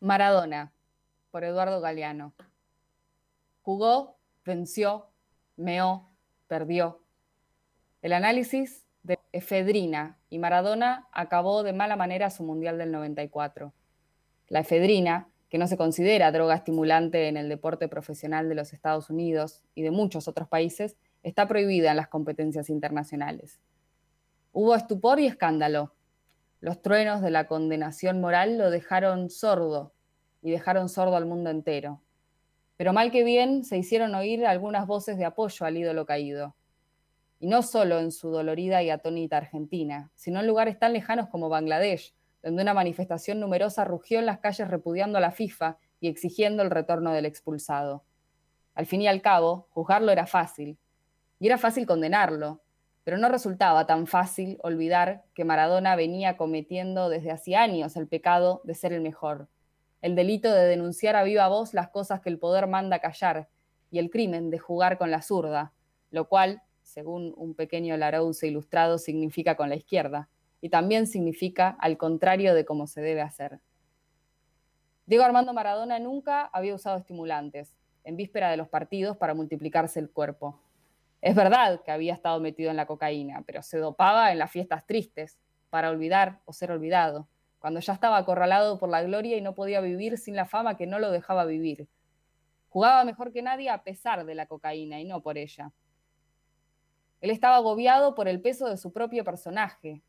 Maradona, por Eduardo Galeano. Jugó, venció, meó, perdió. El análisis de efedrina y Maradona acabó de mala manera su Mundial del 94. La efedrina, que no se considera droga estimulante en el deporte profesional de los Estados Unidos y de muchos otros países, está prohibida en las competencias internacionales. Hubo estupor y escándalo. Los truenos de la condenación moral lo dejaron sordo y dejaron sordo al mundo entero. Pero mal que bien se hicieron oír algunas voces de apoyo al ídolo caído. Y no solo en su dolorida y atónita Argentina, sino en lugares tan lejanos como Bangladesh, donde una manifestación numerosa rugió en las calles repudiando a la FIFA y exigiendo el retorno del expulsado. Al fin y al cabo, juzgarlo era fácil, y era fácil condenarlo, pero no resultaba tan fácil olvidar que Maradona venía cometiendo desde hacía años el pecado de ser el mejor, el delito de denunciar a viva voz las cosas que el poder manda callar y el crimen de jugar con la zurda, lo cual, según un pequeño Larousse ilustrado, significa con la izquierda, y también significa al contrario de cómo se debe hacer. Diego Armando Maradona nunca había usado estimulantes en víspera de los partidos para multiplicarse el cuerpo. Es verdad que había estado metido en la cocaína, pero se dopaba en las fiestas tristes, para olvidar o ser olvidado, cuando ya estaba acorralado por la gloria y no podía vivir sin la fama que no lo dejaba vivir. Jugaba mejor que nadie a pesar de la cocaína y no por ella. Él estaba agobiado por el peso de su propio personaje.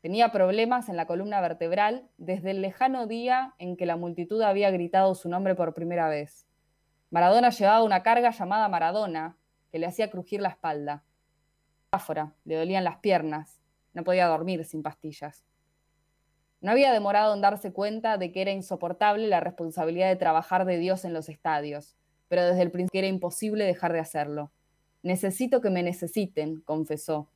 Tenía problemas en la columna vertebral desde el lejano día en que la multitud había gritado su nombre por primera vez. Maradona llevaba una carga llamada Maradona, que le hacía crujir la espalda. Le dolían las piernas. No podía dormir sin pastillas. No había demorado en darse cuenta de que era insoportable la responsabilidad de trabajar de Dios en los estadios, pero desde el principio era imposible dejar de hacerlo. Necesito que me necesiten, confesó,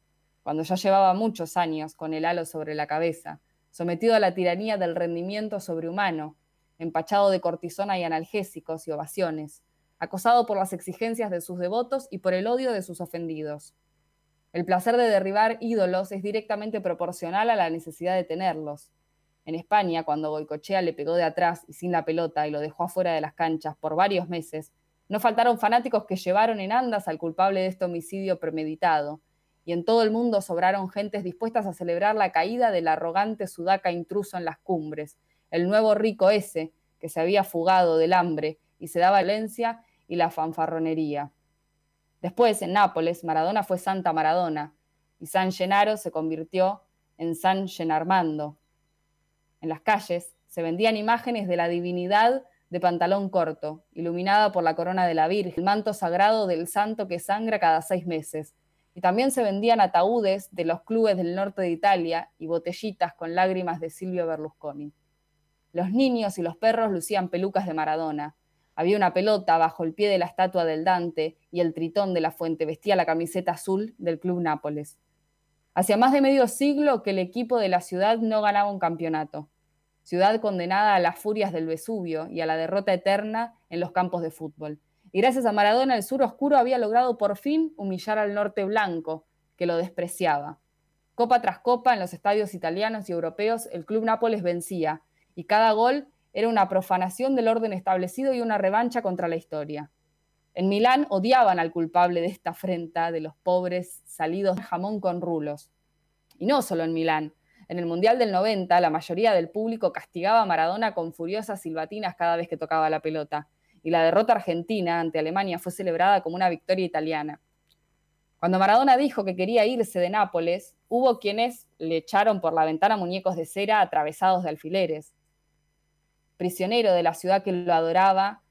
cuando ya llevaba muchos años con el halo sobre la cabeza, sometido a la tiranía del rendimiento sobrehumano, empachado de cortisona y analgésicos y ovaciones, acosado por las exigencias de sus devotos y por el odio de sus ofendidos. El placer de derribar ídolos es directamente proporcional a la necesidad de tenerlos. En España, cuando Goicochea le pegó de atrás y sin la pelota y lo dejó afuera de las canchas por varios meses, no faltaron fanáticos que llevaron en andas al culpable de este homicidio premeditado, y en todo el mundo sobraron gentes dispuestas a celebrar la caída del arrogante sudaca intruso en las cumbres, el nuevo rico ese que se había fugado del hambre y se daba violencia y la fanfarronería. Después, en Nápoles, Maradona fue Santa Maradona y San Gennaro se convirtió en San Genarmando. En las calles se vendían imágenes de la divinidad de pantalón corto, iluminada por la corona de la Virgen, el manto sagrado del santo que sangra cada seis meses. Y también se vendían ataúdes de los clubes del norte de Italia y botellitas con lágrimas de Silvio Berlusconi. Los niños y los perros lucían pelucas de Maradona, había una pelota bajo el pie de la estatua del Dante y el tritón de la fuente vestía la camiseta azul del Club Nápoles. Hacía más de medio siglo que el equipo de la ciudad no ganaba un campeonato. Ciudad condenada a las furias del Vesubio y a la derrota eterna en los campos de fútbol. Y gracias a Maradona el sur oscuro había logrado por fin humillar al norte blanco, que lo despreciaba. Copa tras copa en los estadios italianos y europeos el Club Nápoles vencía, y cada gol era una profanación del orden establecido y una revancha contra la historia. En Milán odiaban al culpable de esta afrenta de los pobres salidos de jamón con rulos. Y no solo en Milán. En el Mundial del 90, la mayoría del público castigaba a Maradona con furiosas silbatinas cada vez que tocaba la pelota, y la derrota argentina ante Alemania fue celebrada como una victoria italiana. Cuando Maradona dijo que quería irse de Nápoles, hubo quienes le echaron por la ventana muñecos de cera atravesados de alfileres prisionero de la ciudad que lo adoraba,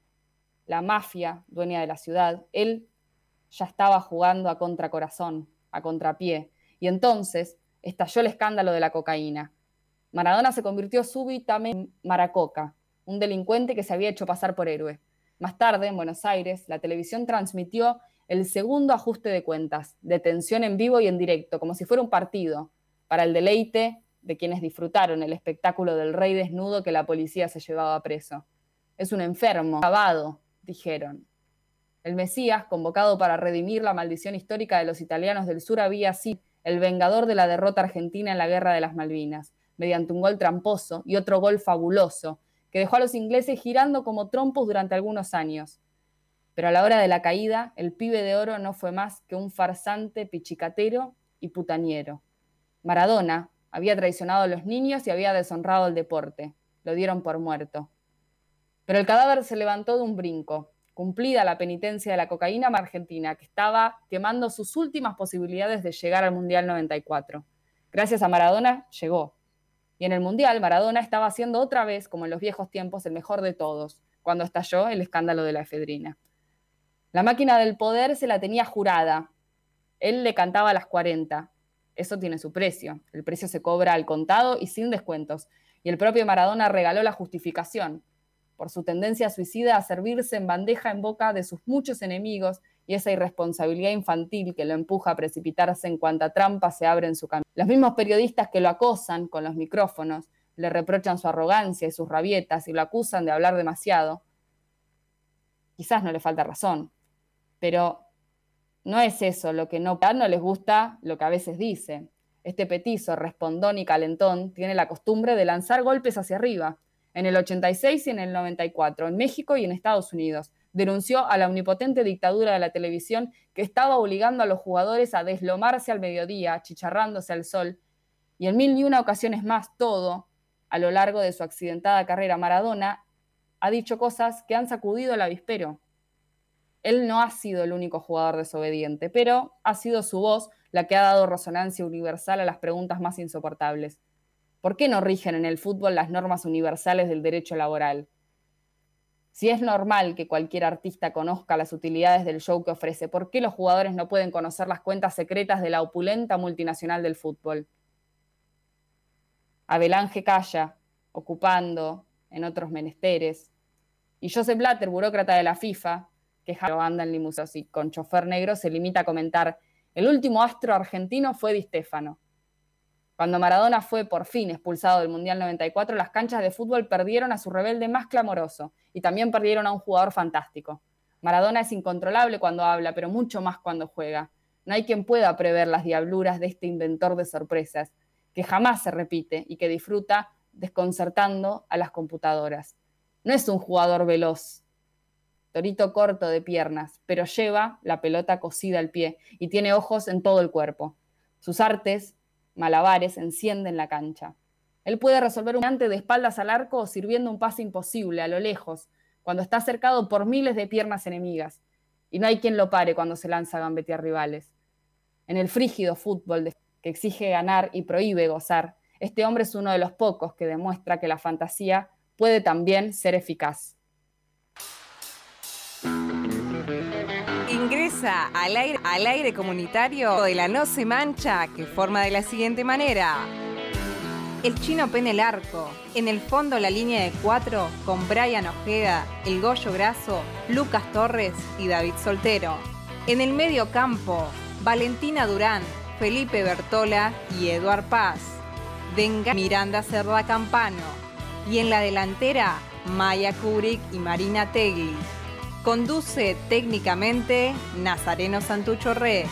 la mafia dueña de la ciudad, él ya estaba jugando a contracorazón, a contrapié. Y entonces estalló el escándalo de la cocaína. Maradona se convirtió súbitamente en Maracoca, un delincuente que se había hecho pasar por héroe. Más tarde, en Buenos Aires, la televisión transmitió el segundo ajuste de cuentas, detención en vivo y en directo, como si fuera un partido, para el deleite de quienes disfrutaron el espectáculo del rey desnudo que la policía se llevaba preso. Es un enfermo, acabado, dijeron. El Mesías, convocado para redimir la maldición histórica de los italianos del sur, había sido el vengador de la derrota argentina en la Guerra de las Malvinas, mediante un gol tramposo y otro gol fabuloso, que dejó a los ingleses girando como trompos durante algunos años. Pero a la hora de la caída, el pibe de oro no fue más que un farsante pichicatero y putaniero. Maradona había traicionado a los niños y había deshonrado el deporte. Lo dieron por muerto. Pero el cadáver se levantó de un brinco, cumplida la penitencia de la cocaína argentina, que estaba quemando sus últimas posibilidades de llegar al Mundial 94. Gracias a Maradona, llegó. Y en el Mundial, Maradona estaba haciendo otra vez, como en los viejos tiempos, el mejor de todos, cuando estalló el escándalo de la efedrina. La máquina del poder se la tenía jurada. Él le cantaba a las 40. Eso tiene su precio. El precio se cobra al contado y sin descuentos. Y el propio Maradona regaló la justificación por su tendencia suicida a servirse en bandeja en boca de sus muchos enemigos y esa irresponsabilidad infantil que lo empuja a precipitarse en cuanta trampa se abre en su camino. Los mismos periodistas que lo acosan con los micrófonos le reprochan su arrogancia y sus rabietas y lo acusan de hablar demasiado. Quizás no le falta razón, pero no es eso lo que no, les gusta lo que a veces dice. Este petizo, respondón y calentón tiene la costumbre de lanzar golpes hacia arriba, en el 86 y en el 94, en México y en Estados Unidos, denunció a la omnipotente dictadura de la televisión que estaba obligando a los jugadores a deslomarse al mediodía, chicharrándose al sol, y en mil y una ocasiones más todo, a lo largo de su accidentada carrera Maradona, ha dicho cosas que han sacudido el avispero. Él no ha sido el único jugador desobediente, pero ha sido su voz la que ha dado resonancia universal a las preguntas más insoportables. ¿Por qué no rigen en el fútbol las normas universales del derecho laboral? Si es normal que cualquier artista conozca las utilidades del show que ofrece, ¿por qué los jugadores no pueden conocer las cuentas secretas de la opulenta multinacional del fútbol? Abelange calla, ocupando en otros menesteres. Y Joseph Blatter, burócrata de la FIFA, que anda en limusos y con chofer negro, se limita a comentar: el último astro argentino fue Di Stefano. Cuando Maradona fue por fin expulsado del Mundial 94, las canchas de fútbol perdieron a su rebelde más clamoroso y también perdieron a un jugador fantástico. Maradona es incontrolable cuando habla, pero mucho más cuando juega. No hay quien pueda prever las diabluras de este inventor de sorpresas, que jamás se repite y que disfruta desconcertando a las computadoras. No es un jugador veloz, torito corto de piernas, pero lleva la pelota cosida al pie y tiene ojos en todo el cuerpo. Sus artes malabares encienden la cancha. Él puede resolver un ante de espaldas al arco o sirviendo un pase imposible a lo lejos, cuando está cercado por miles de piernas enemigas, y no hay quien lo pare cuando se lanza a gambetear rivales. En el frígido fútbol que exige ganar y prohíbe gozar, este hombre es uno de los pocos que demuestra que la fantasía puede también ser eficaz. Ingresa al aire, al aire comunitario de la No Se Mancha, que forma de la siguiente manera. El chino pene el arco. En el fondo la línea de cuatro con Brian Ojeda, el Goyo Graso, Lucas Torres y David Soltero. En el medio campo, Valentina Durán, Felipe Bertola y Eduard Paz. Venga Miranda Cerda Campano. Y en la delantera, Maya Kubrick y Marina Tegui. Conduce técnicamente Nazareno Santucho Re.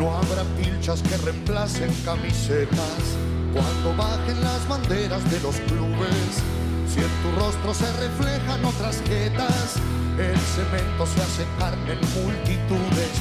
No habrá pilchas que reemplacen camisetas cuando bajen las banderas de los clubes. Si en tu rostro se reflejan otras jetas, el cemento se hace carne en multitudes.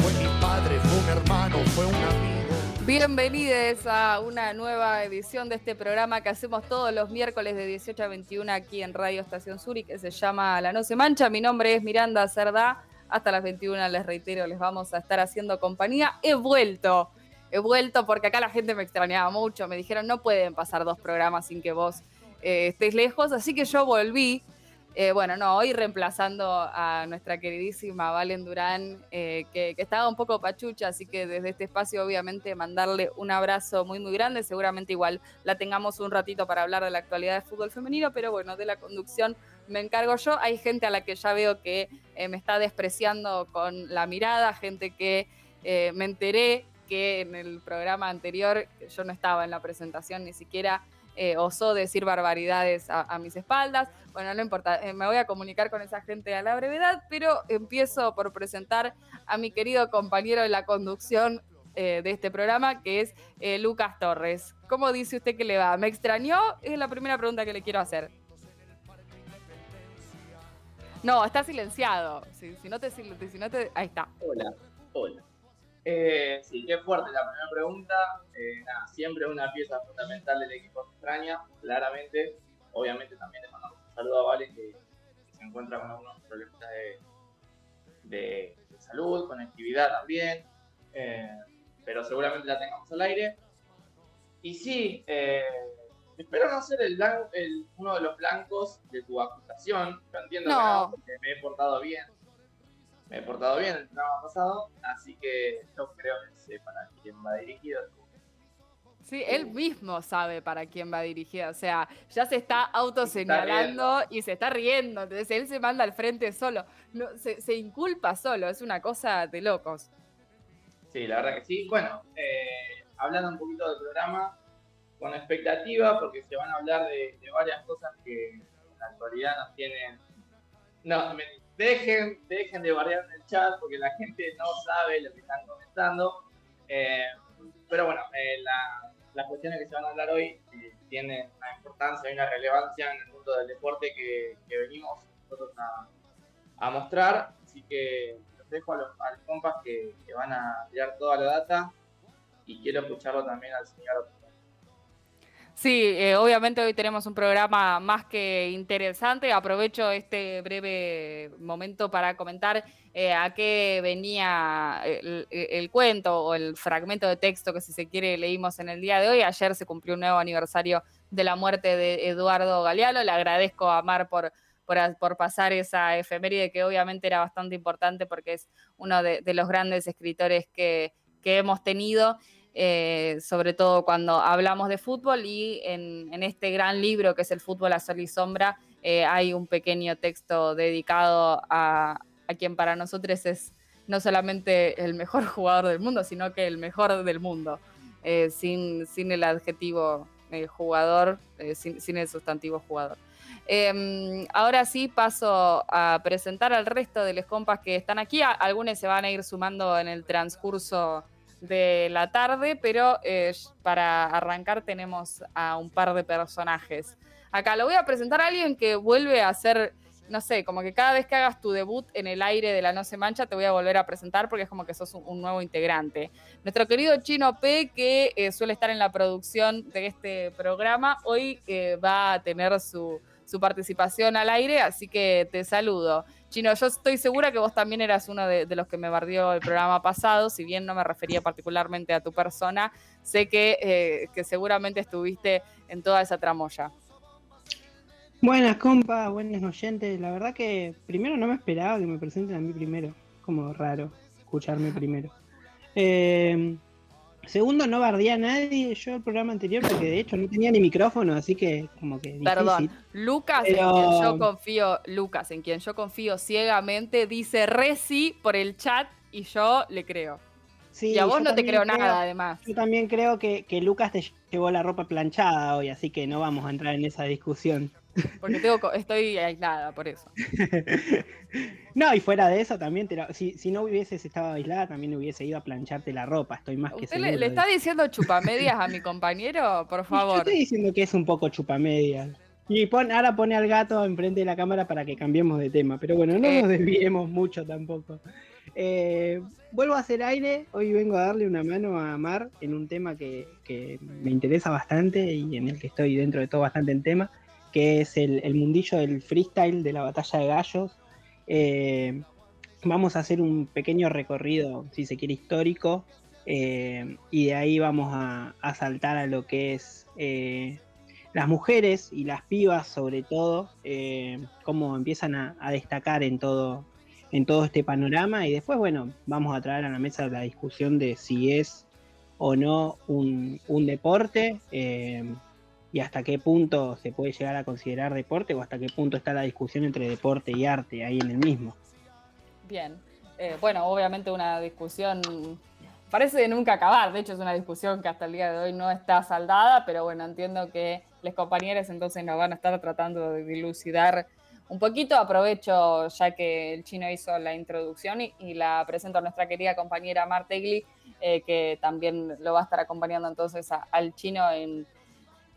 Fue mi padre, fue un hermano, fue un amigo Bienvenidos a una nueva edición de este programa que hacemos todos los miércoles de 18 a 21 aquí en Radio Estación Sur y que se llama La No Se Mancha. Mi nombre es Miranda Cerdá. Hasta las 21 les reitero, les vamos a estar haciendo compañía. He vuelto, he vuelto porque acá la gente me extrañaba mucho. Me dijeron no pueden pasar dos programas sin que vos eh, estés lejos, así que yo volví eh, bueno, no, hoy reemplazando a nuestra queridísima Valen Durán, eh, que, estaba un poco pachucha, así que desde este espacio obviamente mandarle un abrazo muy muy grande, seguramente igual la tengamos un ratito para hablar de la actualidad del fútbol femenino, pero bueno, de la conducción me encargo yo, hay gente a la que ya veo que eh, me está despreciando con la mirada, gente que me enteré que en el programa anterior yo no estaba en la presentación ni siquiera eh, osó decir barbaridades a, mis espaldas. Bueno, no importa, eh, me voy a comunicar con esa gente a la brevedad, pero empiezo por presentar a mi querido compañero de la conducción eh, de este programa, que es Lucas Torres. ¿Cómo dice usted que le va? ¿Me extrañó? Es la primera pregunta que le quiero hacer. No, está silenciado. Si, no, te, si no te. Ahí está. Hola, hola. Eh, sí, qué fuerte la primera pregunta. Eh, nada, siempre una pieza fundamental del equipo extraña, claramente. Obviamente también le mandamos un saludo a Vale que, se encuentra con algunos problemas de, salud, conectividad también. Eh, pero seguramente la tengamos al aire. Y sí, eh, espero no ser el, el, uno de los blancos de tu acusación. Yo entiendo que no, porque me he portado bien. Me he portado bien el programa pasado, así que yo creo que sé para quién va dirigido. Sí, él mismo sabe para quién va dirigido. O sea, ya se está autoseñalando y se está riendo. Entonces él se manda al frente solo. No, se, se inculpa solo. Es una cosa de locos. Sí, la verdad que sí. Bueno, eh, hablando un poquito del programa, con expectativa, porque se van a hablar de, varias cosas que en la actualidad nos tienen. No, dejen, dejen de variar en el chat, porque la gente no sabe lo que están comentando. Eh, pero bueno, eh, las cuestiones que se van a hablar hoy tienen una importancia y una relevancia en el mundo del deporte que, venimos nosotros a, mostrar. Así que dejo a los, compas que, van a tirar toda la data y quiero escucharlo también al señor. Sí, eh, obviamente hoy tenemos un programa más que interesante. Aprovecho este breve momento para comentar eh, a qué venía el, cuento o el fragmento de texto que si se quiere leímos en el día de hoy. Ayer se cumplió un nuevo aniversario de la muerte de Eduardo Galeano. Le agradezco a Mar por por, pasar esa efeméride que obviamente era bastante importante porque es uno de, los grandes escritores que, hemos tenido. Eh, sobre todo cuando hablamos de fútbol y en, este gran libro que es el fútbol a sol y sombra eh, hay un pequeño texto dedicado a, quien para nosotros es no solamente el mejor jugador del mundo, sino que el mejor del mundo, eh, sin, sin, el adjetivo jugador, sin, sin, el sustantivo jugador. Em, ahora sí paso a presentar al resto de los compas que están aquí. Algunos se van a ir sumando en el transcurso de la tarde, pero eh, para arrancar tenemos a un par de personajes. Acá lo voy a presentar a alguien que vuelve a ser, no sé, como que cada vez que hagas tu debut en el aire de la No se mancha, te voy a volver a presentar porque es como que sos un, nuevo integrante. Nuestro querido Chino P, que eh, suele estar en la producción de este programa, hoy eh, va a tener su su participación al aire, así que te saludo. Chino, yo estoy segura que vos también eras uno de, los que me bardió el programa pasado, si bien no me refería particularmente a tu persona, sé que, eh, que seguramente estuviste en toda esa tramoya. Buenas compas, buenas oyentes. La verdad que primero no me esperaba que me presenten a mí primero. Como raro escucharme primero. Eh, Segundo, no bardía a nadie yo el programa anterior porque de hecho no tenía ni micrófono, así que como que. Perdón, Lucas, en quien yo confío, Lucas, en quien yo confío ciegamente, dice Reci por el chat y yo le creo. Sí, y a vos no te creo, nada, además. Yo también creo que, que Lucas te llevó la ropa planchada hoy, así que no vamos a entrar en esa discusión. Porque tengo, estoy aislada, por eso. no, y fuera de eso también, si, si, no hubieses estado aislada, también hubiese ido a plancharte la ropa. Estoy más que seguro. Le, le está diciendo chupamedias a mi compañero? Por favor. Yo estoy diciendo que es un poco chupamedias. Y pon, ahora pone al gato enfrente de la cámara para que cambiemos de tema. Pero bueno, no nos desviemos mucho tampoco. Eh, vuelvo a hacer aire. Hoy vengo a darle una mano a Mar en un tema que, que, me interesa bastante y en el que estoy dentro de todo bastante en tema que es el, mundillo del freestyle de la batalla de gallos. Eh, vamos a hacer un pequeño recorrido, si se quiere, histórico, eh, y de ahí vamos a, saltar a lo que es eh, las mujeres y las pibas, sobre todo, cómo empiezan a, destacar en todo, en todo este panorama, y después, bueno, vamos a traer a la mesa la discusión de si es o no un, un deporte y hasta qué punto se puede llegar a considerar deporte o hasta qué punto está la discusión entre deporte y arte ahí en el mismo. Bien, eh, bueno, obviamente una discusión parece de nunca acabar, de hecho es una discusión que hasta el día de hoy no está saldada, pero bueno, entiendo que los compañeros entonces nos van a estar tratando de dilucidar un poquito. Aprovecho ya que el chino hizo la introducción y, la presento a nuestra querida compañera Martegli, eh, que también lo va a estar acompañando entonces al chino en,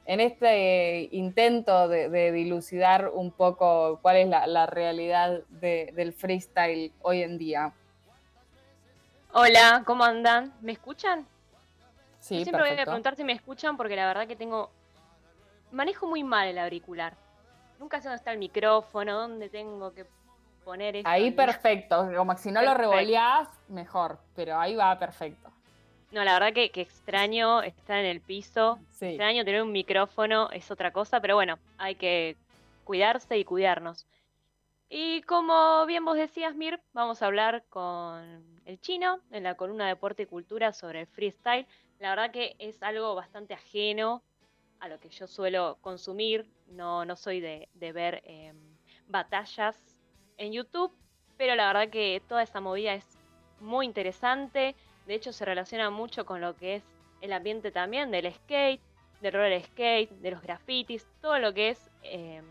este intento de, dilucidar un poco cuál es la, realidad del freestyle hoy en día. Hola, ¿cómo andan? ¿Me escuchan? Sí, siempre voy a preguntar si me escuchan porque la verdad que tengo... Manejo muy mal el auricular. Nunca sé dónde está el micrófono, dónde tengo que poner esto. Ahí perfecto, como si no lo revoleás, mejor, pero ahí va perfecto. No, la verdad que, extraño estar en el piso, extraño tener un micrófono, es otra cosa, pero bueno, hay que cuidarse y cuidarnos. Y como bien vos decías, Mir, vamos a hablar con el chino en la columna Deporte y Cultura sobre el freestyle. La verdad que es algo bastante ajeno a lo que yo suelo consumir. No, no soy de, ver em, batallas en YouTube, pero la verdad que toda esa movida es muy interesante. De hecho, se relaciona mucho con lo que es el ambiente también del skate, del roller skate, de los grafitis, todo lo que es em,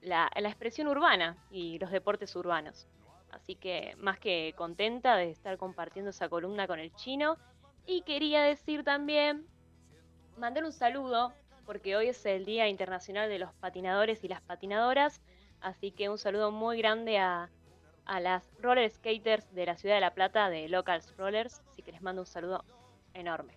la, la expresión urbana y los deportes urbanos. Así que más que contenta de estar compartiendo esa columna con el chino. Y quería decir también mandar un saludo, porque hoy es el Día Internacional de los Patinadores y las Patinadoras, así que un saludo muy grande a, las roller skaters de la ciudad de La Plata, de Locals Rollers, así que les mando un saludo enorme.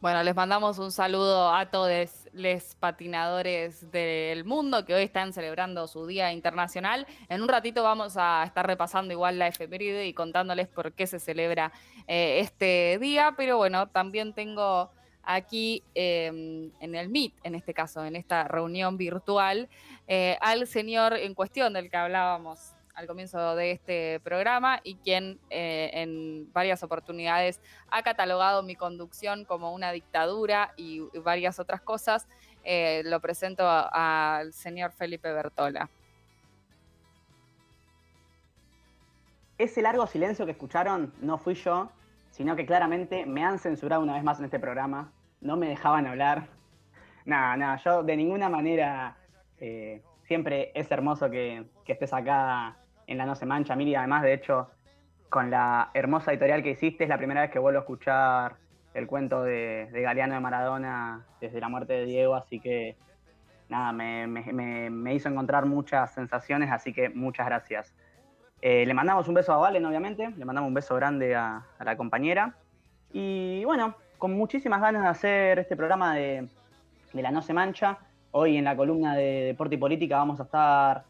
Bueno, les mandamos un saludo a todos los patinadores del mundo que hoy están celebrando su Día Internacional. En un ratito vamos a estar repasando igual la efeméride y contándoles por qué se celebra eh, este día, pero bueno, también tengo aquí em, en el Meet, en este caso, en esta reunión virtual, eh, al señor en cuestión del que hablábamos al comienzo de este programa y quien eh, en varias oportunidades ha catalogado mi conducción como una dictadura y, varias otras cosas. Eh, lo presento al señor Felipe Bertola. Ese largo silencio que escucharon no fui yo, sino que claramente me han censurado una vez más en este programa no me dejaban hablar. Nada, nada, yo de ninguna manera, eh, siempre es hermoso que, estés acá en La No Se Mancha, Miri, además de hecho, con la hermosa editorial que hiciste, es la primera vez que vuelvo a escuchar el cuento de, Galeano de Maradona desde la muerte de Diego, así que nada, me, hizo encontrar muchas sensaciones, así que muchas gracias. Eh, le mandamos un beso a Valen, obviamente, le mandamos un beso grande a la compañera. Y bueno, con muchísimas ganas de hacer este programa de, La No Se Mancha. Hoy en la columna de Deporte y Política vamos a estar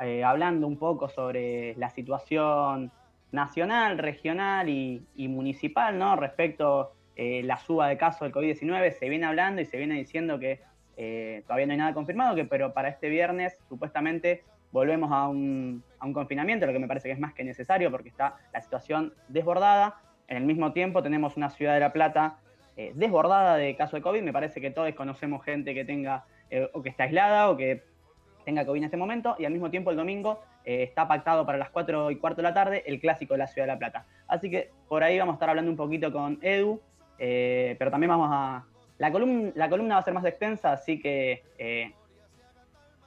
eh, hablando un poco sobre la situación nacional, regional y, municipal, ¿no? Respecto eh, la suba de casos del COVID-19, se viene hablando y se viene diciendo que eh, todavía no hay nada confirmado, que, pero para este viernes supuestamente volvemos a un, a un confinamiento, lo que me parece que es más que necesario porque está la situación desbordada. En el mismo tiempo tenemos una ciudad de La Plata eh, desbordada de casos de COVID. Me parece que todos conocemos gente que tenga o que está aislada o que tenga COVID en este momento. Y al mismo tiempo el domingo eh, está pactado para las 4 y cuarto de la tarde el clásico de la Ciudad de La Plata. Así que por ahí vamos a estar hablando un poquito con Edu, pero también vamos a... La columna, la columna va a ser más extensa, así que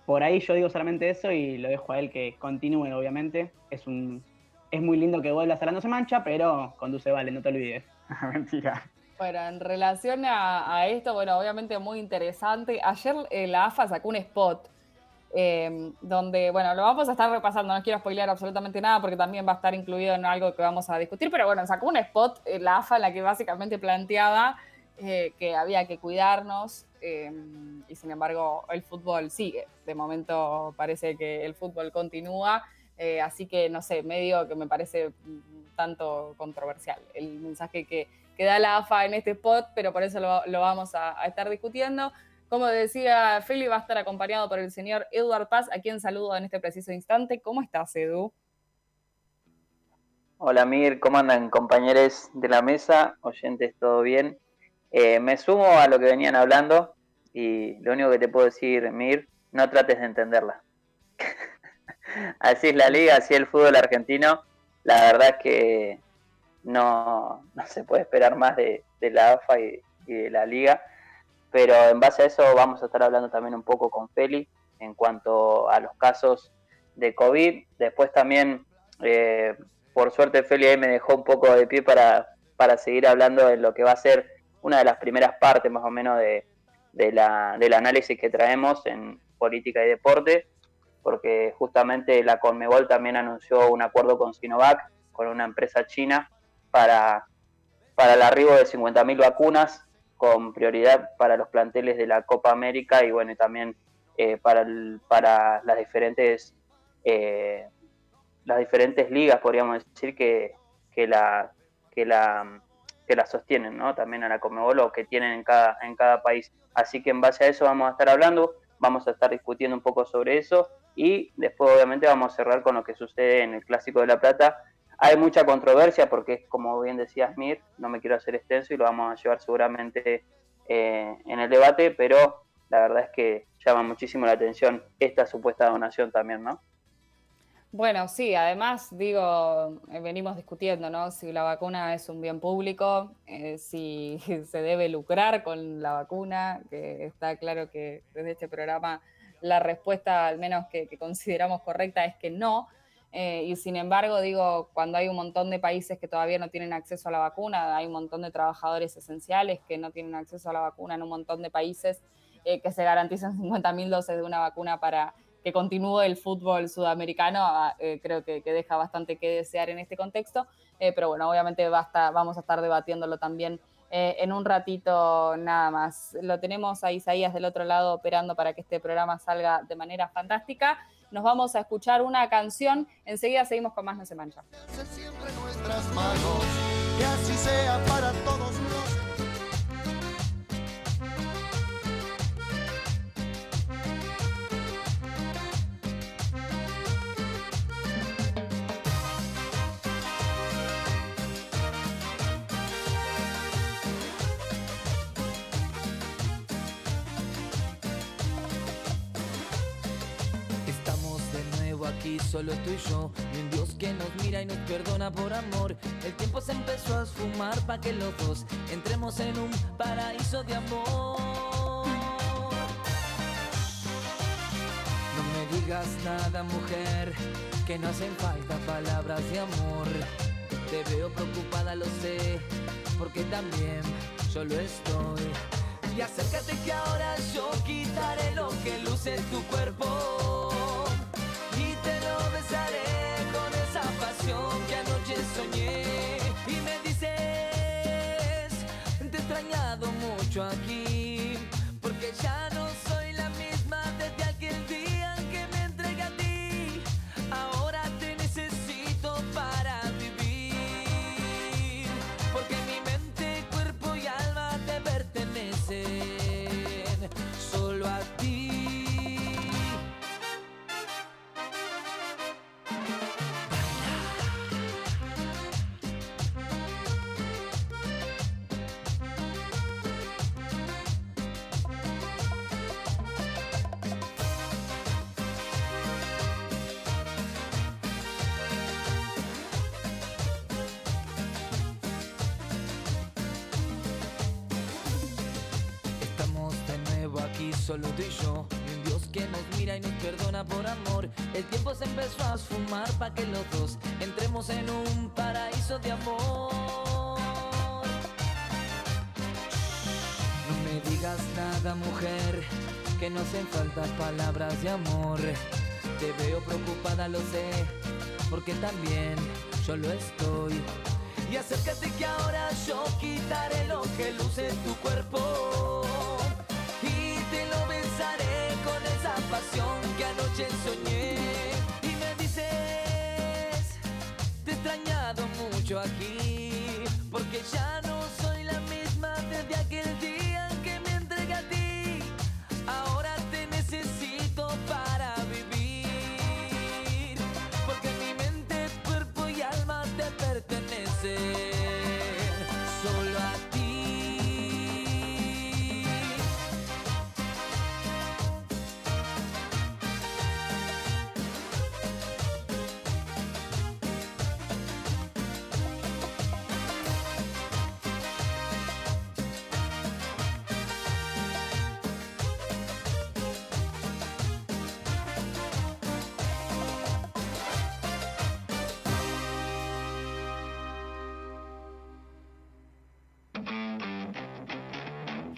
por ahí yo digo solamente eso y lo dejo a él que continúe, obviamente. Es un es muy lindo que vuelva a No Se Mancha, pero conduce vale, no te olvides. Mentira. Bueno, en relación a, esto, bueno, obviamente muy interesante. Ayer eh, la AFA sacó un spot em, donde, bueno, lo vamos a estar repasando, no quiero spoilear absolutamente nada porque también va a estar incluido en algo que vamos a discutir, pero bueno, sacó un spot eh, la AFA en la que básicamente planteaba eh, que había que cuidarnos em, y sin embargo el fútbol sigue. De momento parece que el fútbol continúa, así que no sé, medio que me parece tanto controversial el mensaje que que da la AFA en este spot, pero por eso lo, vamos a, estar discutiendo. Como decía, Feli va a estar acompañado por el señor Eduard Paz, a quien saludo en este preciso instante. ¿Cómo estás, Edu? Hola, Mir, ¿cómo andan compañeros de la mesa? Oyentes, ¿todo bien? Eh, me sumo a lo que venían hablando y lo único que te puedo decir, Mir, no trates de entenderla. así es la liga, así es el fútbol argentino. La verdad es que no, no se puede esperar más de, la AFA y, de la liga. Pero en base a eso vamos a estar hablando también un poco con Feli en cuanto a los casos de COVID. Después también, eh, por suerte, Feli ahí me dejó un poco de pie para, para seguir hablando de lo que va a ser una de las primeras partes más o menos de, la, del análisis que traemos en política y deporte, porque justamente la Conmebol también anunció un acuerdo con Sinovac, con una empresa china, para, para el arribo de 50.000 vacunas con prioridad para los planteles de la Copa América y bueno, también eh, para, para las diferentes eh, las diferentes ligas, podríamos decir, que, que la, que la que la sostienen, ¿no? También a la Comebol que tienen en cada, en cada país. Así que en base a eso vamos a estar hablando, vamos a estar discutiendo un poco sobre eso y después obviamente vamos a cerrar con lo que sucede en el Clásico de la Plata. Hay mucha controversia porque es como bien decía Mir, no me quiero hacer extenso y lo vamos a llevar seguramente eh, en el debate, pero la verdad es que llama muchísimo la atención esta supuesta donación también, ¿no? Bueno, sí, además, digo, eh, venimos discutiendo, ¿no? Si la vacuna es un bien público, eh, si se debe lucrar con la vacuna, que está claro que desde este programa la respuesta, al menos que, consideramos correcta, es que no. Eh, y sin embargo, digo, cuando hay un montón de países que todavía no tienen acceso a la vacuna, hay un montón de trabajadores esenciales que no tienen acceso a la vacuna en un montón de países que se garantizan 50.000 dosis de una vacuna para que continúe el fútbol sudamericano, ah, eh, creo que, deja bastante que desear en este contexto, eh, pero bueno, obviamente vamos a estar debatiéndolo también eh, en un ratito nada más. Lo tenemos a Isaías del otro lado operando para que este programa salga de manera fantástica. Nos vamos a escuchar una canción, enseguida seguimos con más No se mancha. Solo tú y yo un Dios que nos mira y nos perdona por amor. El tiempo se empezó a esfumar para que los dos Entremos en un paraíso de amor. No me digas nada mujer Que no hacen falta palabras de amor. Te veo preocupada, lo sé Porque también solo estoy. Y acércate que ahora yo quitaré lo que luce en tu cuerpo solo tú y yo. Un Dios que nos mira y nos perdona por amor. El tiempo se empezó a esfumar para que los dos entremos en un paraíso de amor. No me digas nada, mujer, que no hacen falta palabras de amor. Te veo preocupada, lo sé, porque también yo lo estoy. Y acércate que ahora yo quitaré lo que luce en tu cuerpo esa pasión que anoche soñé. Y me dices, te he extrañado mucho aquí,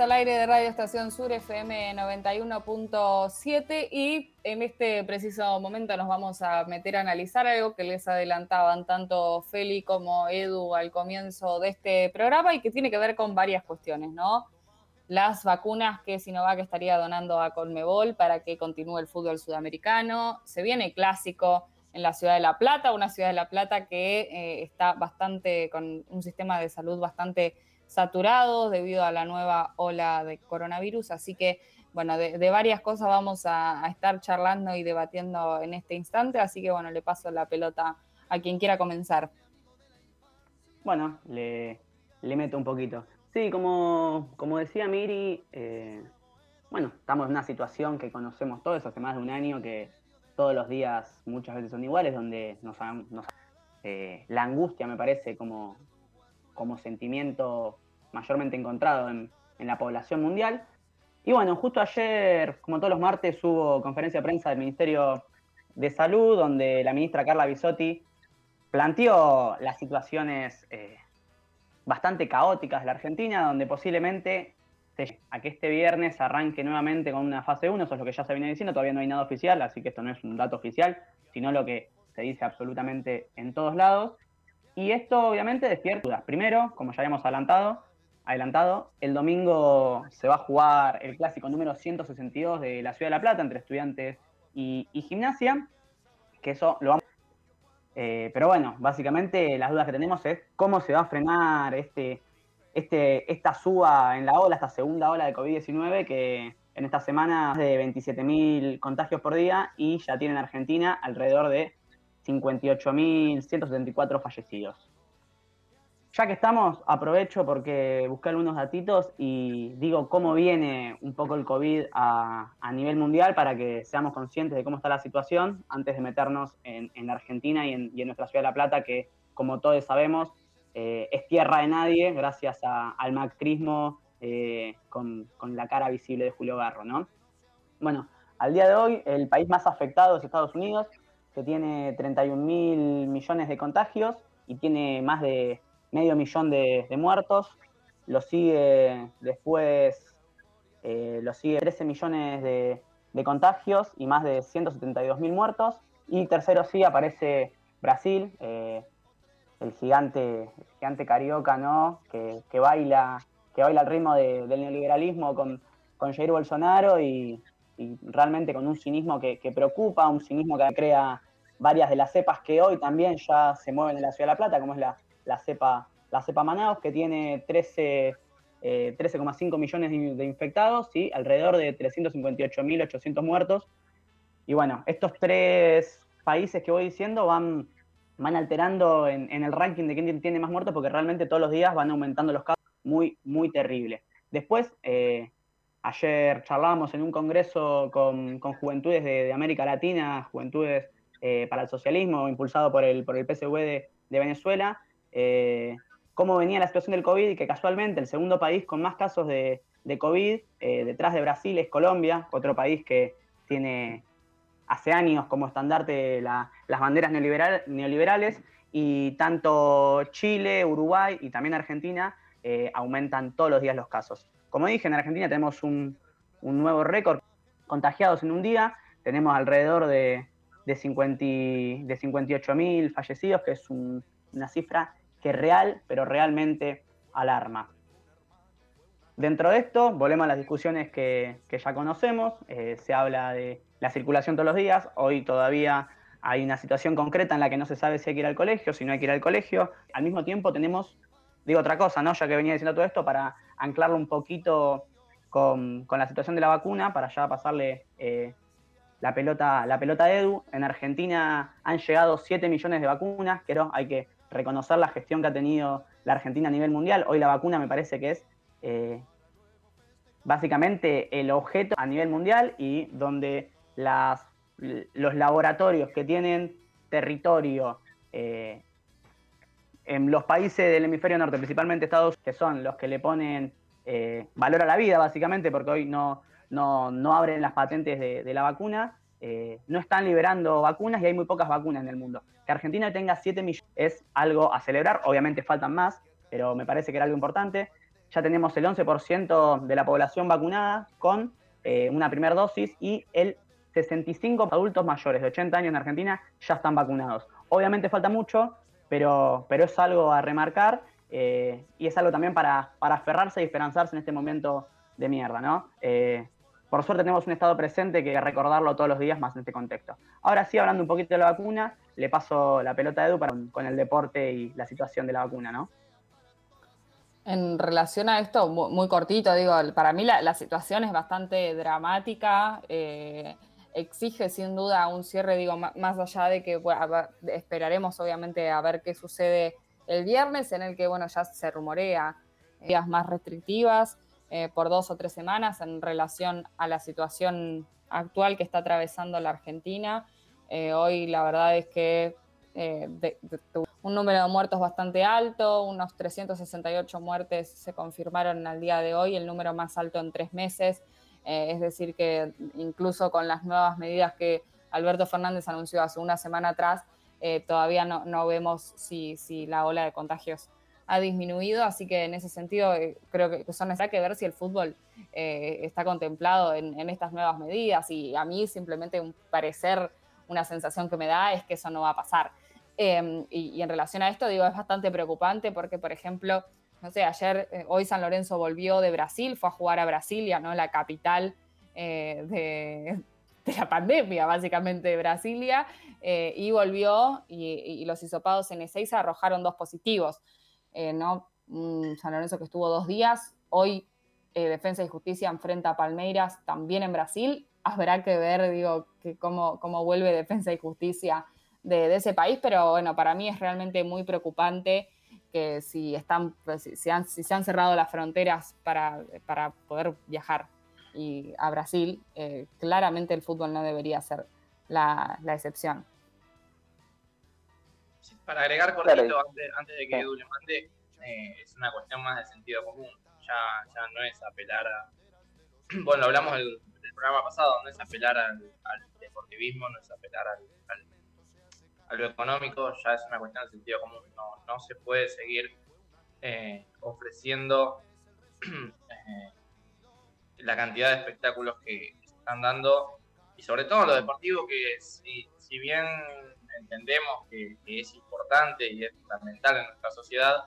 Al aire de Radio Estación Sur FM 91.7 y en este preciso momento nos vamos a meter a analizar algo que les adelantaban tanto Feli como Edu al comienzo de este programa y que tiene que ver con varias cuestiones, ¿no? Las vacunas que Sinovac estaría donando a Colmebol para que continúe el fútbol sudamericano. Se viene clásico en la ciudad de La Plata, una ciudad de La Plata que eh, está bastante con un sistema de salud bastante saturados debido a la nueva ola de coronavirus. Así que, bueno, de, varias cosas vamos a, estar charlando y debatiendo en este instante. Así que, bueno, le paso la pelota a quien quiera comenzar. Bueno, le, meto un poquito. Sí, como, como decía Miri, eh, bueno, estamos en una situación que conocemos todos hace más de un año, que todos los días muchas veces son iguales, donde nos, eh, la angustia me parece como, como sentimiento mayormente encontrado en, la población mundial. Y bueno, justo ayer, como todos los martes, hubo conferencia de prensa del Ministerio de Salud, donde la ministra Carla Bisotti planteó las situaciones eh, bastante caóticas de la Argentina, donde posiblemente a que este viernes arranque nuevamente con una fase 1, eso es lo que ya se viene diciendo, todavía no hay nada oficial, así que esto no es un dato oficial, sino lo que se dice absolutamente en todos lados. Y esto obviamente despierta dudas. Primero, como ya habíamos adelantado, adelantado, el domingo se va a jugar el clásico número 162 de la Ciudad de La Plata entre estudiantes y, gimnasia, que eso lo vamos... Eh, pero bueno, básicamente las dudas que tenemos es cómo se va a frenar este, este, esta suba en la ola, esta segunda ola de COVID-19 que en esta semana de 27.000 contagios por día y ya tiene en Argentina alrededor de 58.174 fallecidos. Ya que estamos, aprovecho porque busqué algunos datitos y digo cómo viene un poco el COVID a, nivel mundial para que seamos conscientes de cómo está la situación antes de meternos en, en Argentina y en, nuestra ciudad de La Plata, que como todos sabemos eh, es tierra de nadie gracias al macrismo eh, con, con, la cara visible de Julio Garro. ¿no? Bueno, al día de hoy el país más afectado es Estados Unidos, que tiene 31 mil millones de contagios y tiene más de medio millón de, muertos. Lo sigue después, eh, lo sigue 13 millones de, contagios y más de 172 mil muertos. Y tercero sí aparece Brasil, eh, el gigante, gigante carioca, ¿no? Que, baila, que baila al ritmo del neoliberalismo con, con Jair Bolsonaro y, realmente con un cinismo que, que, preocupa, un cinismo que crea varias de las cepas que hoy también ya se mueven en la Ciudad de La Plata, como es la, la cepa, la Manaus, que tiene 13, 13,5 eh, millones de, infectados y alrededor de 358.800 muertos. Y bueno, estos tres países que voy diciendo van, van alterando en, el ranking de quién tiene más muertos porque realmente todos los días van aumentando los casos muy, muy terrible. Después, eh, ayer charlábamos en un congreso con, juventudes de, América Latina, juventudes eh, para el socialismo, impulsado por el, por el PSV de Venezuela, eh, cómo venía la situación del COVID y que casualmente el segundo país con más casos de, COVID eh, detrás de Brasil es Colombia, otro país que tiene hace años como estandarte las banderas neoliberales y tanto Chile, Uruguay y también Argentina eh, aumentan todos los días los casos. Como dije, en Argentina tenemos un, nuevo récord contagiados en un día, tenemos alrededor de, de, 50, de 58.000 fallecidos, que es una cifra que real, pero realmente alarma. Dentro de esto, volvemos a las discusiones que, ya conocemos, eh, se habla de la circulación todos los días, hoy todavía hay una situación concreta en la que no se sabe si hay que ir al colegio, si no hay que ir al colegio, al mismo tiempo tenemos, digo otra cosa, ¿no? ya que venía diciendo todo esto, para anclarlo un poquito con, la situación de la vacuna, para ya pasarle eh, la pelota, la pelota Edu. En Argentina han llegado 7 millones de vacunas, pero hay que reconocer la gestión que ha tenido la Argentina a nivel mundial. Hoy la vacuna me parece que es eh, básicamente el objeto a nivel mundial y donde las, los laboratorios que tienen territorio eh, en los países del hemisferio norte, principalmente Estados Unidos, que son los que le ponen eh, valor a la vida, básicamente, porque hoy no, no, abren las patentes de, la vacuna, eh, no están liberando vacunas y hay muy pocas vacunas en el mundo. Que Argentina tenga 7 millones es algo a celebrar, obviamente faltan más, pero me parece que era algo importante. Ya tenemos el 11% de la población vacunada con eh, una primera dosis y el 65 adultos mayores de 80 años en Argentina ya están vacunados. Obviamente falta mucho, pero, pero es algo a remarcar eh, y es algo también para, para aferrarse y esperanzarse en este momento de mierda, ¿no? Por suerte tenemos un estado presente que recordarlo todos los días más en este contexto. Ahora sí, hablando un poquito de la vacuna, le paso la pelota a Edu para, con el deporte y la situación de la vacuna, ¿no? En relación a esto, muy, cortito, digo, para mí la, situación es bastante dramática, eh, exige sin duda un cierre, digo, más allá de que esperaremos obviamente a ver qué sucede el viernes, en el que, bueno, ya se rumorea días más restrictivas, eh, por dos o tres semanas en relación a la situación actual que está atravesando la Argentina. Eh, hoy la verdad es que eh, un número de muertos bastante alto, unos 368 muertes se confirmaron al día de hoy, el número más alto en tres meses. es decir, que incluso con las nuevas medidas que Alberto Fernández anunció hace una semana atrás, todavía no, vemos si, si la ola de contagios ha disminuido, así que en ese sentido eh, creo que son necesarias que ver si el fútbol eh, está contemplado en, estas nuevas medidas y a mí simplemente un parecer, una sensación que me da es que eso no va a pasar. Em, y, en relación a esto, digo, es bastante preocupante porque, por ejemplo, no sé, ayer, eh, hoy San Lorenzo volvió de Brasil, fue a jugar a Brasilia, ¿no? La capital de, la pandemia, básicamente, de Brasilia, y volvió y, los hisopados en E6 arrojaron dos positivos. Eh, ¿no? San Lorenzo que estuvo dos días. Hoy eh, Defensa y Justicia enfrenta a Palmeiras también en Brasil. Habrá que ver, digo, cómo vuelve Defensa y Justicia de, ese país, pero bueno, para mí es realmente muy preocupante que si, están, pues, si, se, han, cerrado las fronteras para, poder viajar y a Brasil, eh, claramente el fútbol no debería ser la excepción para agregar cortito antes, de que Edu le mande, eh, es una cuestión más de sentido común. Ya, ya no es apelar a. Bueno, lo hablamos del, programa pasado, no es apelar al, deportivismo, no es apelar al, a lo económico, ya es una cuestión de sentido común. No, no se puede seguir eh, ofreciendo eh, la cantidad de espectáculos que están dando y sobre todo lo deportivo que si, si bien entendemos que, es importante y es fundamental en nuestra sociedad,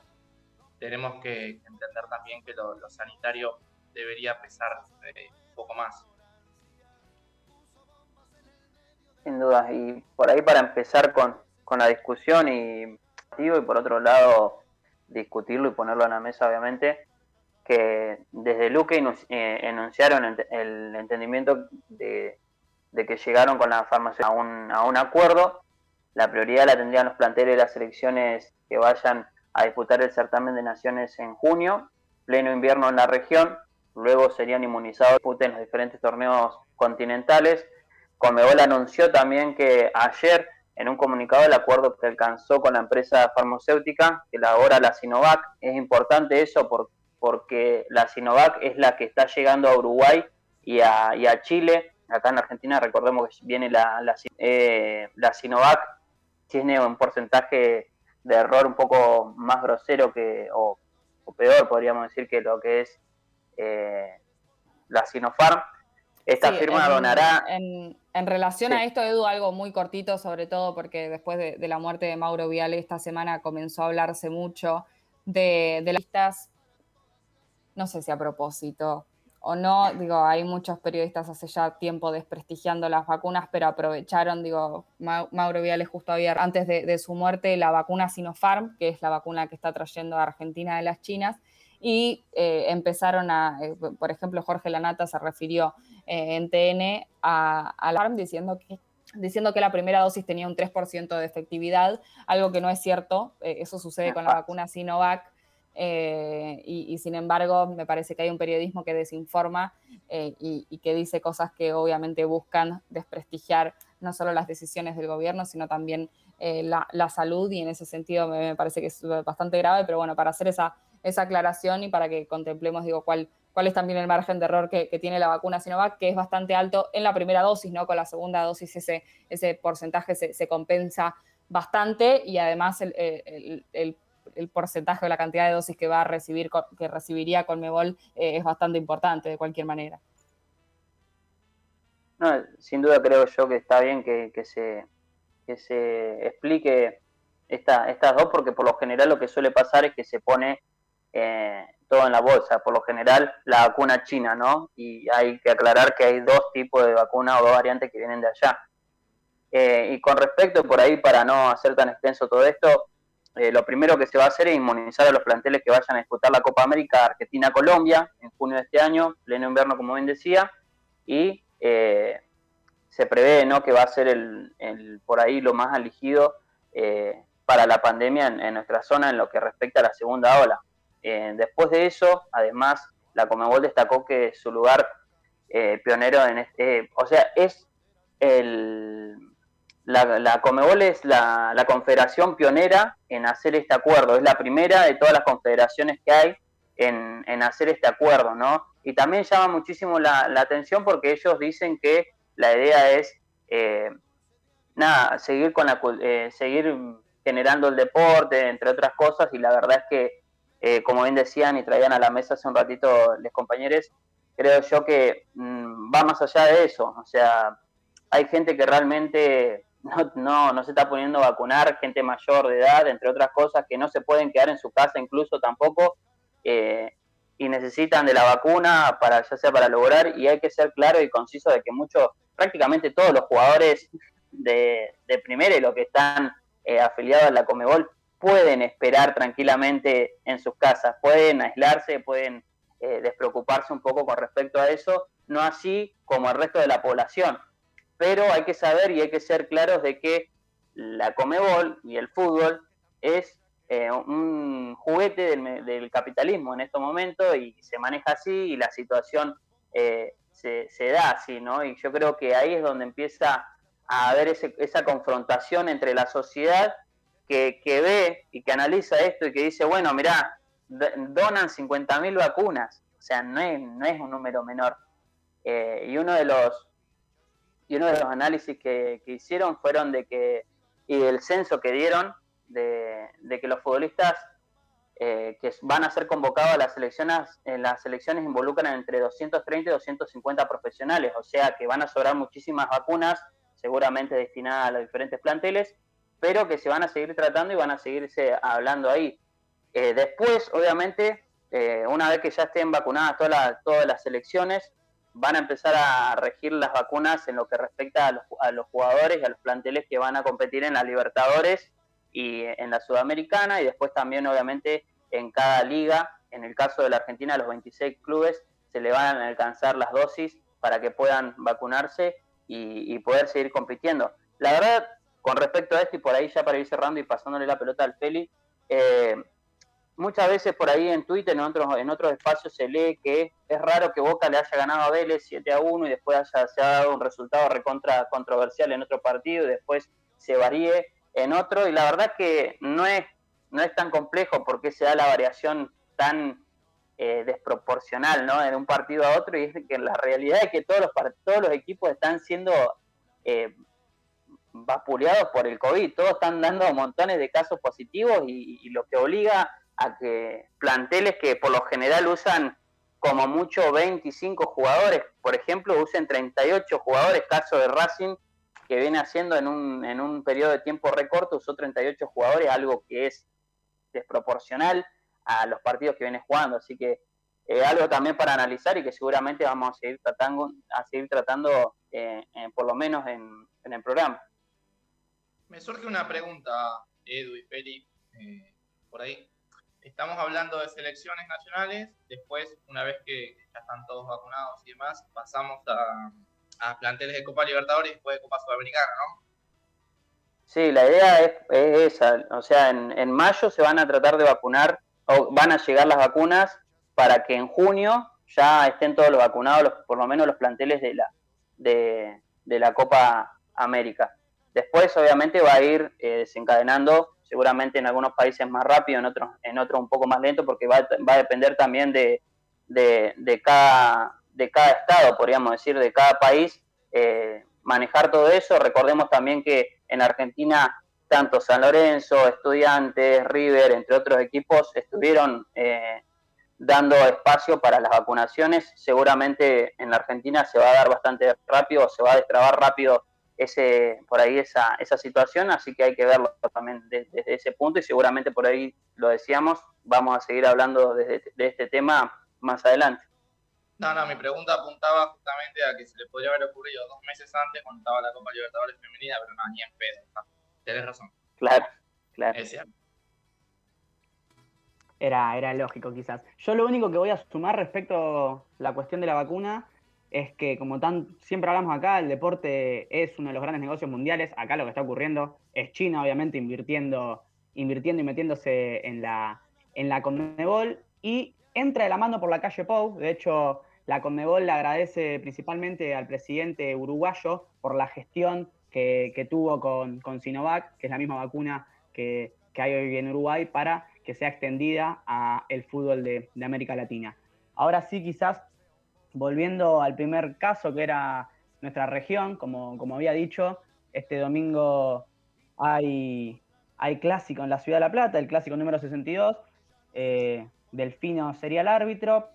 tenemos que entender también que lo, sanitario debería pesar eh, un poco más. Sin duda, y por ahí para empezar con, la discusión y, y por otro lado discutirlo y ponerlo en la mesa obviamente, que desde Luque eh, enunciaron el entendimiento de, que llegaron con la farmacia a un, a un acuerdo la prioridad la tendrían los planteles de las selecciones que vayan a disputar el certamen de naciones en junio, pleno invierno en la región, luego serían inmunizados en los diferentes torneos continentales. Conmebol anunció también que ayer, en un comunicado, el acuerdo que alcanzó con la empresa farmacéutica, que elabora la Sinovac, es importante eso porque la Sinovac es la que está llegando a Uruguay y a, Chile. Acá en Argentina recordemos que viene la, la, eh, la Sinovac tiene un porcentaje de error un poco más grosero que, o, peor, podríamos decir, que lo que es eh, la Sinopharm. Esta firma donará. En, relación a esto, Edu, algo muy cortito, sobre todo porque después de, la muerte de Mauro Viale esta semana comenzó a hablarse mucho de, de las listas, no sé si a propósito, o no, digo, hay muchos periodistas hace ya tiempo desprestigiando las vacunas, pero aprovecharon, digo, Mauro Viales justo había, antes de, su muerte, la vacuna Sinopharm, que es la vacuna que está trayendo a Argentina de las chinas, y empezaron a, por ejemplo, Jorge Lanata se refirió en TN a, a la diciendo que diciendo que la primera dosis tenía un 3% de efectividad, algo que no es cierto, eso sucede con la vacuna Sinovac, eh, y, sin embargo me parece que hay un periodismo que desinforma eh, y, que dice cosas que obviamente buscan desprestigiar no solo las decisiones del gobierno, sino también eh, la, salud y en ese sentido me, parece que es bastante grave, pero bueno, para hacer esa, esa aclaración y para que contemplemos, digo, cuál, cuál es también el margen de error que, tiene la vacuna Sinovac, que es bastante alto en la primera dosis, ¿no? Con la segunda dosis ese, ese porcentaje se, compensa bastante y además el, porcentaje o la cantidad de dosis que va a recibir, que recibiría Conmebol eh, es bastante importante de cualquier manera. Sin duda creo yo que está bien que, se, se explique esta, estas dos, porque por lo general lo que suele pasar es que se pone eh, todo en la bolsa, por lo general la vacuna china, ¿no? Y hay que aclarar que hay dos tipos de vacuna o dos variantes que vienen de allá. Eh, y con respecto por ahí, para no hacer tan extenso todo esto, eh, lo primero que se va a hacer es inmunizar a los planteles que vayan a disputar la Copa América Argentina-Colombia en junio de este año, pleno invierno como bien decía, y eh, se prevé ¿no? que va a ser el, por ahí lo más elegido eh, para la pandemia en, nuestra zona en lo que respecta a la segunda ola. después de eso, además, la Comebol destacó que su lugar pionero en este, o sea, es el la, la Comebol es la, confederación pionera en hacer este acuerdo, es la primera de todas las confederaciones que hay en, hacer este acuerdo, ¿no? Y también llama muchísimo la, atención porque ellos dicen que la idea es, eh, nada, seguir, con la, eh, seguir generando el deporte, entre otras cosas, y la verdad es que, eh, como bien decían y traían a la mesa hace un ratito los compañeros, creo yo que mm, va más allá de eso, o sea, hay gente que realmente no, no, no se está poniendo a vacunar gente mayor de edad, entre otras cosas, que no se pueden quedar en su casa incluso tampoco, eh, y necesitan de la vacuna para ya sea para lograr, y hay que ser claro y conciso de que muchos, prácticamente todos los jugadores de, de primera y los que están eh, afiliados a la Comebol pueden esperar tranquilamente en sus casas, pueden aislarse, pueden eh, despreocuparse un poco con respecto a eso, no así como el resto de la población pero hay que saber y hay que ser claros de que la Comebol y el fútbol es eh, un juguete del, capitalismo en estos momentos y se maneja así y la situación eh, se, da así, ¿no? Y yo creo que ahí es donde empieza a haber esa confrontación entre la sociedad que, ve y que analiza esto y que dice, bueno, mirá, donan 50.000 vacunas, o sea, no es, no es un número menor. Eh, y uno de los y uno de los análisis que, hicieron fueron de que, y el censo que dieron, de, que los futbolistas eh, que van a ser convocados a las elecciones, en las elecciones involucran entre 230 y 250 profesionales, o sea que van a sobrar muchísimas vacunas, seguramente destinadas a los diferentes planteles, pero que se van a seguir tratando y van a seguirse hablando ahí. Eh, después, obviamente, eh, una vez que ya estén vacunadas todas todas las elecciones, van a empezar a regir las vacunas en lo que respecta a los, jugadores y a los planteles que van a competir en la Libertadores y en la Sudamericana y después también obviamente en cada liga, en el caso de la Argentina los 26 clubes se le van a alcanzar las dosis para que puedan vacunarse y, poder seguir compitiendo. La verdad, con respecto a esto y por ahí ya para ir cerrando y pasándole la pelota al Feli, eh, muchas veces por ahí en Twitter, en otros, en otros espacios se lee que es raro que Boca le haya ganado a Vélez 7 a 1 y después haya, se ha dado un resultado recontra controversial en otro partido y después se varíe en otro. Y la verdad que no es, no es tan complejo porque se da la variación tan eh, desproporcional ¿no? de un partido a otro y es que la realidad es que todos los, todos los equipos están siendo... Eh, vapuleados por el COVID, todos están dando montones de casos positivos y lo que obliga a que planteles que por lo general usan como mucho 25 jugadores, por ejemplo, usen 38 jugadores, caso de Racing, que viene haciendo en un, en un periodo de tiempo recorto, usó 38 jugadores, algo que es desproporcional a los partidos que viene jugando, así que eh, algo también para analizar y que seguramente vamos a seguir tratando, a seguir tratando eh, por lo menos en, el programa. Me surge una pregunta, Edu y Peli, eh, por ahí. Estamos hablando de selecciones nacionales, después, una vez que ya están todos vacunados y demás, pasamos a, a planteles de Copa Libertadores y después de Copa Sudamericana, ¿no? Sí, la idea es, esa, o sea, en, mayo se van a tratar de vacunar, o van a llegar las vacunas para que en junio ya estén todos los vacunados, por lo menos los planteles de la, de, la Copa América. Después, obviamente, va a ir eh, desencadenando, seguramente en algunos países más rápido, en otros, en otros un poco más lento, porque va, va a depender también de, de, cada, de cada estado, podríamos decir, de cada país, eh, manejar todo eso. Recordemos también que en Argentina tanto San Lorenzo, Estudiantes, River, entre otros equipos, estuvieron eh, dando espacio para las vacunaciones. Seguramente en la Argentina se va a dar bastante rápido, se va a destrabar rápido ese por ahí esa, esa situación, así que hay que verlo también desde, ese punto y seguramente por ahí lo decíamos, vamos a seguir hablando de este tema más adelante. No, no, mi pregunta apuntaba justamente a que se le podría haber ocurrido dos meses antes cuando estaba la Copa Libertadores Femenina, pero no, ni en pedo. ¿no? Tienes razón. Claro, claro. Es cierto. Era, era lógico quizás. Yo lo único que voy a sumar respecto a la cuestión de la vacuna es que como tan siempre hablamos acá, el deporte es uno de los grandes negocios mundiales. Acá lo que está ocurriendo es China, obviamente, invirtiendo, invirtiendo y metiéndose en la, en la Conmebol. Y entra de la mano por la calle Pou. De hecho, la Conmebol le agradece principalmente al presidente uruguayo por la gestión que, tuvo con, Sinovac, que es la misma vacuna que, hay hoy en Uruguay, para que sea extendida al fútbol de, América Latina. Ahora sí, quizás volviendo al primer caso, que era nuestra región, como, como había dicho, este domingo hay, hay clásico en la Ciudad de La Plata, el clásico número 62. Eh, Delfino sería el árbitro.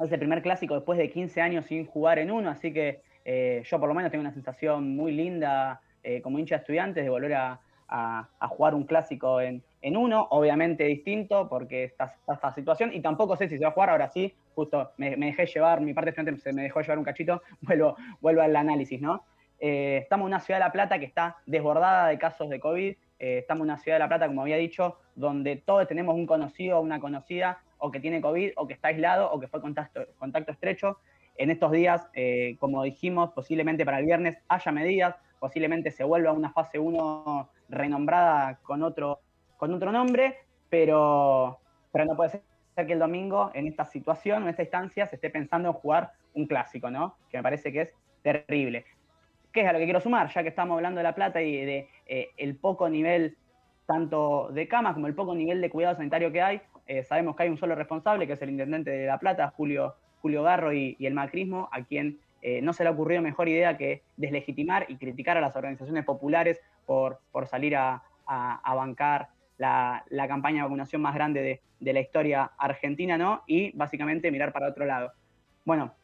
Es el primer clásico después de 15 años sin jugar en uno, así que eh, yo por lo menos tengo una sensación muy linda eh, como hincha de estudiantes de volver a, jugar un clásico en, uno, obviamente distinto porque está, esta situación y tampoco sé si se va a jugar, ahora sí, justo me, dejé llevar, mi parte estudiante se me dejó llevar un cachito, vuelvo, vuelvo al análisis, ¿no? Eh, estamos en una ciudad de La Plata que está desbordada de casos de COVID, estamos en una ciudad de La Plata, como había dicho, donde todos tenemos un conocido o una conocida o que tiene COVID o que está aislado o que fue contacto, contacto estrecho. En estos días, eh, como dijimos, posiblemente para el viernes haya medidas, posiblemente se vuelva a una fase 1 renombrada con otro, con otro nombre, pero, pero no puede ser que el domingo en esta situación, en esta instancia, se esté pensando en jugar un clásico, ¿no? Que me parece que es terrible. ¿Qué es a lo que quiero sumar? Ya que estamos hablando de La Plata y de eh, el poco nivel tanto de camas como el poco nivel de cuidado sanitario que hay, eh, sabemos que hay un solo responsable, que es el intendente de La Plata, Julio, Julio Garro y, el macrismo, a quien eh, no se le ha ocurrido mejor idea que deslegitimar y criticar a las organizaciones populares por, por salir a, bancar la, campaña de vacunación más grande de, la historia argentina, ¿no? Y básicamente mirar para otro lado. Bueno,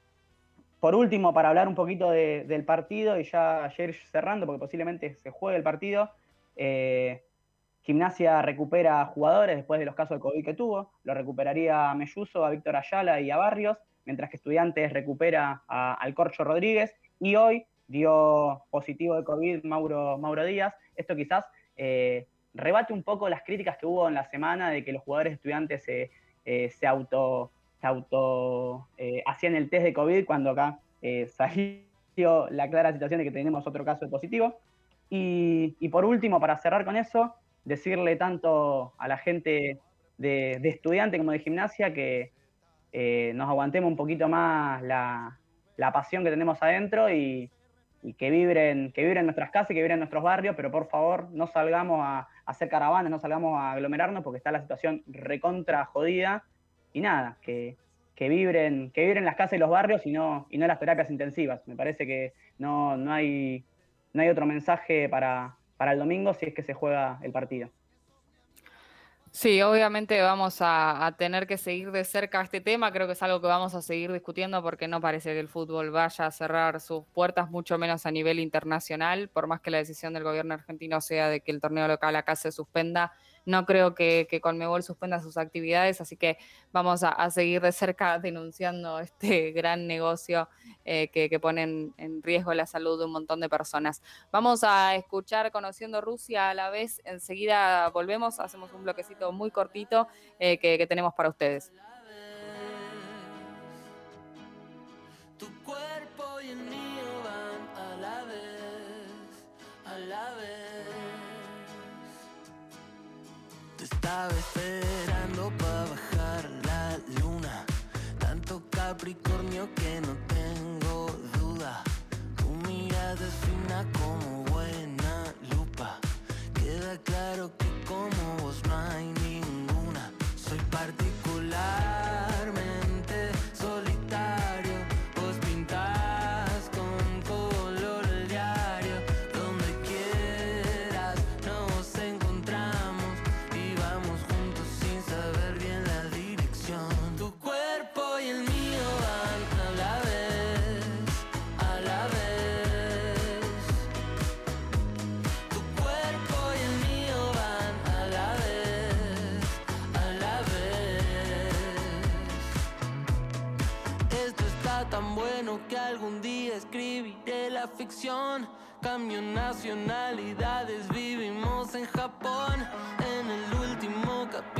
por último, para hablar un poquito del partido y ya ayer cerrando, porque posiblemente se juegue el partido, eh, Gimnasia recupera jugadores después de los casos de COVID que tuvo, lo recuperaría a Melluso, a Víctor Ayala y a Barrios, mientras que Estudiantes recupera al Corcho Rodríguez y hoy dio positivo de COVID Mauro, Mauro Díaz. Esto quizás eh, rebate un poco las críticas que hubo en la semana de que los jugadores estudiantes se, eh, auto, auto eh, hacían el test de COVID cuando acá salió la clara situación de que tenemos otro caso de positivo. Y, y por último, para cerrar con eso, decirle tanto a la gente de, estudiante como de gimnasia que eh, nos aguantemos un poquito más la, pasión que tenemos adentro y, que vibren, que vibren nuestras casas y que vibren nuestros barrios, pero por favor no salgamos a, hacer caravanas, no salgamos a aglomerarnos porque está la situación recontra jodida y nada, que, vibren, que vibren las casas y los barrios y no, y no las terapias intensivas. Me parece que no, no, hay, no hay otro mensaje para, para el domingo si es que se juega el partido. Sí, obviamente vamos a, tener que seguir de cerca este tema. Creo que es algo que vamos a seguir discutiendo porque no parece que el fútbol vaya a cerrar sus puertas, mucho menos a nivel internacional. Por más que la decisión del gobierno argentino sea de que el torneo local acá se suspenda, no creo que, que Conmebol suspenda sus actividades, así que vamos a, seguir de cerca denunciando este gran negocio eh, que, pone en, riesgo la salud de un montón de personas. Vamos a escuchar Conociendo Rusia a la vez, enseguida volvemos, hacemos un bloquecito muy cortito eh, que, que tenemos para ustedes. Estaba esperando para bajar la luna. Tanto Capricornio que no tengo duda. Tu mirada es fina como buena lupa. Queda claro que como vos no hay ninguna. Soy particular. Ficción. Cambio nacionalidades, vivimos en Japón. En el último capítulo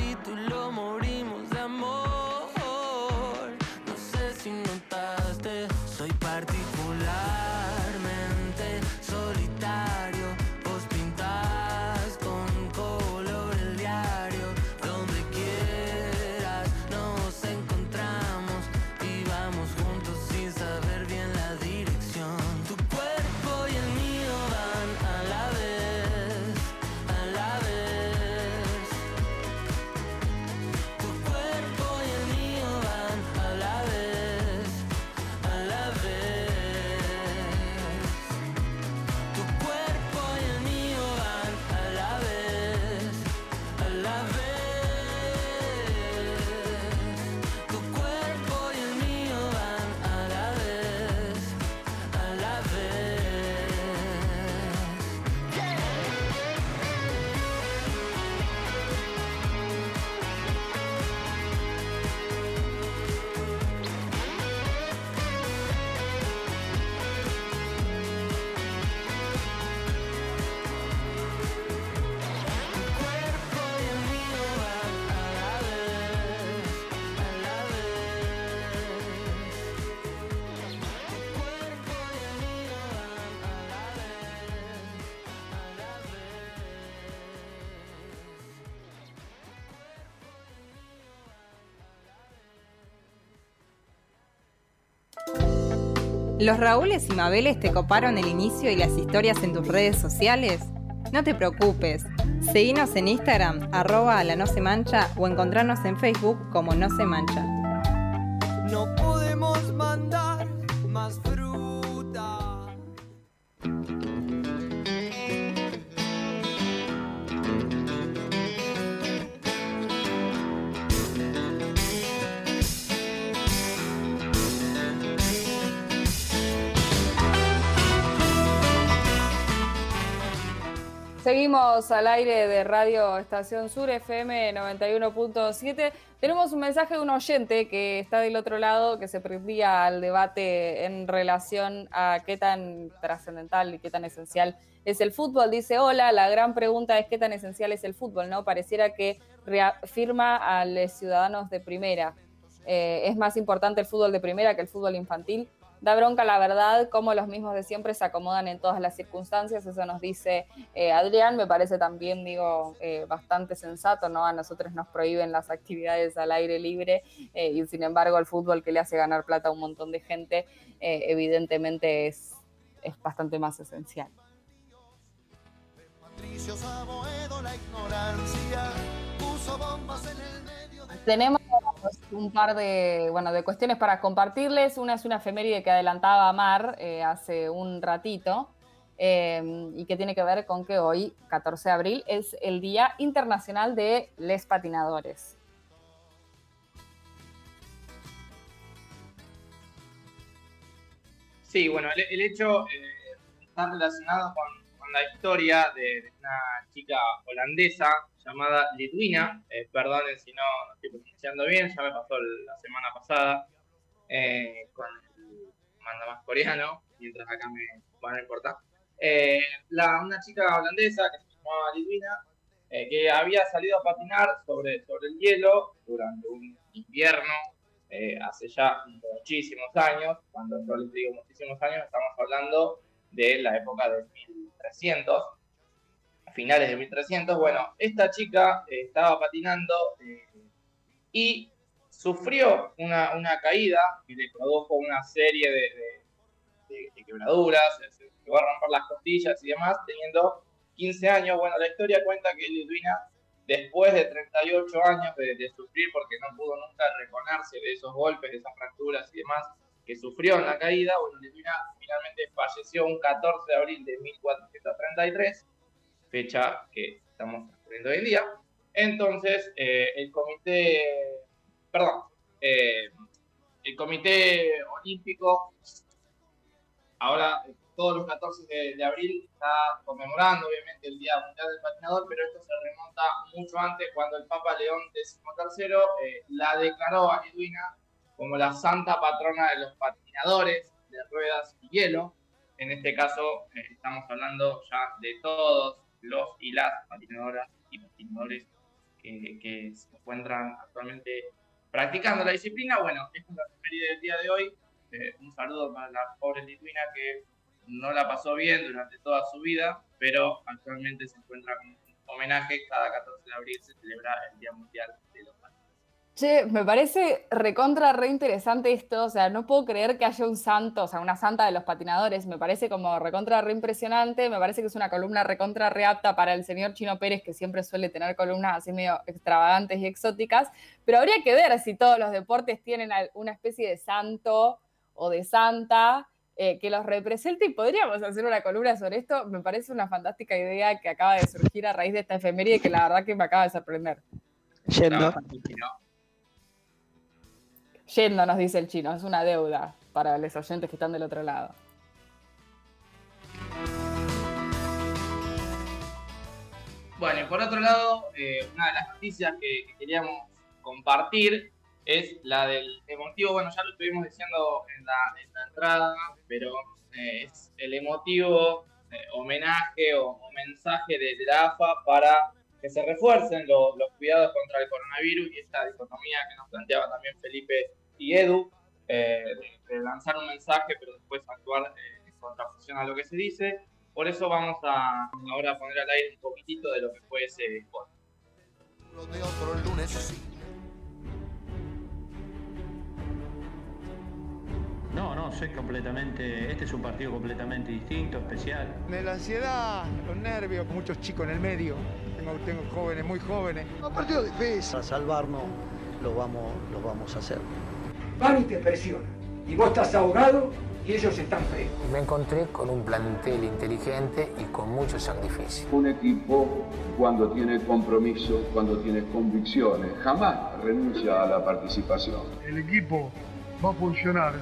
¿Los Raúles y Mabeles te coparon el inicio y las historias en tus redes sociales? No te preocupes. Seguinos en Instagram, arroba la no se mancha o encontrarnos en Facebook como no se mancha. Al aire de Radio Estación Sur FM 91.7. Tenemos un mensaje de un oyente que está del otro lado, que se prendía al debate en relación a qué tan trascendental y qué tan esencial es el fútbol. Dice, hola, la gran pregunta es qué tan esencial es el fútbol, ¿no? Pareciera que reafirma a los ciudadanos de primera. Eh, es más importante el fútbol de primera que el fútbol infantil da bronca la verdad, como los mismos de siempre se acomodan en todas las circunstancias, eso nos dice eh, Adrián, me parece también, digo, eh, bastante sensato, ¿no? A nosotros nos prohíben las actividades al aire libre eh, y sin embargo el fútbol que le hace ganar plata a un montón de gente, evidentemente es, es bastante más esencial. Tenemos un par de, bueno, de cuestiones para compartirles. Una es una efeméride que adelantaba Mar eh, hace un ratito em, y que tiene que ver con que hoy, 14 de abril, es el Día Internacional de Les Patinadores. Sí, bueno, el, hecho eh, está relacionado con, la historia de, una chica holandesa llamada Litwina. Eh, perdonen si no, estoy pronunciando bien, ya me pasó la semana pasada eh, con el manda más coreano, mientras acá me van a importar. Eh, la, una chica holandesa que se llamaba Litwina, que había salido a patinar sobre, sobre el hielo durante un invierno hace ya muchísimos años. Cuando yo les digo muchísimos años, estamos hablando de la época de 1300 finales de 1300. Bueno, esta chica eh, estaba patinando eh, y sufrió una, caída y le produjo una serie de, quebraduras, se llegó a romper las costillas y demás, teniendo 15 años. Bueno, la historia cuenta que Lidwina, después de 38 años de, sufrir, porque no pudo nunca reponerse de esos golpes, de esas fracturas y demás que sufrió en la caída, bueno, finalmente falleció un 14 de abril de 1433 fecha que estamos transcurriendo hoy en día. Entonces, eh, el comité, perdón, eh, el comité olímpico, ahora todos los 14 de, abril está conmemorando obviamente el Día Mundial del Patinador, pero esto se remonta mucho antes cuando el Papa León XIII eh, la declaró a Edwina como la santa patrona de los patinadores de ruedas y hielo. En este caso estamos hablando ya de todos los y las patinadoras y patinadores que, se encuentran actualmente practicando la disciplina. Bueno, esta es la feria del día de hoy. Eh, un saludo para la pobre Lituina que no la pasó bien durante toda su vida, pero actualmente se encuentra con un homenaje. Cada 14 de abril se celebra el Día Mundial de los Che, me parece recontra re interesante esto, o sea, no puedo creer que haya un santo, o sea, una santa de los patinadores, me parece como recontra re impresionante, me parece que es una columna recontra re apta para el señor Chino Pérez, que siempre suele tener columnas así medio extravagantes y exóticas, pero habría que ver si todos los deportes tienen una especie de santo o de santa eh, que los represente y podríamos hacer una columna sobre esto, me parece una fantástica idea que acaba de surgir a raíz de esta efeméride que la verdad que me acaba de sorprender. Yendo. Yendo, nos dice el chino, es una deuda para los oyentes que están del otro lado. Bueno, y por otro lado, eh, una de las noticias que, queríamos compartir es la del emotivo, bueno, ya lo estuvimos diciendo en la, entrada, pero eh, es el emotivo eh, homenaje o, mensaje de, la AFA para que se refuercen los, cuidados contra el coronavirus y esta dicotomía que nos planteaba también Felipe y Edu, eh, de, lanzar un mensaje pero después actuar eh, en contraposición a lo que se dice. Por eso vamos a ahora poner al aire un poquitito de lo que fue ese spot. No, no, sé completamente. Este es un partido completamente distinto, especial. De la ansiedad, los nervios, muchos chicos en el medio. Tengo, jóvenes, muy jóvenes. Un partido difícil. Para salvarnos lo vamos, lo vamos a hacer. Van y te presiona. Y vos estás ahogado y ellos están frescos. Me encontré con un plantel inteligente y con mucho sacrificio. Un equipo cuando tiene compromiso, cuando tiene convicciones, jamás renuncia a la participación. El equipo va a funcionar.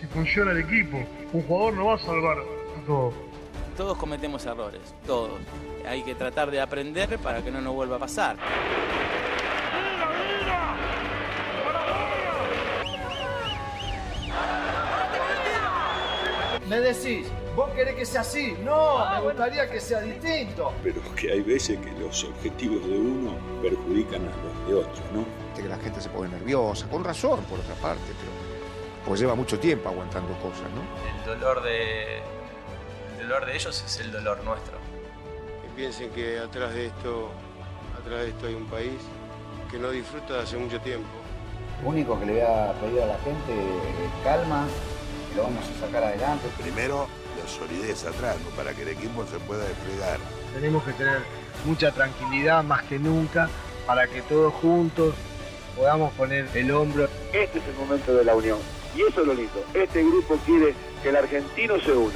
Si funciona el equipo, un jugador no va a salvar a todos. Todos cometemos errores, todos. Hay que tratar de aprender para que no nos vuelva a pasar. Me decís, vos querés que sea así. No, me gustaría que sea distinto. Pero que hay veces que los objetivos de uno perjudican a los de otro, ¿no? Que la gente se pone nerviosa, con razón por otra parte, pero pues lleva mucho tiempo aguantando cosas, ¿no? El dolor de el dolor de ellos es el dolor nuestro piensen que atrás de esto, atrás de esto hay un país que no disfruta hace mucho tiempo. Lo único que le voy a pedir a la gente es calma, lo vamos a sacar adelante. Primero, la solidez atrás, para que el equipo se pueda desplegar. Tenemos que tener mucha tranquilidad más que nunca para que todos juntos podamos poner el hombro. Este es el momento de la unión. Y eso es lo lindo. Este grupo quiere que el argentino se una.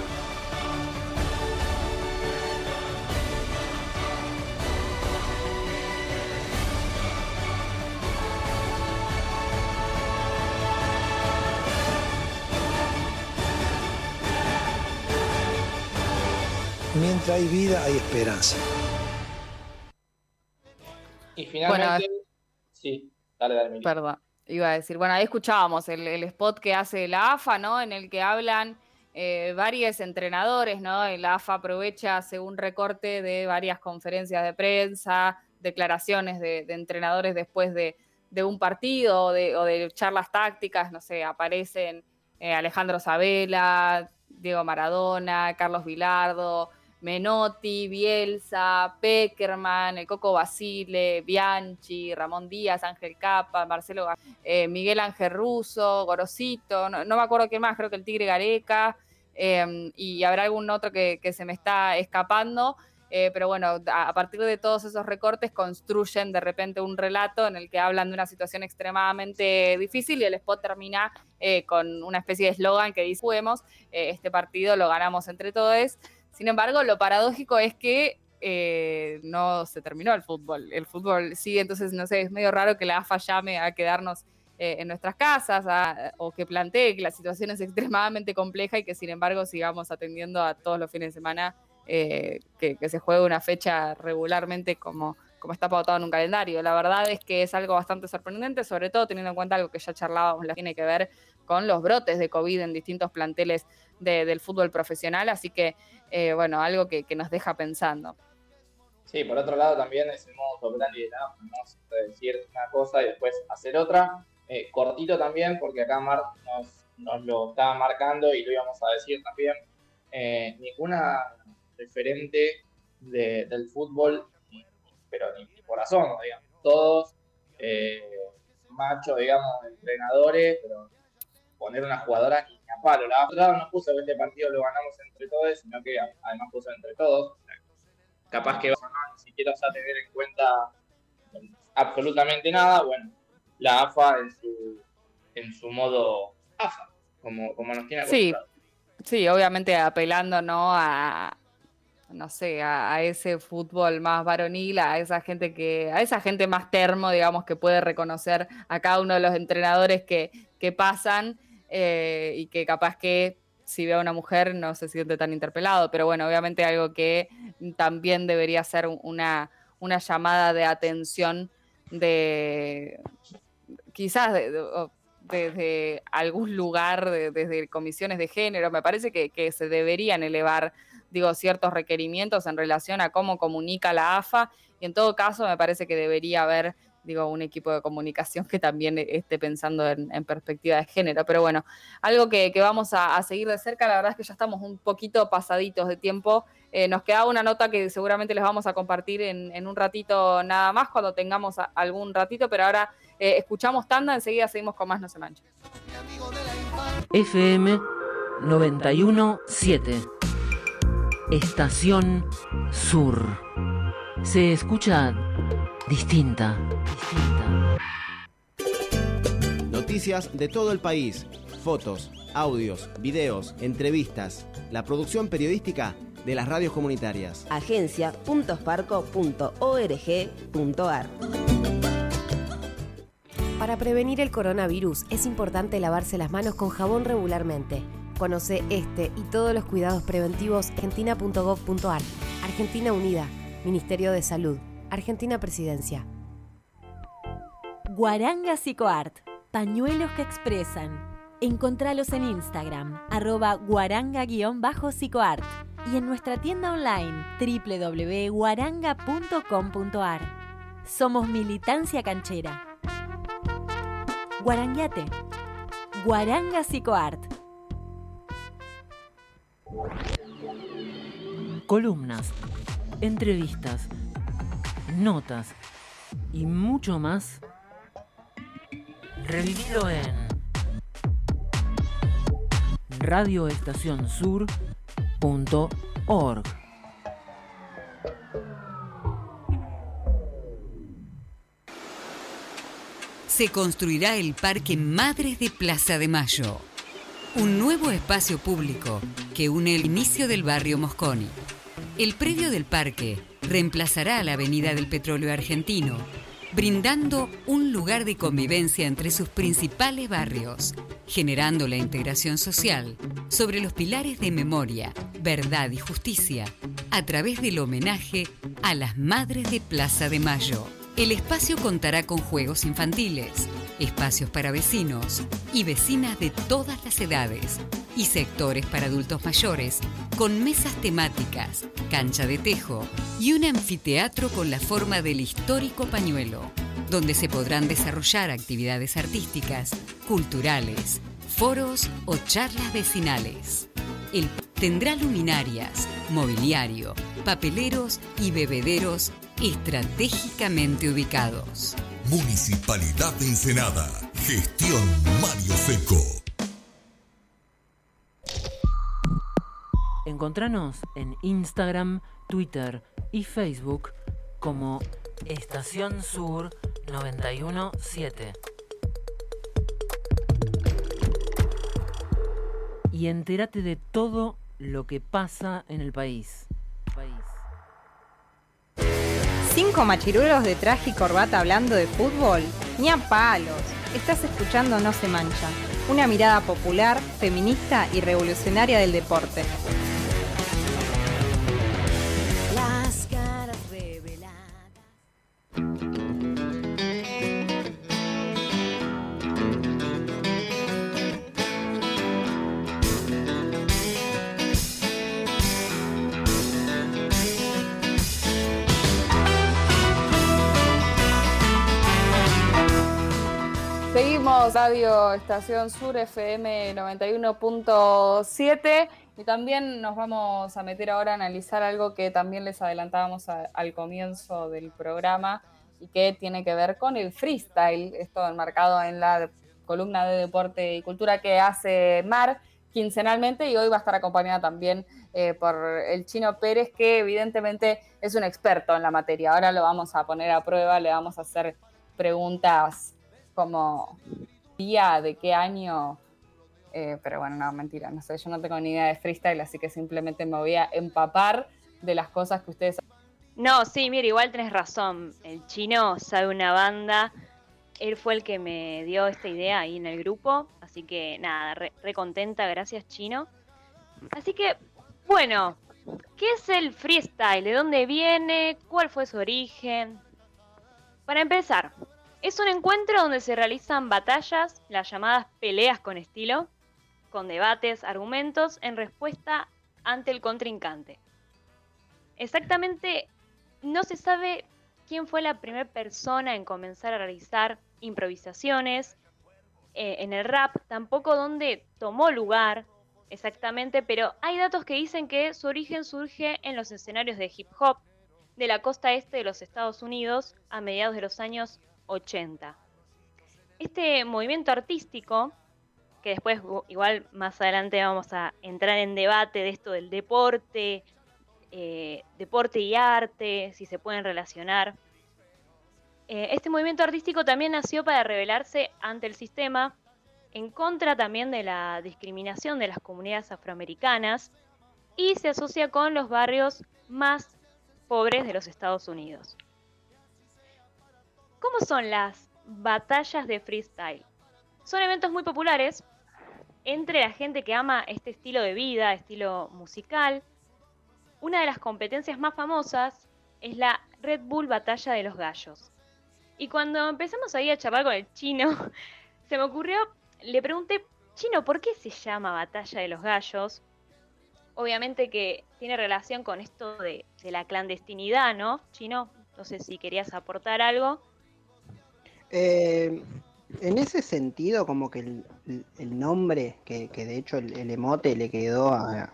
Hay vida, hay esperanza. finalmente, sí, dale, dale. Perdón, iba a decir, bueno, ahí escuchábamos el, el spot que hace la AFA, ¿no? En el que hablan eh, varios entrenadores, ¿no? Y la AFA aprovecha, hace un recorte de varias conferencias de prensa, declaraciones de, entrenadores después de, un partido o de, charlas tácticas, no sé, aparecen eh, Alejandro Sabela, Diego Maradona, Carlos Vilardo, Menotti, Bielsa, Peckerman, el Coco Basile, Bianchi, Ramón Díaz, Ángel Capa, Marcelo, eh, Miguel Ángel Russo, Gorosito, no, me acuerdo qué más, creo que el Tigre Gareca, em, y habrá algún otro que, se me está escapando. Eh, pero bueno, a, partir de todos esos recortes construyen de repente un relato en el que hablan de una situación extremadamente difícil y el spot termina eh, con una especie de eslogan que dice, juguemos, este partido lo ganamos entre todos. Sin embargo, lo paradójico es que eh, no se terminó el fútbol. El fútbol sigue, entonces, no sé, es medio raro que la AFA llame a quedarnos eh, en nuestras casas o que plantee que la situación es extremadamente compleja y que, sin embargo, sigamos atendiendo a todos los fines de semana eh, que, se juegue una fecha regularmente como, como está pautado en un calendario. La verdad es que es algo bastante sorprendente, sobre todo teniendo en cuenta algo que ya charlábamos, la tiene que ver con los brotes de COVID en distintos planteles del fútbol profesional, así que, eh, bueno, algo que, nos deja pensando. Sí, por otro lado también es el modo de la ¿no? decir una cosa y después hacer otra. Eh, cortito también, porque acá Mar nos, lo estaba marcando y lo íbamos a decir también. Eh, ninguna referente del fútbol, pero ni, corazón, digamos. Todos machos, digamos, entrenadores, pero poner una jugadora ni a palo. La verdad no puso que este partido lo ganamos entre todos, sino que además puso entre todos. Capaz que ni siquiera vas a tener en cuenta absolutamente nada. Bueno, la AFA en su, en su modo AFA, como, como nos tiene Sí, sí, obviamente apelando ¿no? a, no sé, a, ese fútbol más varonil, a esa gente que, a esa gente más termo, digamos, que puede reconocer a cada uno de los entrenadores que, que pasan eh, y que capaz que si ve a una mujer no se siente tan interpelado, pero bueno, obviamente algo que también debería ser una, una llamada de atención de quizás desde algún lugar, desde comisiones de género, me parece que, que, se deberían elevar, digo, ciertos requerimientos en relación a cómo comunica la AFA y en todo caso me parece que debería haber digo, un equipo de comunicación que también esté pensando en, perspectiva de género. Pero bueno, algo que, vamos a, seguir de cerca, la verdad es que ya estamos un poquito pasaditos de tiempo. Eh, nos queda una nota que seguramente les vamos a compartir en, un ratito nada más, cuando tengamos algún ratito, pero ahora eh, escuchamos tanda, enseguida seguimos con más No se mancha. FM 917 Estación Sur. Se escucha distinta. Noticias de todo el país, fotos, audios, videos, entrevistas, la producción periodística de las radios comunitarias. Agencia.sparco.org.ar Para prevenir el coronavirus es importante lavarse las manos con jabón regularmente. Conoce este y todos los cuidados preventivos argentina.gov.ar. Argentina Unida, Ministerio de Salud. Argentina Presidencia. Guaranga Psicoart. Pañuelos que expresan. Encontralos en Instagram, arroba guaranga-psicoart y en nuestra tienda online www.guaranga.com.ar. Somos Militancia Canchera. Guarangueate. Guaranga Psicoart. Columnas, entrevistas notas y mucho más, revivido en radioestacionsur.org. Se construirá el Parque Madres de Plaza de Mayo, un nuevo espacio público que une el inicio del barrio Mosconi. El predio del parque reemplazará la Avenida del Petróleo Argentino, brindando un lugar de convivencia entre sus principales barrios, generando la integración social sobre los pilares de memoria, verdad y justicia, a través del homenaje a las Madres de Plaza de Mayo. El espacio contará con juegos infantiles, espacios para vecinos y vecinas de todas las edades y sectores para adultos mayores, con mesas temáticas, cancha de tejo y un anfiteatro con la forma del histórico pañuelo, donde se podrán desarrollar actividades artísticas, culturales, foros o charlas vecinales. El tendrá luminarias, mobiliario, papeleros y bebederos estratégicamente ubicados. Municipalidad de Ensenada. Gestión Mario Seco. Encontranos en Instagram, Twitter y Facebook como Estación Sur 917. Y entérate de todo lo que pasa en el país. ¿Cinco machirulos de traje y corbata hablando de fútbol? Ni a palos. Estás escuchando No se mancha, una mirada popular, feminista y revolucionaria del deporte. Seguimos Radio Estación Sur FM 91.7 y también nos vamos a meter ahora a analizar algo que también les adelantábamos al comienzo del programa y que tiene que ver con el freestyle, esto enmarcado en la columna de deporte y cultura que hace Mar quincenalmente y hoy va a estar acompañada también eh, por el Chino Pérez que evidentemente es un experto en la materia. Ahora lo vamos a poner a prueba, le vamos a hacer preguntas como día, de qué año, eh, pero bueno, no, mentira, no sé, yo no tengo ni idea de freestyle, así que simplemente me voy a empapar de las cosas que ustedes... No, sí, mira, igual tenés razón. El chino sabe una banda. Él fue el que me dio esta idea ahí en el grupo. Así que nada, re, re contenta, gracias chino. Así que, bueno, ¿qué es el freestyle? ¿De dónde viene? ¿Cuál fue su origen? Para empezar, es un encuentro donde se realizan batallas, las llamadas peleas con estilo, con debates, argumentos en respuesta ante el contrincante. Exactamente no se sabe quién fue la primera persona en comenzar a realizar improvisaciones eh, en el rap, tampoco dónde tomó lugar exactamente, pero hay datos que dicen que su origen surge en los escenarios de hip hop de la costa este de los Estados Unidos a mediados de los años 80. Este movimiento artístico, que después igual más adelante vamos a entrar en debate de esto del deporte, eh, deporte y arte, si se pueden relacionar. Eh, este movimiento artístico también nació para rebelarse ante el sistema, en contra también de la discriminación de las comunidades afroamericanas y se asocia con los barrios más pobres de los Estados Unidos. ¿Cómo son las batallas de freestyle? Son eventos muy populares entre la gente que ama este estilo de vida, estilo musical. Una de las competencias más famosas es la Red Bull Batalla de los Gallos. Y cuando empezamos ahí a charlar con el chino, se me ocurrió, le pregunté, chino, ¿por qué se llama Batalla de los Gallos? Obviamente que tiene relación con esto de, de la clandestinidad, ¿no? Chino, no sé si querías aportar algo. Eh, en ese sentido, como que el, nombre, que, de hecho el, emote le quedó a,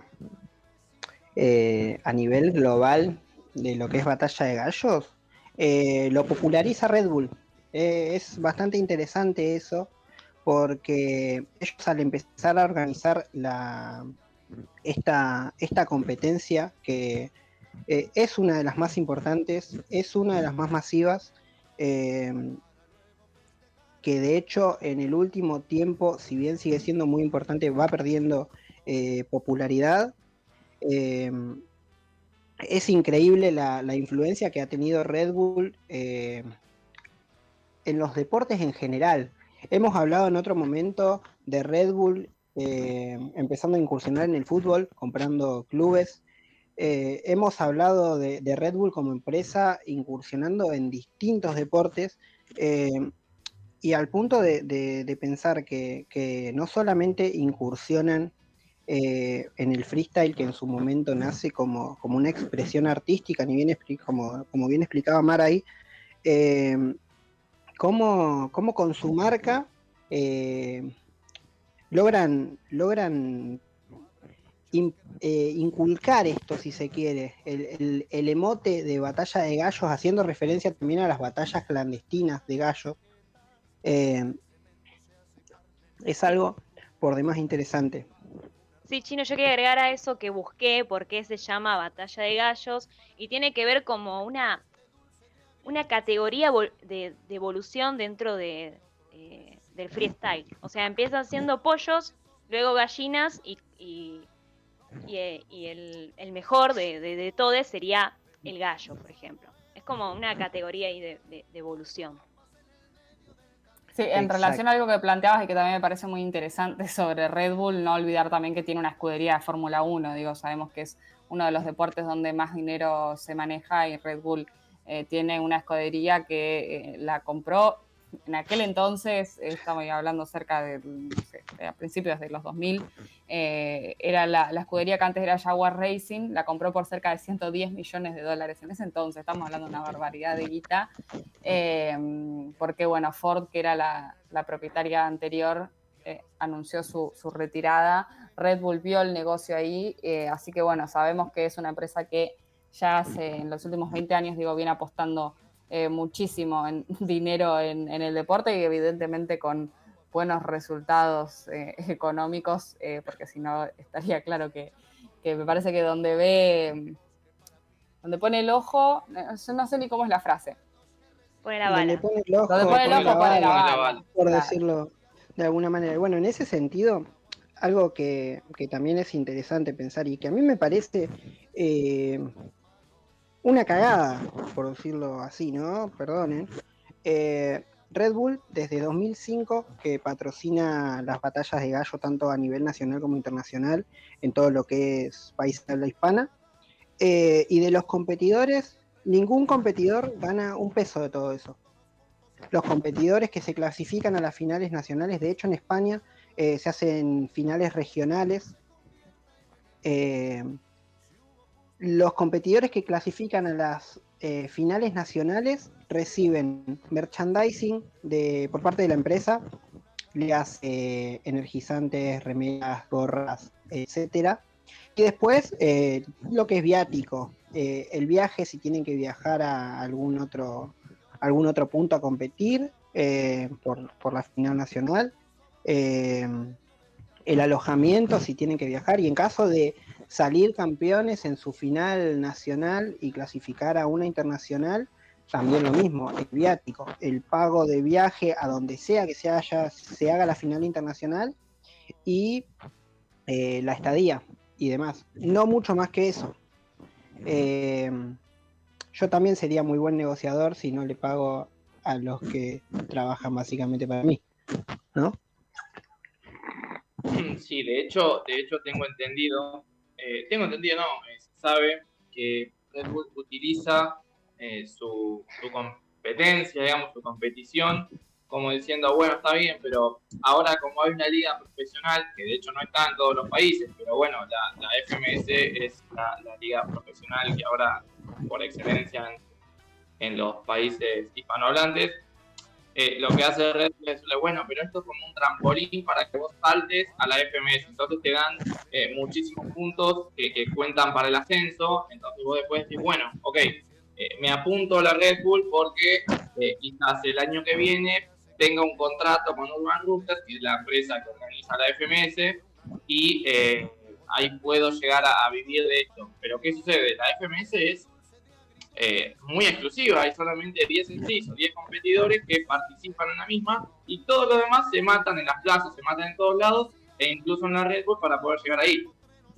eh, a nivel global de lo que es Batalla de Gallos, eh, lo populariza Red Bull. Es bastante interesante eso, porque ellos al empezar a organizar esta, competencia, que es una de las más importantes, es una de las más masivas, que de hecho en el último tiempo, si bien sigue siendo muy importante, va perdiendo eh, popularidad. Eh, es increíble la, influencia que ha tenido Red Bull eh, en los deportes en general. Hemos hablado en otro momento de Red Bull eh, empezando a incursionar en el fútbol, comprando clubes, eh, hemos hablado de, Red Bull como empresa incursionando en distintos deportes y al punto de, de- pensar que, que no solamente incursionan eh, en el freestyle que en su momento nace como, como una expresión artística, ni bien como, como bien explicaba Mar ahí, eh, cómo, cómo con su marca eh, logran, logran eh, inculcar esto, si se quiere, el- el emote de batalla de gallos, haciendo referencia también a las batallas clandestinas de gallos. Eh, es algo por demás interesante. Sí, Chino, yo quería agregar a eso que busqué por qué se llama Batalla de Gallos y tiene que ver como una, una categoría de, evolución dentro de, eh, del freestyle. O sea, empiezan siendo pollos, luego gallinas y, y, eh, el, mejor de, de, todos sería el gallo, por ejemplo. Es como una categoría de evolución. Sí, en Exacto. relación a algo que planteabas y que también me parece muy interesante sobre Red Bull, no olvidar también que tiene una escudería de Fórmula 1, digo, sabemos que es uno de los deportes donde más dinero se maneja y Red Bull eh, tiene una escudería que eh, la compró en aquel entonces, estamos hablando cerca de, no sé, a principios de los 2000, eh, era la, escudería que antes era Jaguar Racing, la compró por cerca de 110 millones de dólares en ese entonces, estamos hablando de una barbaridad de guita, eh, porque bueno, Ford, que era la, propietaria anterior, eh, anunció su, su retirada, Red Bull vio el negocio ahí, eh, así que bueno, sabemos que es una empresa que ya hace, en los últimos 20 años, digo, viene apostando eh, muchísimo en dinero en, en el deporte y evidentemente con buenos resultados eh, económicos, eh, porque si no estaría claro que, que me parece que donde ve, donde pone el ojo, yo no sé ni cómo es la frase. Pone la Donde bala. pone el ojo, Donde pone el ojo, pone la bala. por Claro. decirlo de alguna manera. Bueno, en ese sentido, algo que, que también es interesante pensar y que a mí me parece eh, una cagada, por decirlo así, ¿no? Perdonen. Eh, Red Bull, desde 2005, que patrocina las batallas de gallo tanto a nivel nacional como internacional, en todo lo que es país de habla hispana. Eh, y de los competidores, ningún competidor gana un peso de todo eso. Los competidores que se clasifican a las finales nacionales, de hecho en España eh, se hacen finales regionales. Los competidores que clasifican a las eh, finales nacionales reciben merchandising de, por parte de la empresa, le hace energizantes, remeras, gorras, etcétera. Y después eh, lo que es viático, eh, el viaje si tienen que viajar a algún otro, algún otro punto a competir eh, por, por la final nacional, eh, el alojamiento si tienen que viajar y en caso de salir campeones en su final nacional y clasificar a una internacional, también lo mismo, el viático, el pago de viaje a donde sea que se, haya, se haga la final internacional y eh, la estadía y demás. No mucho más que eso. Eh, yo también sería muy buen negociador si no le pago a los que trabajan básicamente para mí, ¿no? Sí, de hecho, de hecho tengo entendido, eh, tengo entendido, no, eh, se sabe que Red Bull utiliza eh, su, competencia, digamos, su competición, como diciendo, bueno, está bien, pero ahora como hay una liga profesional, que de hecho no está en todos los países, pero bueno, la, FMS es la, la liga profesional que ahora por excelencia en, en los países hispanohablantes, eh, lo que hace Red Bull es decirle, bueno, pero esto es como un trampolín para que vos saltes a la FMS. Entonces te dan eh, muchísimos puntos que, que cuentan para el ascenso. Entonces vos después decís, bueno, ok, eh, me apunto a la Red Bull porque eh, quizás el año que viene tenga un contrato con Urban Roosters, que es la empresa que organiza la FMS, y eh, ahí puedo llegar a, a vivir de esto. Pero ¿qué sucede? La FMS es eh, muy exclusiva, hay solamente 10 incisos, 10 competidores que participan en la misma y todos los demás se matan en las plazas, se matan en todos lados e incluso en la Red Bull para poder llegar ahí.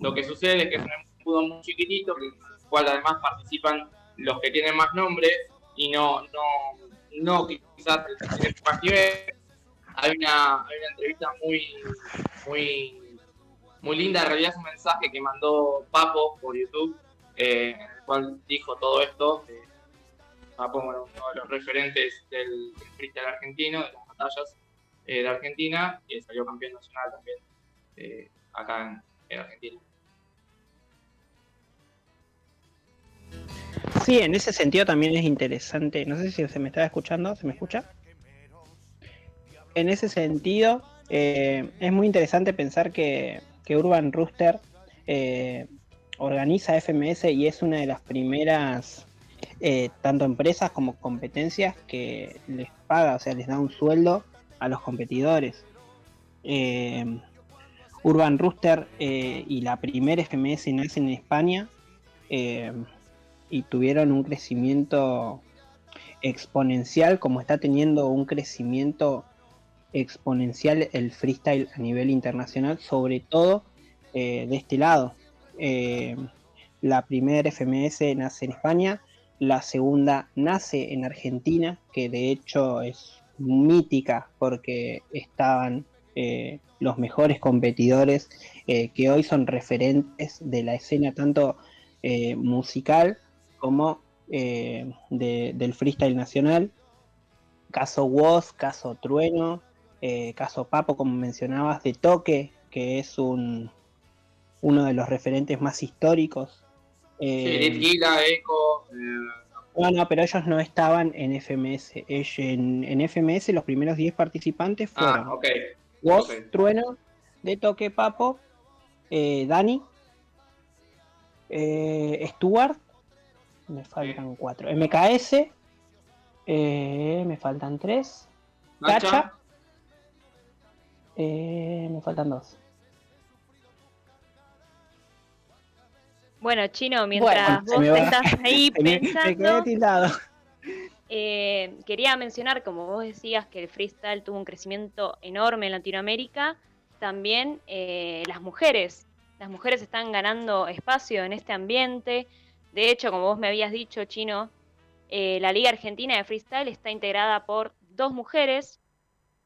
Lo que sucede es que es un embudo muy chiquitito, en el cual además participan los que tienen más nombres y no, no, no quizás el que más nivel. Hay una, hay una entrevista muy, muy, muy linda, en realidad es un mensaje que mandó Papo por YouTube eh, en el cual dijo todo esto. Eh, uno de los referentes del, del freestyle argentino, de las batallas eh, de Argentina, y salió campeón nacional también eh, acá en, Argentina. Sí, en ese sentido también es interesante. No sé si se me está escuchando, ¿se me escucha? En ese sentido, es muy interesante pensar que, que Urban Rooster organiza FMS y es una de las primeras eh, tanto empresas como competencias que les paga, o sea, les da un sueldo a los competidores. Eh, Urban Rooster eh, y la primera FMS nacen en España y tuvieron un crecimiento exponencial, como está teniendo un crecimiento exponencial el freestyle a nivel internacional, sobre todo de este lado. La primera FMS nace en España la segunda nace en Argentina, que de hecho es mítica porque estaban eh, los mejores competidores eh, que hoy son referentes de la escena tanto eh, musical como del freestyle nacional. Caso Woz, caso Trueno, caso Papo, como mencionabas, de Toque, que es un, uno de los referentes más históricos sí, Eco. No, no, pero ellos no estaban en FMS. En, FMS los primeros 10 participantes ah, fueron ah, okay. Woz, Trueno, De Toque Papo, eh, Dani, eh, Stuart, me faltan 4, MKS, eh, me faltan 3, Cacha, eh, me faltan 2. Bueno, Chino, mientras vos estás ahí pensando, eh, quería mencionar, como vos decías, que el freestyle tuvo un crecimiento enorme en Latinoamérica, también eh, las mujeres. Las mujeres están ganando espacio en este ambiente. De hecho, como vos me habías dicho, Chino, eh, la Liga Argentina de Freestyle está integrada por dos mujeres.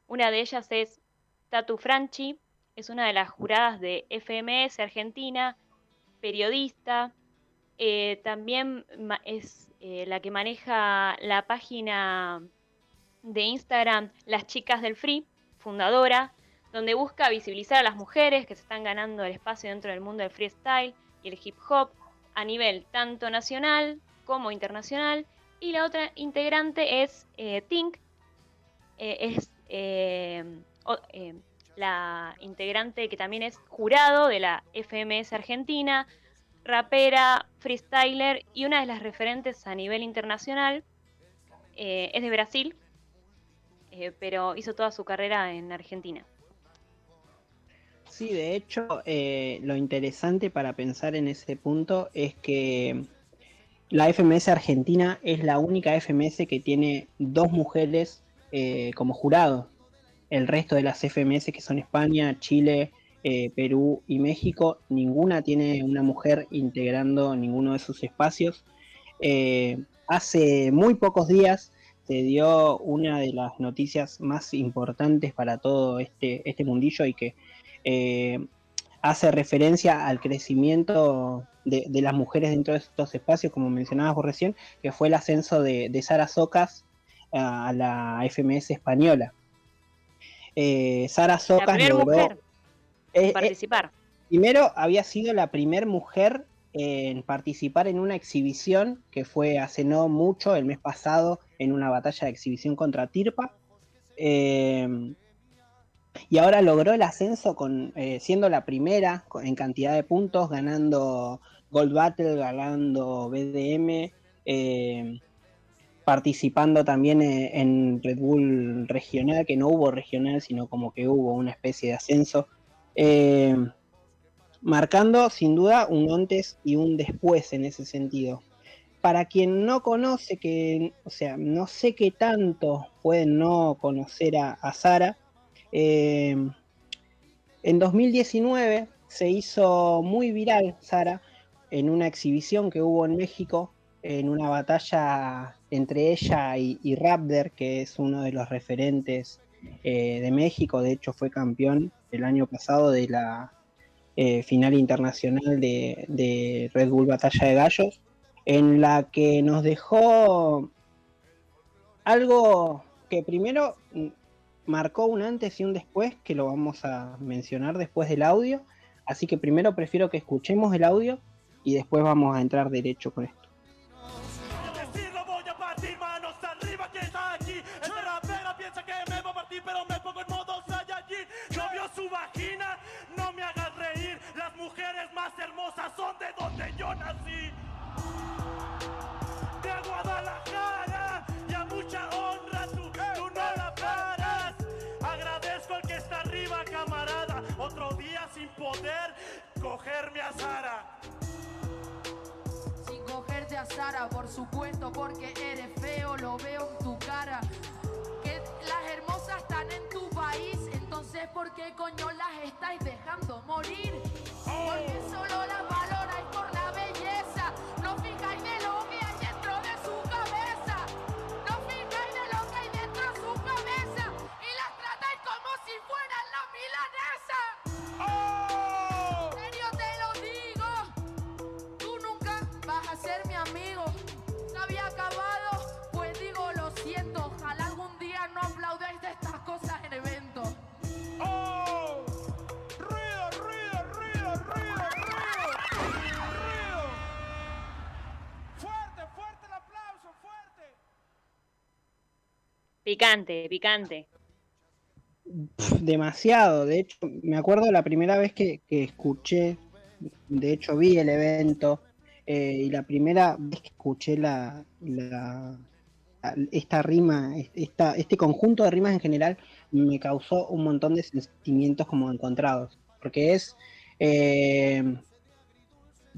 Una de ellas es Tatu Franchi, es una de las juradas de FMS Argentina periodista, eh, también es eh, la que maneja la página de Instagram Las Chicas del Free, fundadora, donde busca visibilizar a las mujeres que se están ganando el espacio dentro del mundo del freestyle y el hip hop a nivel tanto nacional como internacional. Y la otra integrante es eh, Tink, es la integrante que también es jurado de la FMS Argentina, rapera, freestyler y una de las referentes a nivel internacional. Eh, es de Brasil, eh, pero hizo toda su carrera en Argentina. Sí, de hecho, eh, lo interesante para pensar en ese punto es que la FMS Argentina es la única FMS que tiene dos mujeres como jurado el resto de las FMS que son España, Chile, eh, Perú y México, ninguna tiene una mujer integrando ninguno de sus espacios. Eh, hace muy pocos días se dio una de las noticias más importantes para todo este, este mundillo y que eh, hace referencia al crecimiento de, las mujeres dentro de estos espacios, como mencionabas recién, que fue el ascenso de, de Sara Socas a la FMS española. Eh, Sara Socas logró eh, eh, participar. primero había sido la primera mujer en participar en una exhibición que fue hace no mucho, el mes pasado, en una batalla de exhibición contra Tirpa. y ahora logró el ascenso con, siendo la primera en cantidad de puntos, ganando Gold Battle, ganando BDM, participando también eh, en Red Bull regional, que no hubo regional, sino como que hubo una especie de ascenso, eh, marcando sin duda un antes y un después en ese sentido. Para quien no conoce, que, o sea, no sé qué tanto pueden no conocer a, Sara, eh, en 2019 se hizo muy viral Sara en una exhibición que hubo en México, en una batalla entre ella y, Raptor, que es uno de los referentes eh, de México, de hecho fue campeón el año pasado de la, eh, final internacional de, de Red Bull Batalla de Gallos, en la que nos dejó algo que primero marcó un antes y un después, que lo vamos a mencionar después del audio. Así que primero prefiero que escuchemos el audio y después vamos a entrar derecho con esto. Más hermosas son de donde yo nací. De Guadalajara y a mucha honra tú, tú no la paras. Agradezco al que está arriba camarada. Otro día sin poder cogerme a Sara. Sin cogerte a Sara, por supuesto, porque eres feo, lo veo en tu cara. Que las hermosas están en tu país, entonces ¿por qué coño las estáis dejando morir? Porque solo las valoráis por la Picante, picante. demasiado. De hecho, me acuerdo la primera vez que, que escuché, de hecho vi el evento, eh, y la primera vez que escuché la, la- esta rima, esta, este conjunto de rimas en general, me causó un montón de sentimientos como encontrados. Porque es eh,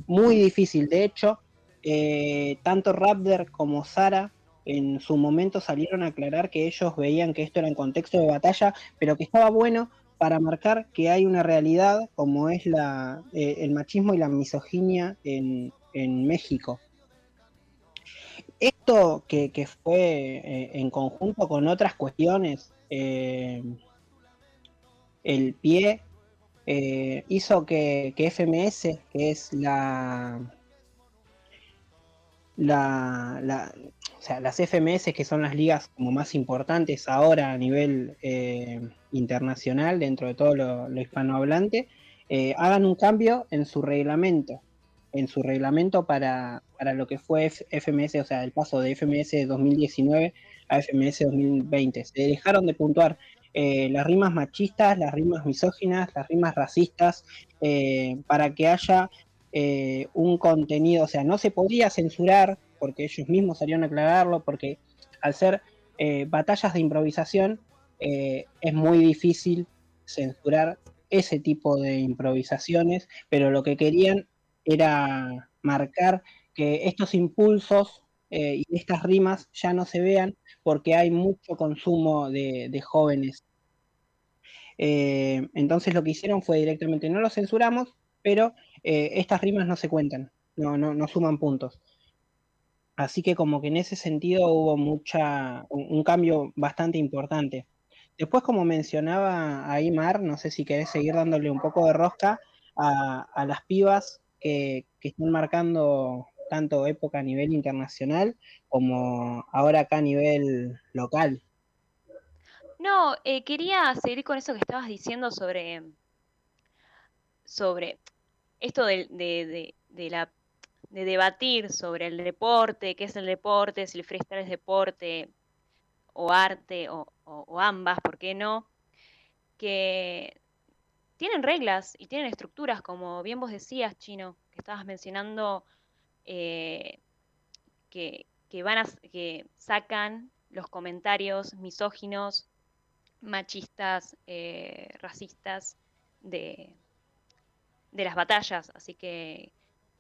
muy difícil. De hecho, eh, tanto Raptor como Sara en su momento salieron a aclarar que ellos veían que esto era en contexto de batalla, pero que estaba bueno para marcar que hay una realidad como es la, eh, el machismo y la misoginia en, en México. Esto que, que fue eh, en conjunto con otras cuestiones, eh, el pie hizo que, que FMS, que es la, la, la- sea, las FMS, que son las ligas como más importantes ahora a nivel eh, internacional, dentro de todo lo, hispanohablante, eh, hagan un cambio en su reglamento, en su reglamento para, para lo que fue FMS, o sea, el paso de FMS 2019 a FMS 2020. Se dejaron de puntuar eh, las rimas machistas, las rimas misóginas, las rimas racistas, para que haya un contenido, o sea, no se podía censurar, porque ellos mismos salieron a aclararlo, porque al ser eh, batallas de improvisación, eh, es muy difícil censurar ese tipo de improvisaciones, pero lo que querían era marcar que estos impulsos eh, y estas rimas ya no se vean porque hay mucho consumo de, jóvenes. Entonces lo que hicieron fue directamente, no lo censuramos, pero estas rimas no se cuentan, no, no, no suman puntos. Así que como que en ese sentido hubo mucha, un, cambio bastante importante. Después, como mencionaba ahí Mar, no sé si querés seguir dándole un poco de rosca a, a las pibas que, que están marcando tanto época a nivel internacional como ahora acá a nivel local. No, eh, quería seguir con eso que estabas diciendo sobre, sobre esto de, de- de- de la, de debatir sobre el deporte, qué es el deporte, si el freestyle es deporte o arte o, ambas, ¿por qué no? Que tienen reglas y tienen estructuras, como bien vos decías, Chino, que estabas mencionando eh, que, que van a, que sacan los comentarios misóginos, machistas, eh, racistas de, de las batallas. Así que,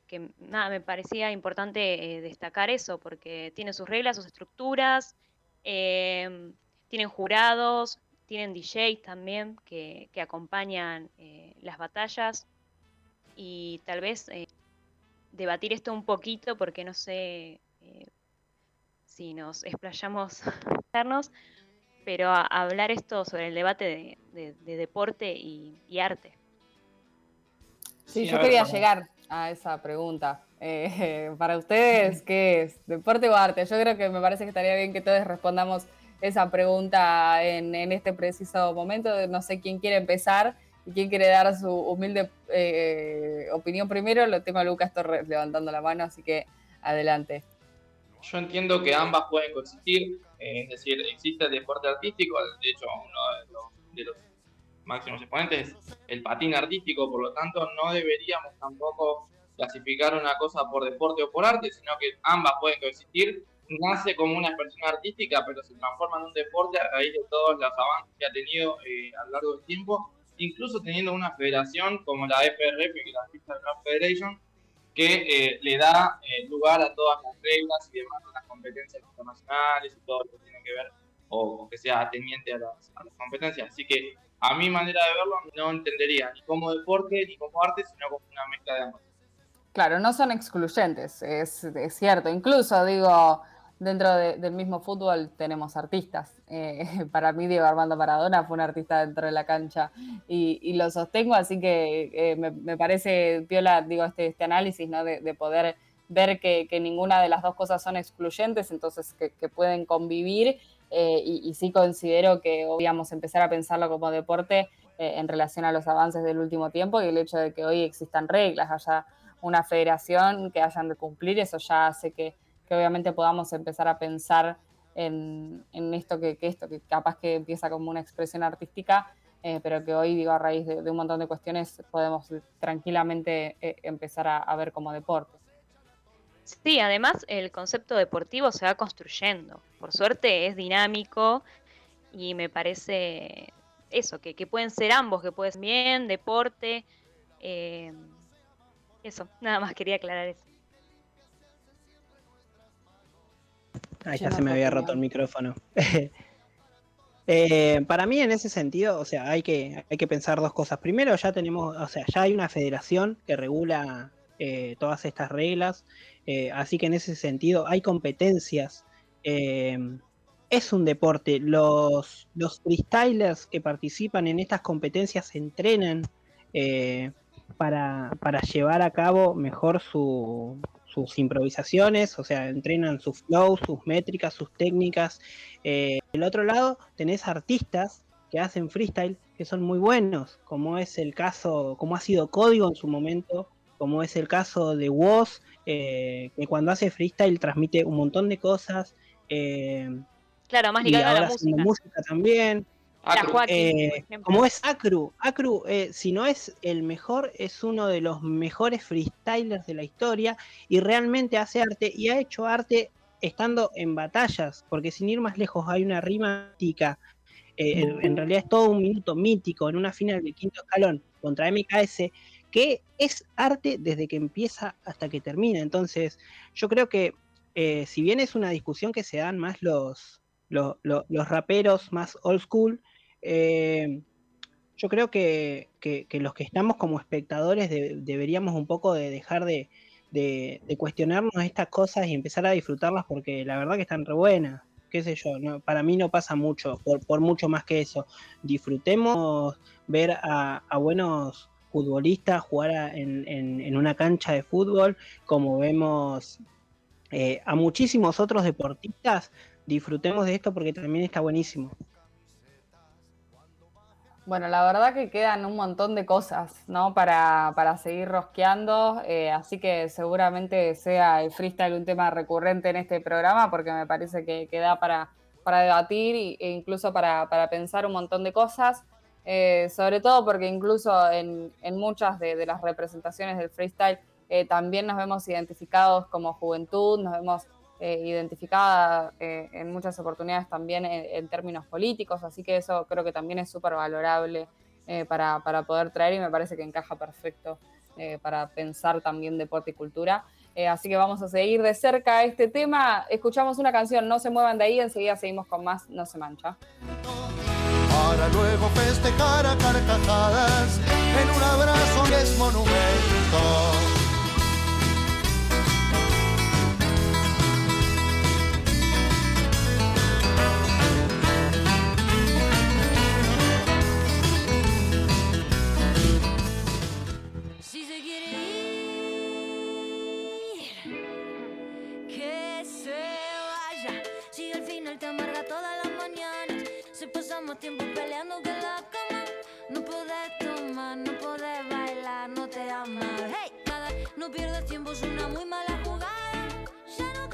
que nada, me parecía importante eh, destacar eso, porque tiene sus reglas, sus estructuras, em, tienen jurados, tienen DJs también que, que acompañan eh, las batallas. Y tal vez eh, debatir esto un poquito, porque no sé eh, si nos explayamos pero a- hablar esto sobre el debate de, de- de deporte y, y arte. Sí, yo quería llegar a esa pregunta. Eh, para ustedes, ¿qué es? ¿Deporte o arte? Yo creo que me parece que estaría bien que todos respondamos esa pregunta en, este preciso momento. No sé quién quiere empezar y quién quiere dar su humilde eh, opinión primero. Lo tengo a Lucas Torres levantando la mano, así que adelante. Yo entiendo que ambas pueden coexistir, eh, es decir, existe el deporte artístico, de hecho uno de los, máximos exponentes es el patín artístico, por lo tanto no deberíamos tampoco clasificar una cosa por deporte o por arte, sino que ambas pueden coexistir. Nace como una expresión artística, pero se transforma en un deporte a raíz de todos los avances que ha tenido eh, a lo largo del tiempo, incluso teniendo una federación como la FRF, que es la Rap Federation, que eh, le da eh, lugar a todas las reglas y demás de las competencias internacionales y todo lo que tiene que ver o, que sea atendiente a las, competencias. Así que a mi manera de verlo no entendería ni como deporte ni como arte, sino como una mezcla de ambos. Claro, no son excluyentes, es, es cierto. Incluso digo, dentro del mismo fútbol tenemos artistas. Eh, para mí Diego Armando Maradona fue un artista dentro de la cancha y, lo sostengo, así que eh, me, parece piola, digo, este, este análisis, ¿no? De, poder ver que, ninguna de las dos cosas son excluyentes, entonces que, pueden convivir eh, y, sí considero que obviamos empezar a pensarlo como deporte en relación a los avances del último tiempo y el hecho de que hoy existan reglas, haya una federación que hayan de cumplir, eso ya hace que obviamente podamos empezar a pensar en, esto que, esto que capaz que empieza como una expresión artística, eh, pero que hoy, digo, a raíz de, un montón de cuestiones podemos tranquilamente eh, empezar a, ver como deporte. Sí, además el concepto deportivo se va construyendo. Por suerte es dinámico y me parece eso, que, pueden ser ambos, que pueden ser bien, deporte. Eh, eso, nada más quería aclarar eso. Ahí ya se me había roto el micrófono. Eh, para mí en ese sentido, o sea, hay que, hay que pensar dos cosas. Primero, ya tenemos, o sea, ya hay una federación que regula eh, todas estas reglas, eh, así que en ese sentido hay competencias. es un deporte. Los, los freestylers que participan en estas competencias entrenan para, para llevar a cabo mejor su, sus improvisaciones, o sea, entrenan su flow, sus métricas, sus técnicas. Eh, del otro lado, tenés artistas que hacen freestyle que son muy buenos, como es el caso, como ha sido Código en su momento, como es el caso de Woz, eh, que cuando hace freestyle transmite un montón de cosas. Eh, claro, más ligado a la música. música también. Eh, como es Acru, Acru, eh, si no es el mejor, es uno de los mejores freestylers de la historia y realmente hace arte y ha hecho arte estando en batallas, porque sin ir más lejos hay una rima mítica, eh, en, realidad es todo un minuto mítico en una final del quinto escalón contra MKS, que es arte desde que empieza hasta que termina. Entonces, yo creo que si bien es una discusión que se dan más los, los, los raperos más old school, eh, yo creo que, los que estamos como espectadores deberíamos un poco de dejar de, cuestionarnos estas cosas y empezar a disfrutarlas porque la verdad que están re buenas. Qué sé yo, para mí no pasa mucho, por, mucho más que eso. Disfrutemos ver a, buenos futbolistas jugar en, una cancha de fútbol, como vemos eh, a muchísimos otros deportistas. Disfrutemos de esto porque también está buenísimo. Bueno, la verdad que quedan un montón de cosas, ¿no? Para, para seguir rosqueando, eh, así que seguramente sea el freestyle un tema recurrente en este programa, porque me parece que, da para, para debatir e incluso para, pensar un montón de cosas, eh, sobre todo porque incluso en, muchas de, las representaciones del freestyle eh, también nos vemos identificados como juventud, nos vemos eh, identificada eh, en muchas oportunidades también en, términos políticos, así que eso creo que también es súper valorable eh, para, poder traer y me parece que encaja perfecto para pensar también deporte y cultura. así que vamos a seguir de cerca este tema. Escuchamos una canción, no se muevan de ahí, enseguida seguimos con más No se mancha. Para luego festejar a carcajadas en un abrazo que es monumento. pasamos tiempo peleando que la cama. No podés tomar, no podés bailar, no te amas. Hey, nada, no pierdas tiempo, es una muy mala jugada. Ya no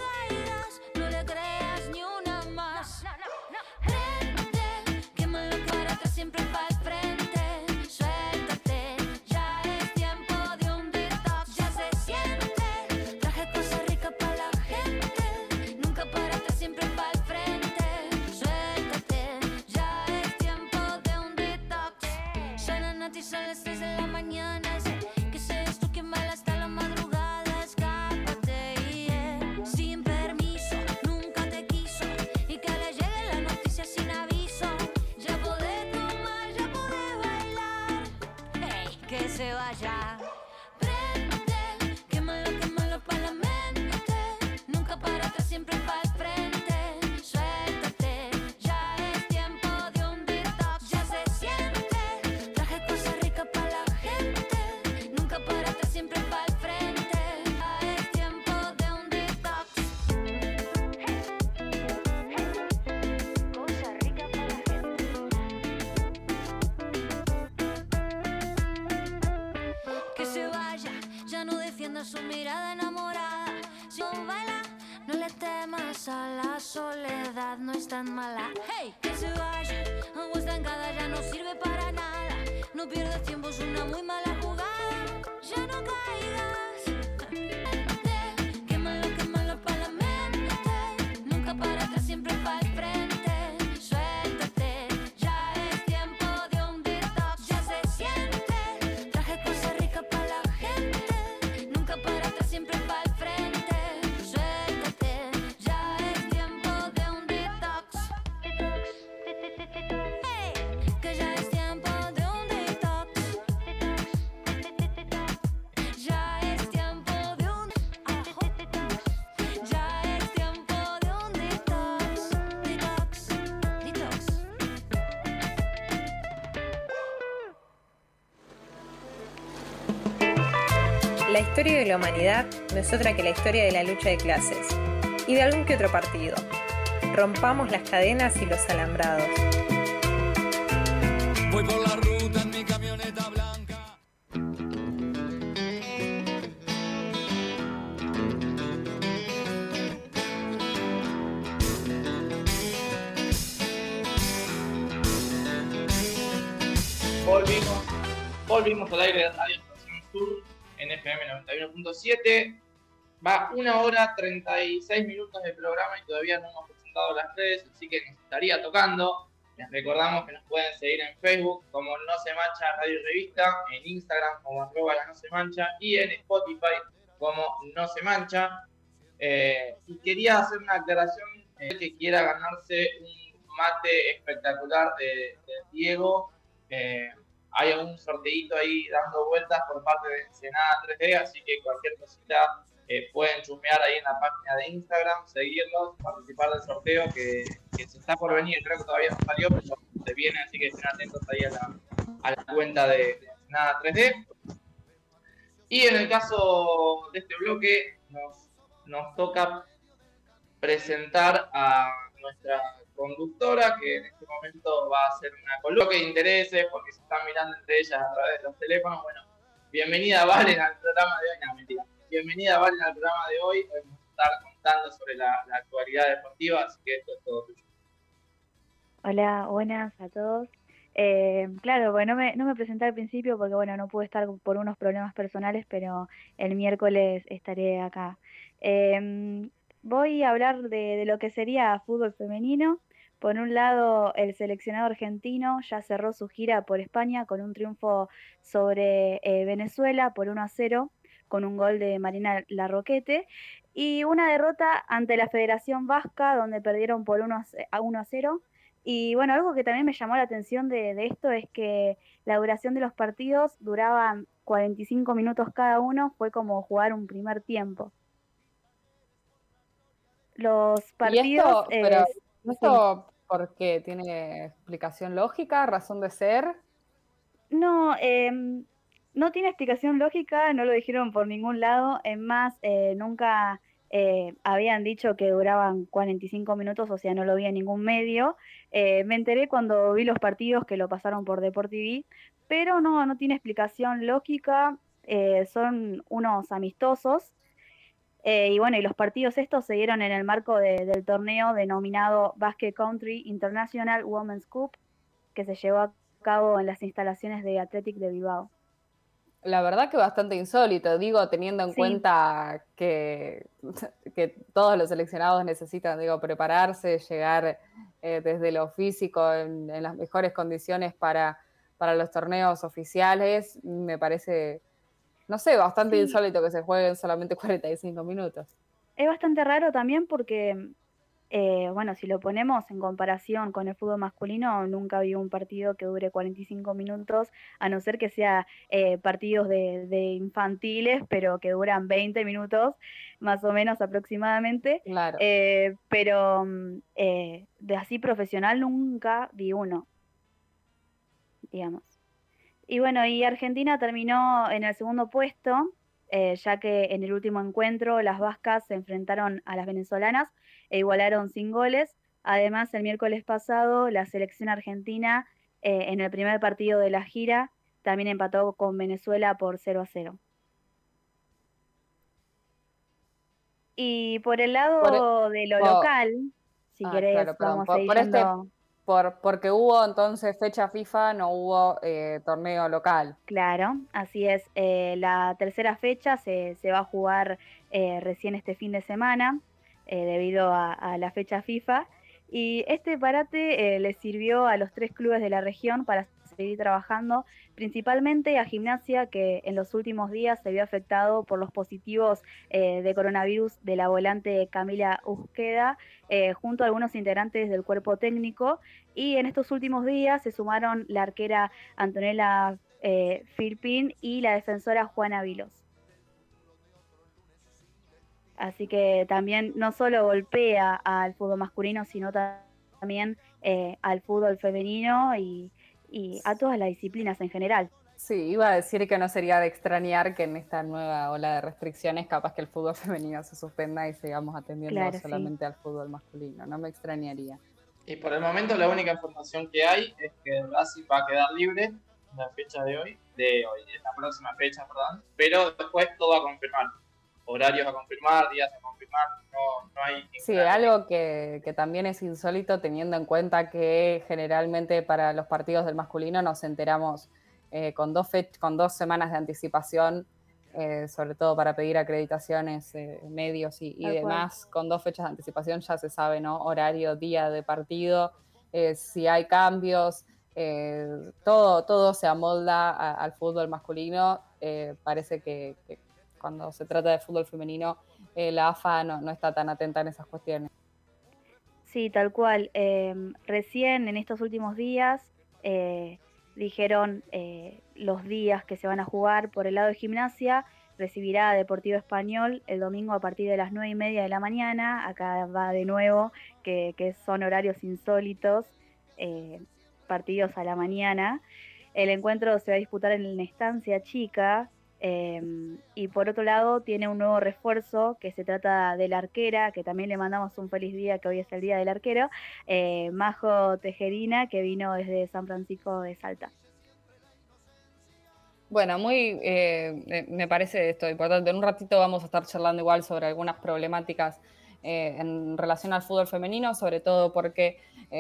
historia de la humanidad no es otra que la historia de la lucha de clases y de algún que otro partido. Rompamos las cadenas y los alambrados. Voy por la ruta en mi camioneta blanca. Volvimos, volvimos al aire de Radio Sur FM 91.7. Va una hora 36 minutos de programa y todavía no hemos presentado las redes, así que nos estaría tocando. Les recordamos que nos pueden seguir en Facebook como No Se Mancha Radio Revista, en Instagram como arroba No Se Mancha y en Spotify como No Se Mancha. Eh, y quería hacer una aclaración eh, que quiera ganarse un mate espectacular de, de Diego. Eh, hay un sorteito ahí dando vueltas por parte de Ensenada 3D, así que cualquier cosita eh, pueden chusmear ahí en la página de Instagram, seguirlos, participar del sorteo que, que se está por venir, creo que todavía no salió, pero se viene, así que estén atentos ahí a la, a la cuenta de, de Ensenada 3D. Y en el caso de este bloque, nos, nos toca presentar a nuestra conductora, que en este momento va a hacer una columna de intereses, porque se están mirando entre ellas a través de los teléfonos. Bueno, bienvenida Valen al programa de hoy. No, mentira. Bienvenida Valen al programa de hoy. Hoy vamos a estar contando sobre la, la actualidad deportiva, así que esto es todo tuyo. Hola, buenas a todos. Eh, claro, bueno, no me, no me presenté al principio porque, bueno, no pude estar por unos problemas personales, pero el miércoles estaré acá. Eh, voy a hablar de lo que sería fútbol femenino. Por un lado, el seleccionado argentino ya cerró su gira por España con un triunfo sobre eh, Venezuela por 1 a 0 con un gol de Marina Larroquete y una derrota ante la Federación Vasca donde perdieron por 1 a 1 a 0. Y bueno, algo que también me llamó la atención de, de esto es que la duración de los partidos duraban 45 minutos cada uno, fue como jugar un primer tiempo. Los ¿Y partidos... esto, pero, eh, esto por qué? ¿Tiene explicación lógica, razón de ser? No, em, no tiene explicación lógica, no lo dijeron por ningún lado. Es más, eh, nunca eh, habían dicho que duraban 45 minutos, o sea, no lo vi en ningún medio. Eh, me enteré cuando vi los partidos que lo pasaron por Deport TV, pero no, no tiene explicación lógica. eh, son unos amistosos. Eh, y bueno, y los partidos estos se dieron en el marco de- del torneo denominado Basket Country International Women's Cup, que se llevó a cabo en las instalaciones de Athletic de Bilbao. La verdad que bastante insólito, digo, teniendo en Sí. cuenta que, que todos los seleccionados necesitan, digo, prepararse, llegar eh, desde lo físico en, en las mejores condiciones para, para los torneos oficiales, me parece, no sé, bastante Sí. insólito que se jueguen solamente 45 minutos. Es bastante raro también porque, eh, bueno, si lo ponemos en comparación con el fútbol masculino, nunca vi un partido que dure 45 minutos, a no ser que sea eh, partidos de, de infantiles, pero que duran 20 minutos, más o menos aproximadamente. Claro. Eh, pero mm, eh, de así profesional nunca vi uno, digamos. Y bueno, y Argentina terminó en el segundo puesto, eh, ya que en el último encuentro las vascas se enfrentaron a las venezolanas e igualaron sin goles. Además, el miércoles pasado, la selección argentina, eh, en el primer partido de la gira, también empató con Venezuela por 0 a 0. Y por el lado Por de lo local, si Ah, querés, claro, vamos por- a ir por este- Por, porque hubo entonces fecha FIFA, no hubo eh, torneo local. Claro, así es. Eh, la tercera fecha se, se va a jugar eh, recién este fin de semana eh, debido a, a la fecha FIFA. Y este parate le sirvió a los tres clubes de la región para seguir trabajando, principalmente a Gimnasia, que en los últimos días se vio afectado por los positivos eh, de coronavirus de la volante Camila Usqueda, eh, junto a algunos integrantes del cuerpo técnico. Y en estos últimos días se sumaron la arquera Antonella eh, Firpin y la defensora Juana Vilos. Así que también no solo golpea al fútbol masculino, sino ta- también eh, al fútbol femenino y, y a todas las disciplinas en general. Sí, iba a decir que no sería de extrañar que en esta nueva ola de restricciones capaz que el fútbol femenino se suspenda y sigamos atendiendo Claro, sí. solamente al fútbol masculino. No me extrañaría. Y por el momento la única información que hay es que Racing va a quedar libre en la fecha de hoy, de hoy, en la próxima fecha, perdón, pero después todo va a confirmar. Horarios a confirmar, días a confirmar, no, no hay Sí, algo que, que también es insólito teniendo en cuenta que generalmente para los partidos del masculino nos enteramos eh, con, dos con dos semanas de anticipación, eh, sobre todo para pedir acreditaciones, eh, medios y, y Tal cual. demás, con dos fechas de anticipación ya se sabe, ¿no? Horario, día de partido, eh, si hay cambios, eh, todo, todo se amolda a- al fútbol masculino. eh, parece que, que cuando se trata de fútbol femenino, eh, la AFA no, está tan atenta en esas cuestiones. Sí, tal cual. Em, recién en estos últimos días eh, dijeron eh, los días que se van a jugar por el lado de gimnasia. Recibirá Deportivo Español el domingo a partir de las nueve y media de la mañana. Acá va de nuevo, que, que son horarios insólitos, partidos a la mañana. El encuentro se va a disputar en la estancia chica. Eh, y por otro lado, tiene un nuevo refuerzo que se trata de la arquera, que también le mandamos un feliz día, que hoy es el día del arquero, eh, Majo Tejerina, que vino desde San Francisco de Salta. Bueno, muy, eh, me parece esto importante. En un ratito vamos a estar charlando igual sobre algunas problemáticas eh, en relación al fútbol femenino, sobre todo porque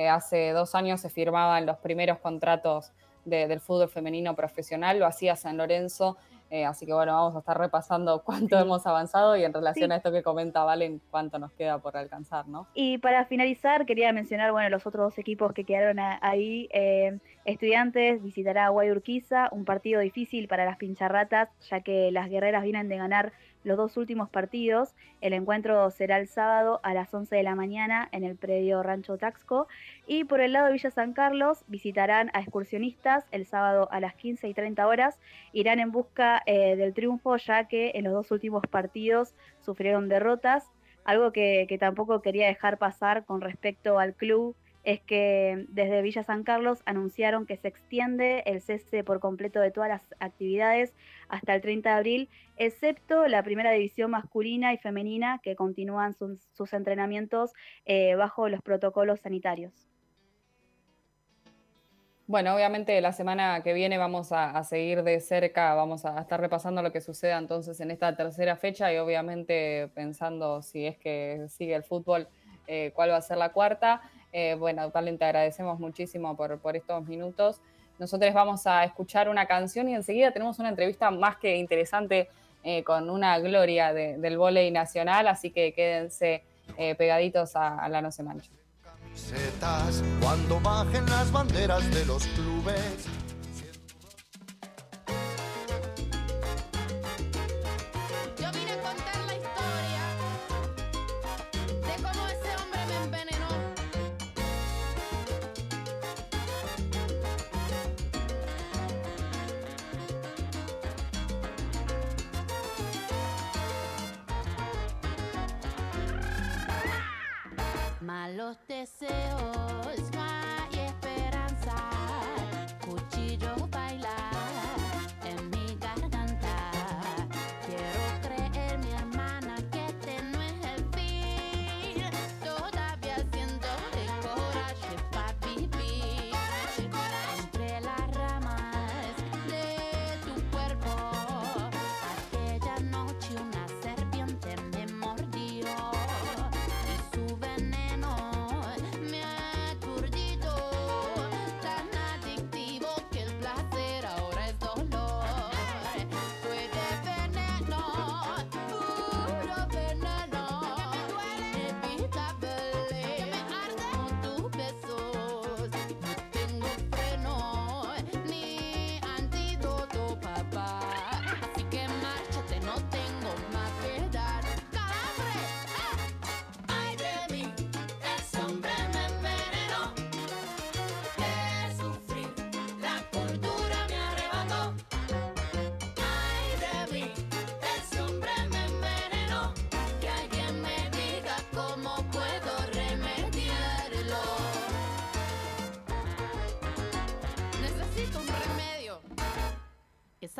hace dos años se firmaban los primeros contratos de- del fútbol femenino profesional, lo hacía San Lorenzo, eh, así que bueno, vamos a estar repasando cuánto Sí. hemos avanzado y en relación Sí. a esto que comenta Valen, cuánto nos queda por alcanzar, ¿no? Y para finalizar, quería mencionar, bueno, los otros dos equipos que quedaron ahí. eh, Estudiantes visitará a Guayurquiza, un partido difícil para las pincharratas, ya que las guerreras vienen de ganar los dos últimos partidos. El encuentro será el sábado a las 11 de la mañana en el predio Rancho Taxco. Y por el lado de Villa San Carlos, visitarán a excursionistas el sábado a las 15 y 30 horas. Irán en busca eh, del triunfo, ya que en los dos últimos partidos sufrieron derrotas. Algo que, que tampoco quería dejar pasar con respecto al club es que desde Villa San Carlos anunciaron que se extiende el cese por completo de todas las actividades hasta el 30 de abril, excepto la primera división masculina y femenina que continúan sus, entrenamientos eh, bajo los protocolos sanitarios. Bueno, obviamente la semana que viene vamos a, a seguir de cerca, vamos a estar repasando lo que suceda entonces en esta tercera fecha y obviamente pensando si es que sigue el fútbol, eh, cuál va a ser la cuarta. Eh, bueno, Valen, te agradecemos muchísimo por, por estos minutos. Nosotros vamos a escuchar una canción y enseguida tenemos una entrevista más que interesante eh, con una gloria de- del vóley nacional, así que quédense eh, pegaditos a, a la No Se Mancha. cuando bajen las banderas de los clubes. Los deseos,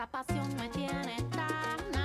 Esa pasión me tiene tan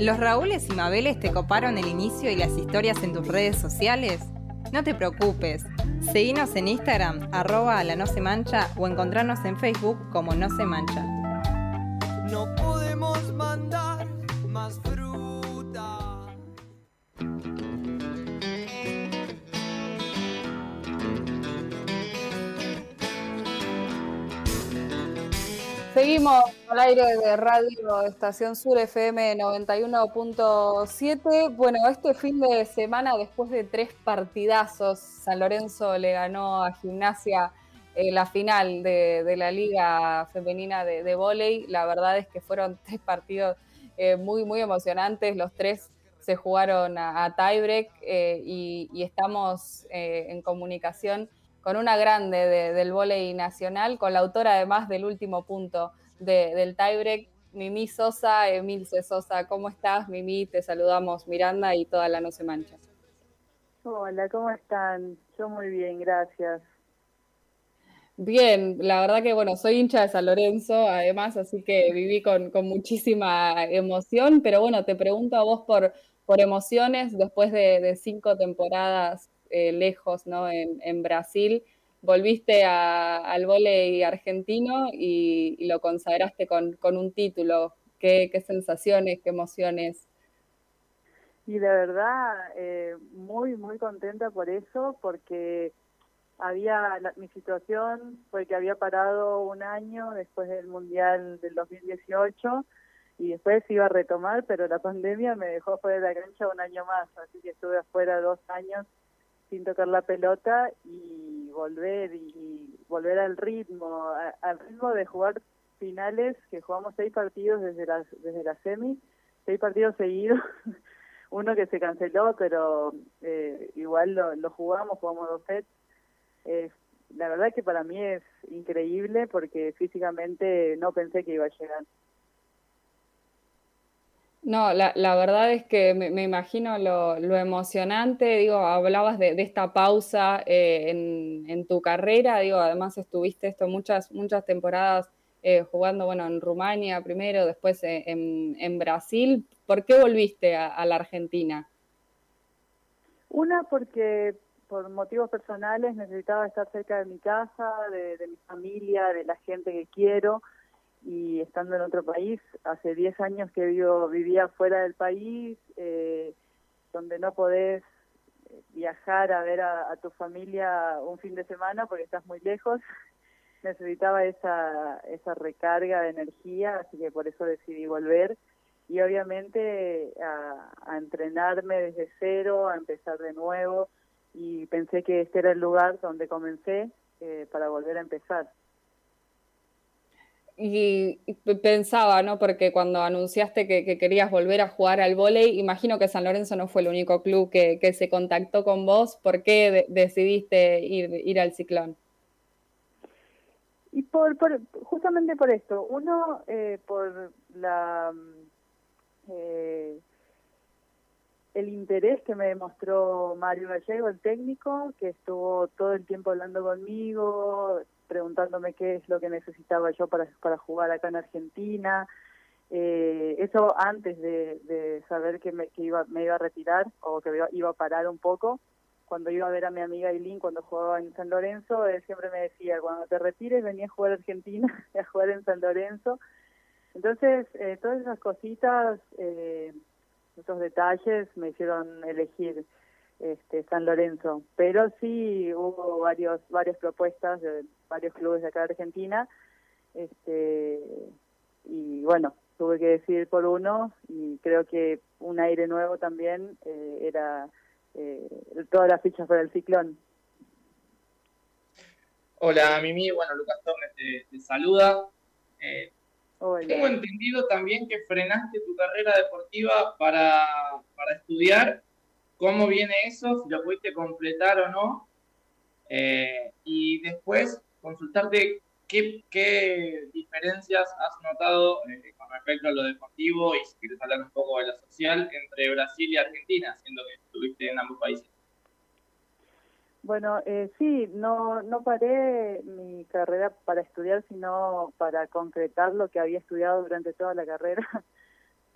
¿Los Raúles y Mabeles te coparon el inicio y las historias en tus redes sociales? No te preocupes. Seguinos en Instagram, arroba la no se mancha o encontrarnos en Facebook como no se mancha. Aire de Radio Estación Sur FM 91.7. Bueno, este fin de semana, después de tres partidazos, San Lorenzo le ganó a Gimnasia eh, la final de, la Liga Femenina de, de. La verdad es que fueron tres partidos eh, muy, muy emocionantes. Los tres se jugaron a, a tiebreak eh, y, estamos en comunicación con una grande de- del vóley nacional, con la autora además del último punto de- del tiebreak, Mimi Sosa, Emilce Sosa. ¿Cómo estás, Mimi? Te saludamos, Miranda y toda la No Se Mancha. Hola, ¿cómo están? Yo muy bien, gracias. Bien, la verdad que bueno, soy hincha de San Lorenzo, además, así que viví con, con muchísima emoción, pero bueno, te pregunto a vos por, por emociones después de, de cinco temporadas eh, lejos, ¿no? En, Brasil, volviste al vóley argentino y, lo consagraste con, un título. ¿Qué, sensaciones, qué emociones? Y de verdad, eh, muy, muy contenta por eso, porque había mi situación fue que había parado un año después del Mundial del 2018 y después iba a retomar, pero la pandemia me dejó fuera de la cancha un año más, así que estuve afuera dos años sin tocar la pelota y volver y, volver al ritmo, al ritmo de jugar finales, que jugamos seis partidos desde la, desde la semi, seis partidos seguidos, uno que se canceló, pero eh, igual lo, lo jugamos, jugamos dos sets. la verdad que para mí es increíble porque físicamente no pensé que iba a llegar. No, la, la, verdad es que me, imagino lo, emocionante, digo, hablabas de, esta pausa eh, en, tu carrera, digo, además estuviste esto muchas, muchas temporadas eh, jugando, bueno, en Rumania primero, después eh, en, Brasil. ¿Por qué volviste a, la Argentina? Una, porque por motivos personales necesitaba estar cerca de mi casa, de mi familia, de la gente que quiero y estando en otro país, hace 10 años que vivo, vivía fuera del país, eh, donde no podés eh, viajar a ver a, tu familia un fin de semana porque estás muy lejos, necesitaba esa, esa recarga de energía, así que por eso decidí volver. Y obviamente a, a entrenarme desde cero, a empezar de nuevo. Y pensé que este era el lugar donde comencé eh, para volver a empezar y pensaba, ¿no? Porque cuando anunciaste que, querías volver a jugar al vóley, imagino que San Lorenzo no fue el único club que, se contactó con vos. ¿Por qué decidiste ir, ir al Ciclón? Y por, justamente por esto. Uno, eh, por la eh, el interés que me demostró Mario Gallego, el técnico, que estuvo todo el tiempo hablando conmigo, preguntándome qué es lo que necesitaba yo para, para jugar acá en Argentina. Eh, eso antes de, saber que, me, iba, me iba a retirar o que iba, a parar un poco. Cuando iba a ver a mi amiga Eileen cuando jugaba en San Lorenzo, él siempre me decía, cuando te retires venía a jugar a Argentina, a jugar en San Lorenzo. Entonces, eh, todas esas cositas, eh, esos detalles me hicieron elegir este, San Lorenzo. Pero sí hubo varios, varias propuestas de varios clubes de acá de Argentina. Este, y bueno, tuve que decidir por uno y creo que un aire nuevo también eh, era eh, todas las fichas para el ciclón. Hola Mimi, bueno, Lucas Torres te, saluda. Eh, tengo entendido también que frenaste tu carrera deportiva para, para estudiar cómo viene eso, si lo pudiste completar o no. Eh, y después consultarte qué, qué diferencias has notado eh, con respecto a lo deportivo y si quieres hablar un poco de lo social entre Brasil y Argentina, siendo que estuviste en ambos países. Bueno, eh, sí, no, no paré mi carrera para estudiar, sino para concretar lo que había estudiado durante toda la carrera.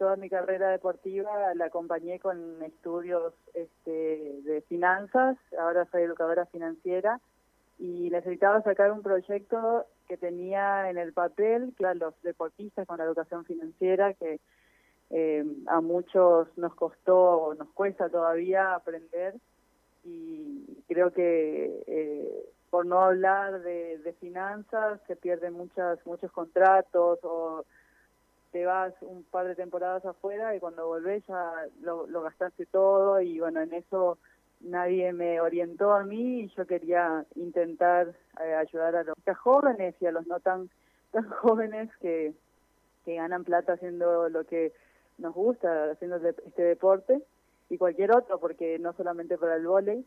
toda mi carrera deportiva la acompañé con estudios este, de finanzas, ahora soy educadora financiera y necesitaba sacar un proyecto que tenía en el papel, que eran los deportistas con la educación financiera, que eh, a muchos nos costó, nos cuesta todavía aprender y creo que eh, por no hablar de, de finanzas se pierden muchas, muchos contratos o te vas un par de temporadas afuera y cuando volvés ya lo, gastaste todo y bueno, en eso nadie me orientó a mí y yo quería intentar eh, ayudar a los jóvenes y a los no tan, tan jóvenes que, que ganan plata haciendo lo que nos gusta, haciendo este deporte y cualquier otro, porque no solamente para el vóley.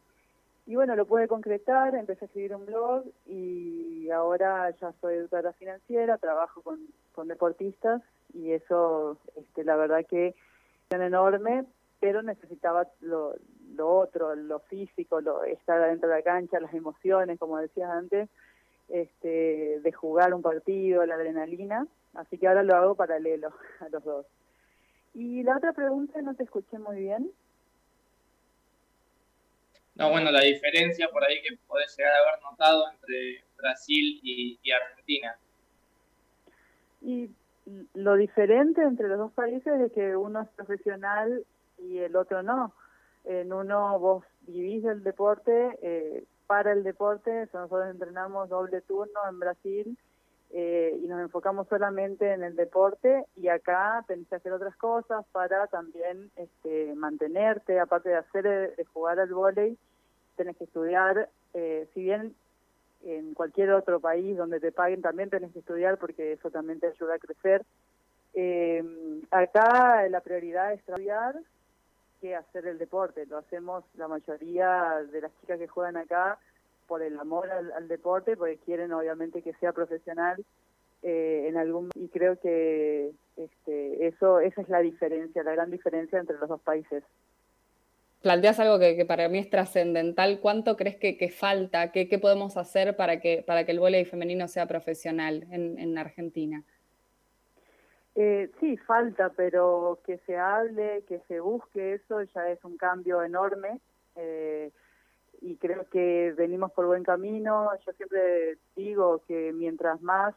Y bueno, lo pude concretar, empecé a escribir un blog y ahora ya soy educadora financiera, trabajo con, con deportistas y eso, este, la verdad que es enorme, pero necesitaba lo, lo otro, lo físico, lo, estar adentro de la cancha, las emociones, como decías antes, este, de jugar un partido, la adrenalina, así que ahora lo hago paralelo a los dos. Y la otra pregunta no te escuché muy bien. No, bueno, la diferencia por ahí que podés llegar a haber notado entre Brasil y, Argentina. Y lo diferente entre los dos países es que uno es profesional y el otro no. En uno vos vivís el deporte, eh, para el deporte, nosotros entrenamos doble turno en Brasil eh, y nos enfocamos solamente en el deporte y acá tenés que hacer otras cosas para también este, mantenerte, aparte de hacer de jugar al vóley, tenés que estudiar, eh, si bien en cualquier otro país donde te paguen también tenés que estudiar porque eso también te ayuda a crecer. Eh, acá la prioridad es estudiar que hacer el deporte. Lo hacemos la mayoría de las chicas que juegan acá por el amor al, deporte, porque quieren obviamente que sea profesional eh, en algún y creo que este, eso esa es la diferencia, la gran diferencia entre los dos países. Planteas algo que, para mí es trascendental. ¿Cuánto crees que, falta? ¿Qué, ¿Qué, podemos hacer para que, para que el voleibol femenino sea profesional en, en Argentina? Eh, sí, falta, pero que se hable, que se busque eso ya es un cambio enorme eh, y creo que venimos por buen camino. Yo siempre digo que mientras más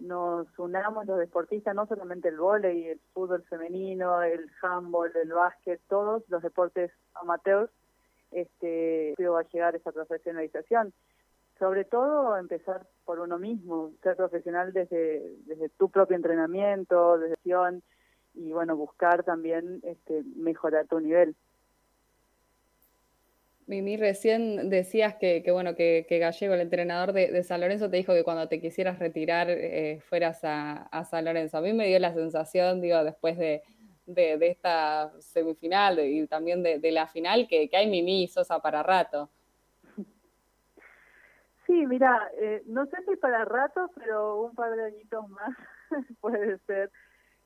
nos unamos los deportistas, no solamente el vóley, el fútbol femenino, el handball, el básquet, todos los deportes amateurs, este, va a llegar esa profesionalización sobre todo empezar por uno mismo, ser profesional desde, desde tu propio entrenamiento, desde y bueno, buscar también este, mejorar tu nivel. Mimi, recién decías que, bueno, que, Gallego, el entrenador de, San Lorenzo, te dijo que cuando te quisieras retirar eh, fueras a, San Lorenzo. A mí me dio la sensación, digo, después de, esta semifinal y también de, la final, que, que hay Mimi y Sosa para rato. Sí, mira, eh, no sé si para rato, pero un par de añitos más puede ser.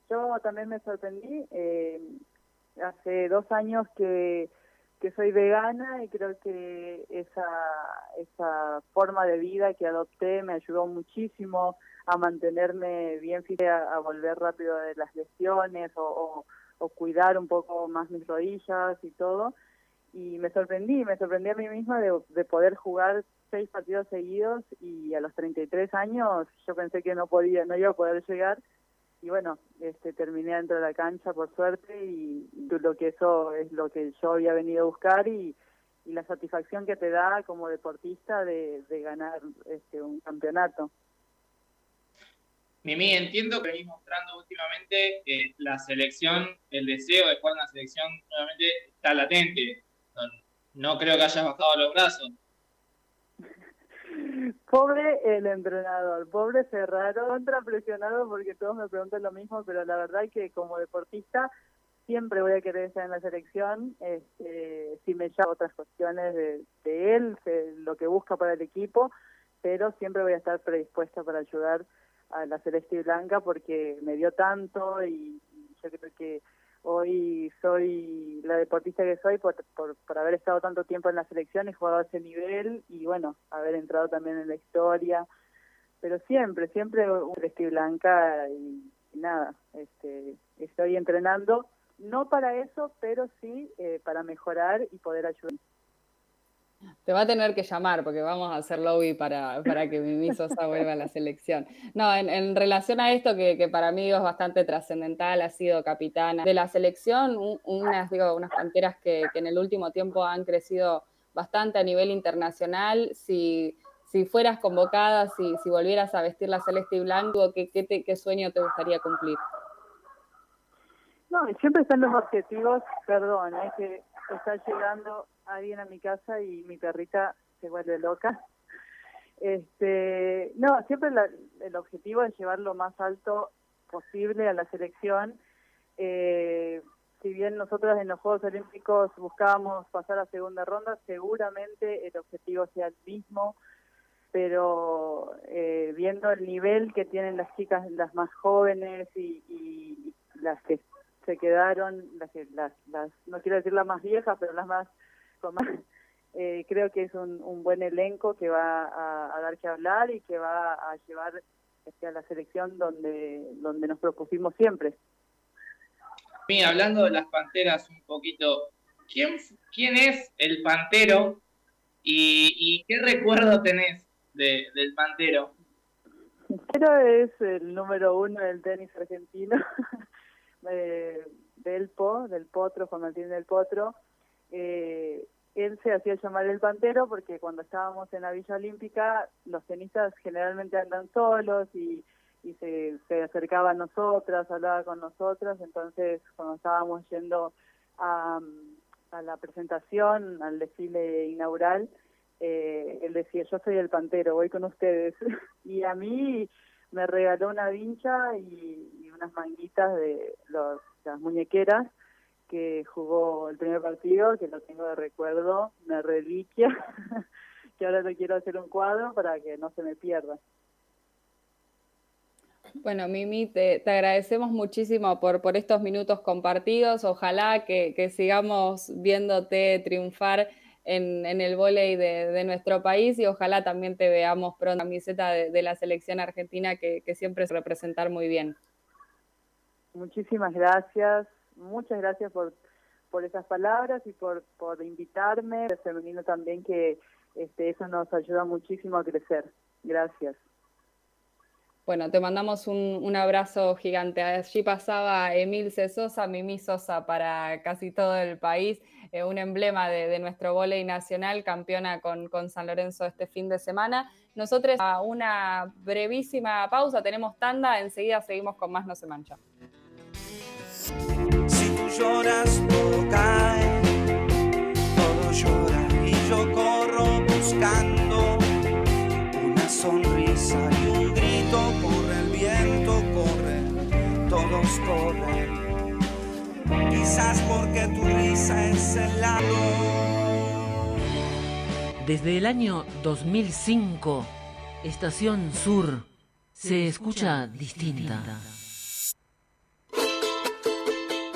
Yo también me sorprendí. Eh, hace dos años que, que soy vegana y creo que esa, esa forma de vida que adopté me ayudó muchísimo a mantenerme bien fija, a, volver rápido de las lesiones o, o cuidar un poco más mis rodillas y todo. Y me sorprendí, me sorprendí a mí misma de, de, poder jugar seis partidos seguidos y a los 33 años yo pensé que no podía, no iba a poder llegar y bueno, este terminé dentro de la cancha por suerte y, lo que eso es lo que yo había venido a buscar y, la satisfacción que te da como deportista de, ganar este un campeonato. Mimi, entiendo que venís mostrando últimamente que la selección, el deseo de jugar en selección nuevamente está latente no creo que hayas bajado los brazos. Pobre el entrenador, pobre Ferraro, contra presionado porque todos me preguntan lo mismo, pero la verdad que como deportista siempre voy a querer estar en la selección, este, si me llama otras cuestiones de, él, lo que busca para el equipo, pero siempre voy a estar predispuesta para ayudar a la Celeste y Blanca porque me dio tanto y yo creo que Hoy soy la deportista que soy por, por, haber estado tanto tiempo en la selección y jugado a ese nivel y bueno, haber entrado también en la historia. Pero siempre, siempre un y blanca y, nada, este, estoy entrenando, no para eso, pero sí eh, para mejorar y poder ayudar. Te va a tener que llamar porque vamos a hacer lobby para, para que Mimi Sosa vuelva a la selección. No, en, relación a esto que, para mí es bastante trascendental, ha sido capitana de la selección, unas, digo, unas canteras que, en el último tiempo han crecido bastante a nivel internacional. Si, si fueras convocada, si, si volvieras a vestir la celeste y blanco, ¿qué, qué, qué sueño te gustaría cumplir? No, siempre están los objetivos, perdón, es que está llegando alguien a mi casa y mi perrita se vuelve loca. Este, no, siempre el objetivo es llevar lo más alto posible a la selección. Eh, si bien nosotros en los Juegos Olímpicos buscábamos pasar a segunda ronda, seguramente el objetivo sea el mismo, pero eh, viendo el nivel que tienen las chicas, las más jóvenes y, y las que se quedaron, las, las, las, no quiero decir las más viejas, pero las más eh, creo que es un, un, buen elenco que va a, dar que hablar y que va a llevar este, a la selección donde, donde nos propusimos siempre. Mira, hablando de las panteras un poquito, ¿quién, quién es el pantero ¿Y, y qué recuerdo tenés de, del Pantero? Pero es el número uno del tenis argentino, eh, del Po, del Potro, Juan Martín del Potro. Eh, él se hacía llamar el Pantero porque cuando estábamos en la Villa Olímpica, los tenistas generalmente andan solos y, se, se acercaba a nosotras, hablaba con nosotras, entonces cuando estábamos yendo a, a la presentación, al desfile inaugural, eh, él decía, yo soy el Pantero, voy con ustedes. y a mí me regaló una vincha y, unas manguitas de los, las muñequeras que jugó el primer partido, que lo tengo de recuerdo, una reliquia, que ahora le quiero hacer un cuadro para que no se me pierda. Bueno, Mimi, te, te, agradecemos muchísimo por, por estos minutos compartidos. Ojalá que, que sigamos viéndote triunfar en, en el vóley de, nuestro país y ojalá también te veamos pronto camiseta de, la selección argentina que, que siempre es representar muy bien. Muchísimas gracias, muchas gracias por, por esas palabras y por, por invitarme, el femenino también, que este, eso nos ayuda muchísimo a crecer. Gracias. Bueno, te mandamos un, abrazo gigante. Allí pasaba Emil Sosa, Mimi Sosa para casi todo el país, eh, un emblema de, de nuestro vóley nacional, campeona con, con, San Lorenzo este fin de semana. Nosotros a una brevísima pausa, tenemos tanda, enseguida seguimos con más No se mancha. Si tú lloras, todo cae, todo llora y yo corro buscando una sonrisa Quizás porque tu risa es el lago. Desde el año 2005, Estación Sur se escucha distinta.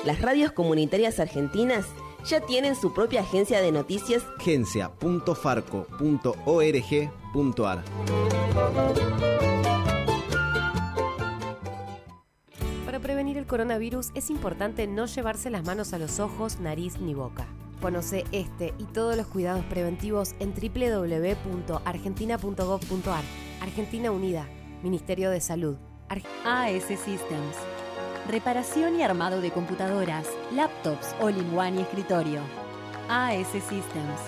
Las radios comunitarias argentinas ya tienen su propia agencia de noticias gencia.farco.org.ar. prevenir el coronavirus es importante no llevarse las manos a los ojos, nariz ni boca. Conoce este y todos los cuidados preventivos en www.argentina.gov.ar. Argentina Unida, Ministerio de Salud. AS Systems. Reparación y armado de computadoras, laptops, all-in-one y escritorio. AS Systems.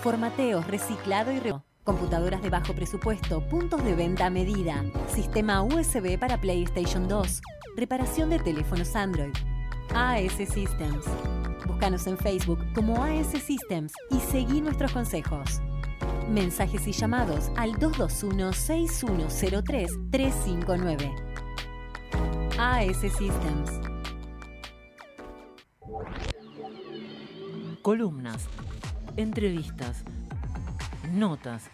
Formateos, reciclado y re computadoras de bajo presupuesto, puntos de venta a medida, sistema USB para PlayStation 2, reparación de teléfonos Android. AS Systems. Búscanos en Facebook como AS Systems y seguí nuestros consejos. Mensajes y llamados al 221-6103-359. AS Systems. Columnas, entrevistas, notas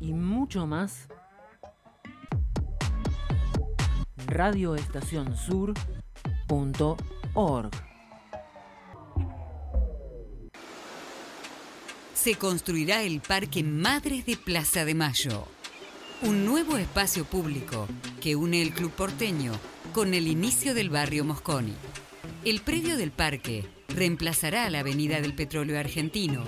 y mucho más. radioestacionsur.org Se construirá el Parque Madres de Plaza de Mayo. Un nuevo espacio público que une el Club Porteño con el inicio del barrio Mosconi. El predio del parque reemplazará a la Avenida del Petróleo Argentino,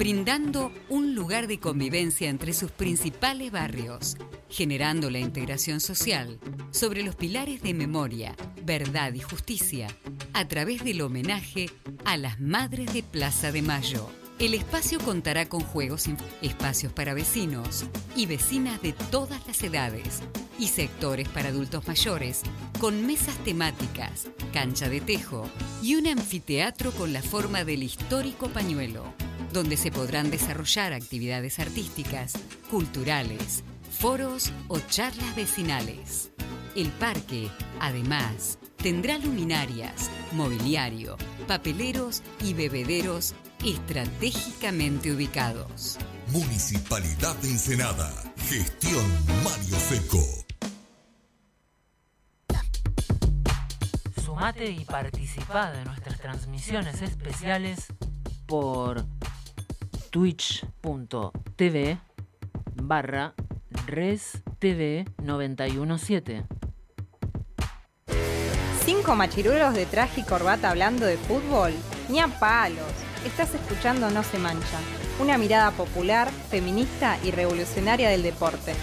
brindando un lugar de convivencia entre sus principales barrios, generando la integración social sobre los pilares de memoria, verdad y justicia, a través del homenaje a las Madres de Plaza de Mayo. El espacio contará con juegos, espacios para vecinos y vecinas de todas las edades y sectores para adultos mayores, con mesas temáticas, cancha de tejo y un anfiteatro con la forma del histórico pañuelo, donde se podrán desarrollar actividades artísticas, culturales, foros o charlas vecinales. El parque, además, tendrá luminarias, mobiliario, papeleros y bebederos estratégicamente ubicados. Municipalidad de Ensenada. Gestión Mario Seco. Sumate y participa de nuestras transmisiones especiales por twitch.tv barra restv 917. ¿Cinco machirulos de traje y corbata hablando de fútbol? Ni a palos. Estás escuchando No se mancha, una mirada popular, feminista y revolucionaria del deporte.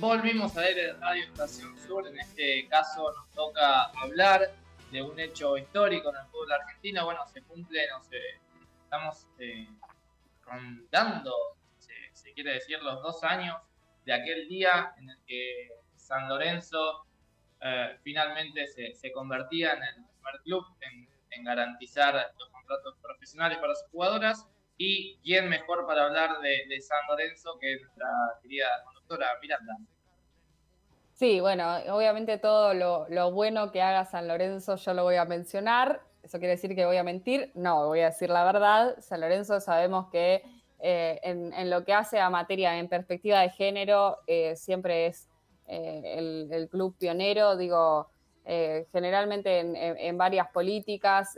Volvimos a ver Radio Estación Sur. En este caso nos toca hablar de un hecho histórico en el fútbol argentino. Bueno, se cumple, no sé, estamos eh, rondando, se, quiere decir, los dos años de aquel día en el que San Lorenzo eh, finalmente se, se convertía en el primer club en garantizar los contratos profesionales para sus jugadoras. Y quién mejor para hablar de, San Lorenzo que nuestra querida conductora Miranda. Sí, bueno, obviamente todo lo, bueno que haga San Lorenzo yo lo voy a mencionar. ¿Eso quiere decir que voy a mentir? No, voy a decir la verdad. San Lorenzo sabemos que eh, en, lo que hace a materia en perspectiva de género eh, siempre es eh, el, club pionero, digo, generalmente en, en- en varias políticas.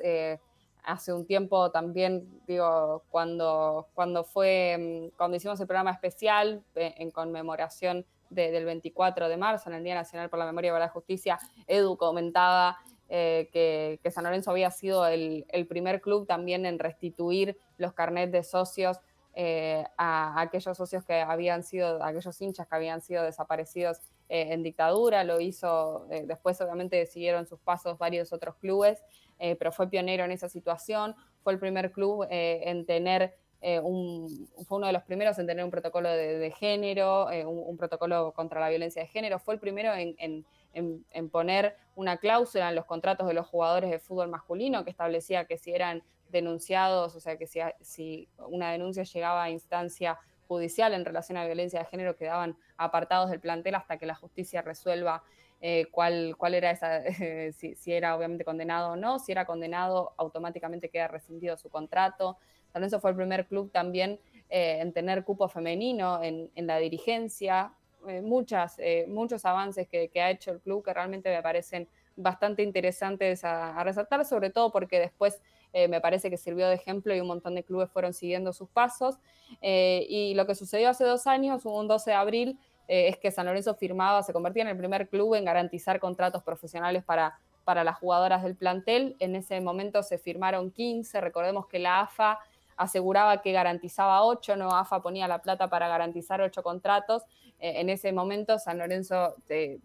Hace un tiempo también, digo, cuando, cuando fue, mm, cuando hicimos el programa especial eh, en conmemoración de- del 24 de marzo, en el Día Nacional por la Memoria y la Justicia, Edu comentaba eh, que, San Lorenzo había sido el, primer club también en restituir los carnets de socios eh, a, a aquellos socios que habían sido, a aquellos hinchas que habían sido desaparecidos eh, en dictadura, lo hizo, eh, después obviamente siguieron sus pasos varios otros clubes, eh, pero fue pionero en esa situación, fue el primer club en tener un, fue uno de los primeros en tener un protocolo de, género, un, protocolo contra la violencia de género, fue el primero en, en- en- poner una cláusula en los contratos de los jugadores de fútbol masculino que establecía que si eran denunciados, o sea, que si una denuncia llegaba a instancia judicial en relación a violencia de género, quedaban apartados del plantel hasta que la justicia resuelva eh, cuál, cuál era esa, si, era obviamente condenado o no, si era condenado automáticamente queda rescindido su contrato. San Lorenzo fue el primer club también eh, en tener cupo femenino en, en la dirigencia, eh, muchas, muchos avances que, ha hecho el club que realmente me parecen bastante interesantes a resaltar, sobre todo porque después eh, me parece que sirvió de ejemplo y un montón de clubes fueron siguiendo sus pasos. Eh, y lo que sucedió hace dos años, un 12 de abril, eh, es que San Lorenzo firmaba, se convertía en el primer club en garantizar contratos profesionales para, para las jugadoras del plantel. En ese momento se firmaron 15, recordemos que la AFA aseguraba que garantizaba 8, no AFA ponía la plata para garantizar 8 contratos. En ese momento San Lorenzo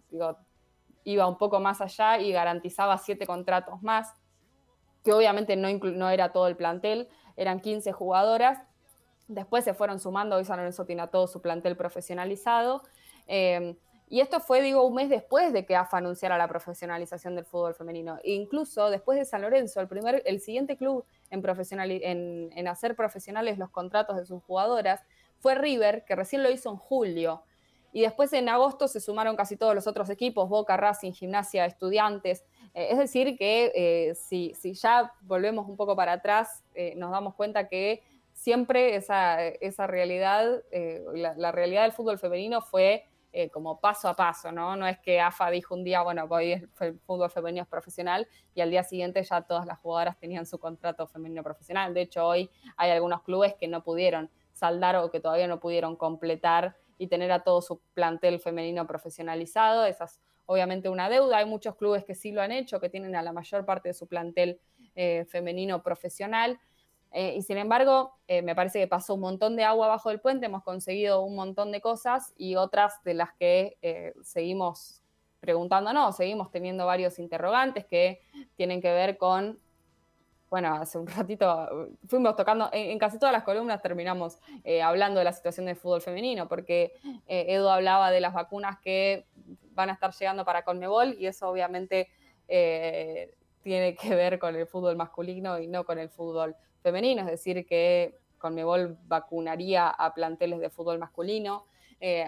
digo, iba un poco más allá y garantizaba 7 contratos más, que obviamente no, era todo el plantel, eran 15 jugadoras. Después se fueron sumando, hoy San Lorenzo tiene a todo su plantel profesionalizado. Eh, y esto fue, digo, un mes después de que AFA anunciara la profesionalización del fútbol femenino. E incluso después de San Lorenzo, el, primer, el siguiente club en, en hacer profesionales los contratos de sus jugadoras fue River, que recién lo hizo en julio. Y después en agosto se sumaron casi todos los otros equipos, Boca, Racing, Gimnasia, Estudiantes. Eh, es decir, que eh, si, si ya volvemos un poco para atrás, eh, nos damos cuenta que siempre esa, esa realidad, la, la realidad del fútbol femenino fue como paso a paso, ¿no? No es que AFA dijo un día, bueno, hoy el fútbol femenino es profesional y al día siguiente ya todas las jugadoras tenían su contrato femenino profesional. De hecho, hoy hay algunos clubes que no pudieron saldar o que todavía no pudieron completar y tener a todo su plantel femenino profesionalizado. Esa es obviamente una deuda. Hay muchos clubes que sí lo han hecho, que tienen a la mayor parte de su plantel eh, femenino profesional. Eh, y sin embargo, eh, me parece que pasó un montón de agua bajo el puente, hemos conseguido un montón de cosas y otras de las que seguimos preguntándonos, seguimos teniendo varios interrogantes que tienen que ver con, bueno, hace un ratito eh, fuimos tocando, en, en casi todas las columnas terminamos eh, hablando de la situación del fútbol femenino, porque eh, Edu hablaba de las vacunas que van a estar llegando para Conmebol y eso obviamente eh, tiene que ver con el fútbol masculino y no con el fútbol femenino, es decir, que Conmebol vacunaría a planteles de fútbol masculino.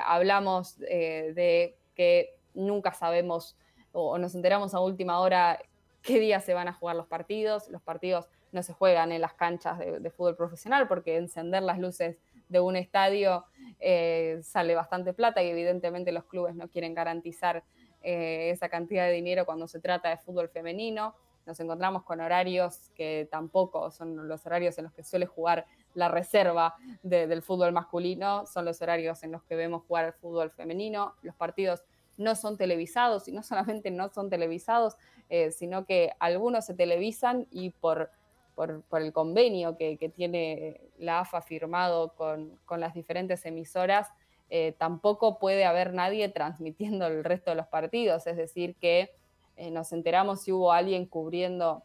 Hablamos de que nunca sabemos o nos enteramos a última hora qué día se van a jugar los partidos. Los partidos no se juegan en las canchas de, fútbol profesional porque encender las luces de un estadio eh, sale bastante plata y evidentemente los clubes no quieren garantizar eh, esa cantidad de dinero cuando se trata de fútbol femenino. nos encontramos con horarios que tampoco son los horarios en los que suele jugar la reserva del fútbol masculino, son los horarios en los que vemos jugar el fútbol femenino, los partidos no son televisados y no solamente no son televisados, eh, sino que algunos se televisan y por, por, el convenio que, tiene la AFA firmado con, las diferentes emisoras, eh, tampoco puede haber nadie transmitiendo el resto de los partidos, es decir, que eh, nos enteramos si hubo alguien cubriendo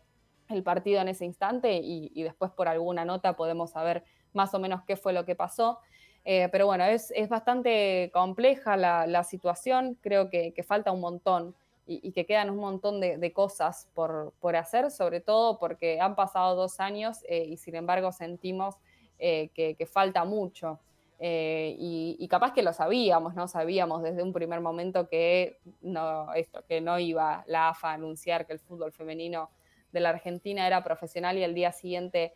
el partido en ese instante y, después por alguna nota podemos saber más o menos qué fue lo que pasó. Eh, pero bueno, es, bastante compleja la, situación, creo que, falta un montón y, que quedan un montón de, cosas por, hacer, sobre todo porque han pasado dos años eh, y sin embargo sentimos eh, que, falta mucho. Y, capaz que lo sabíamos, ¿no? Sabíamos desde un primer momento que no, esto, que no iba la AFA a anunciar que el fútbol femenino de la Argentina era profesional y el día siguiente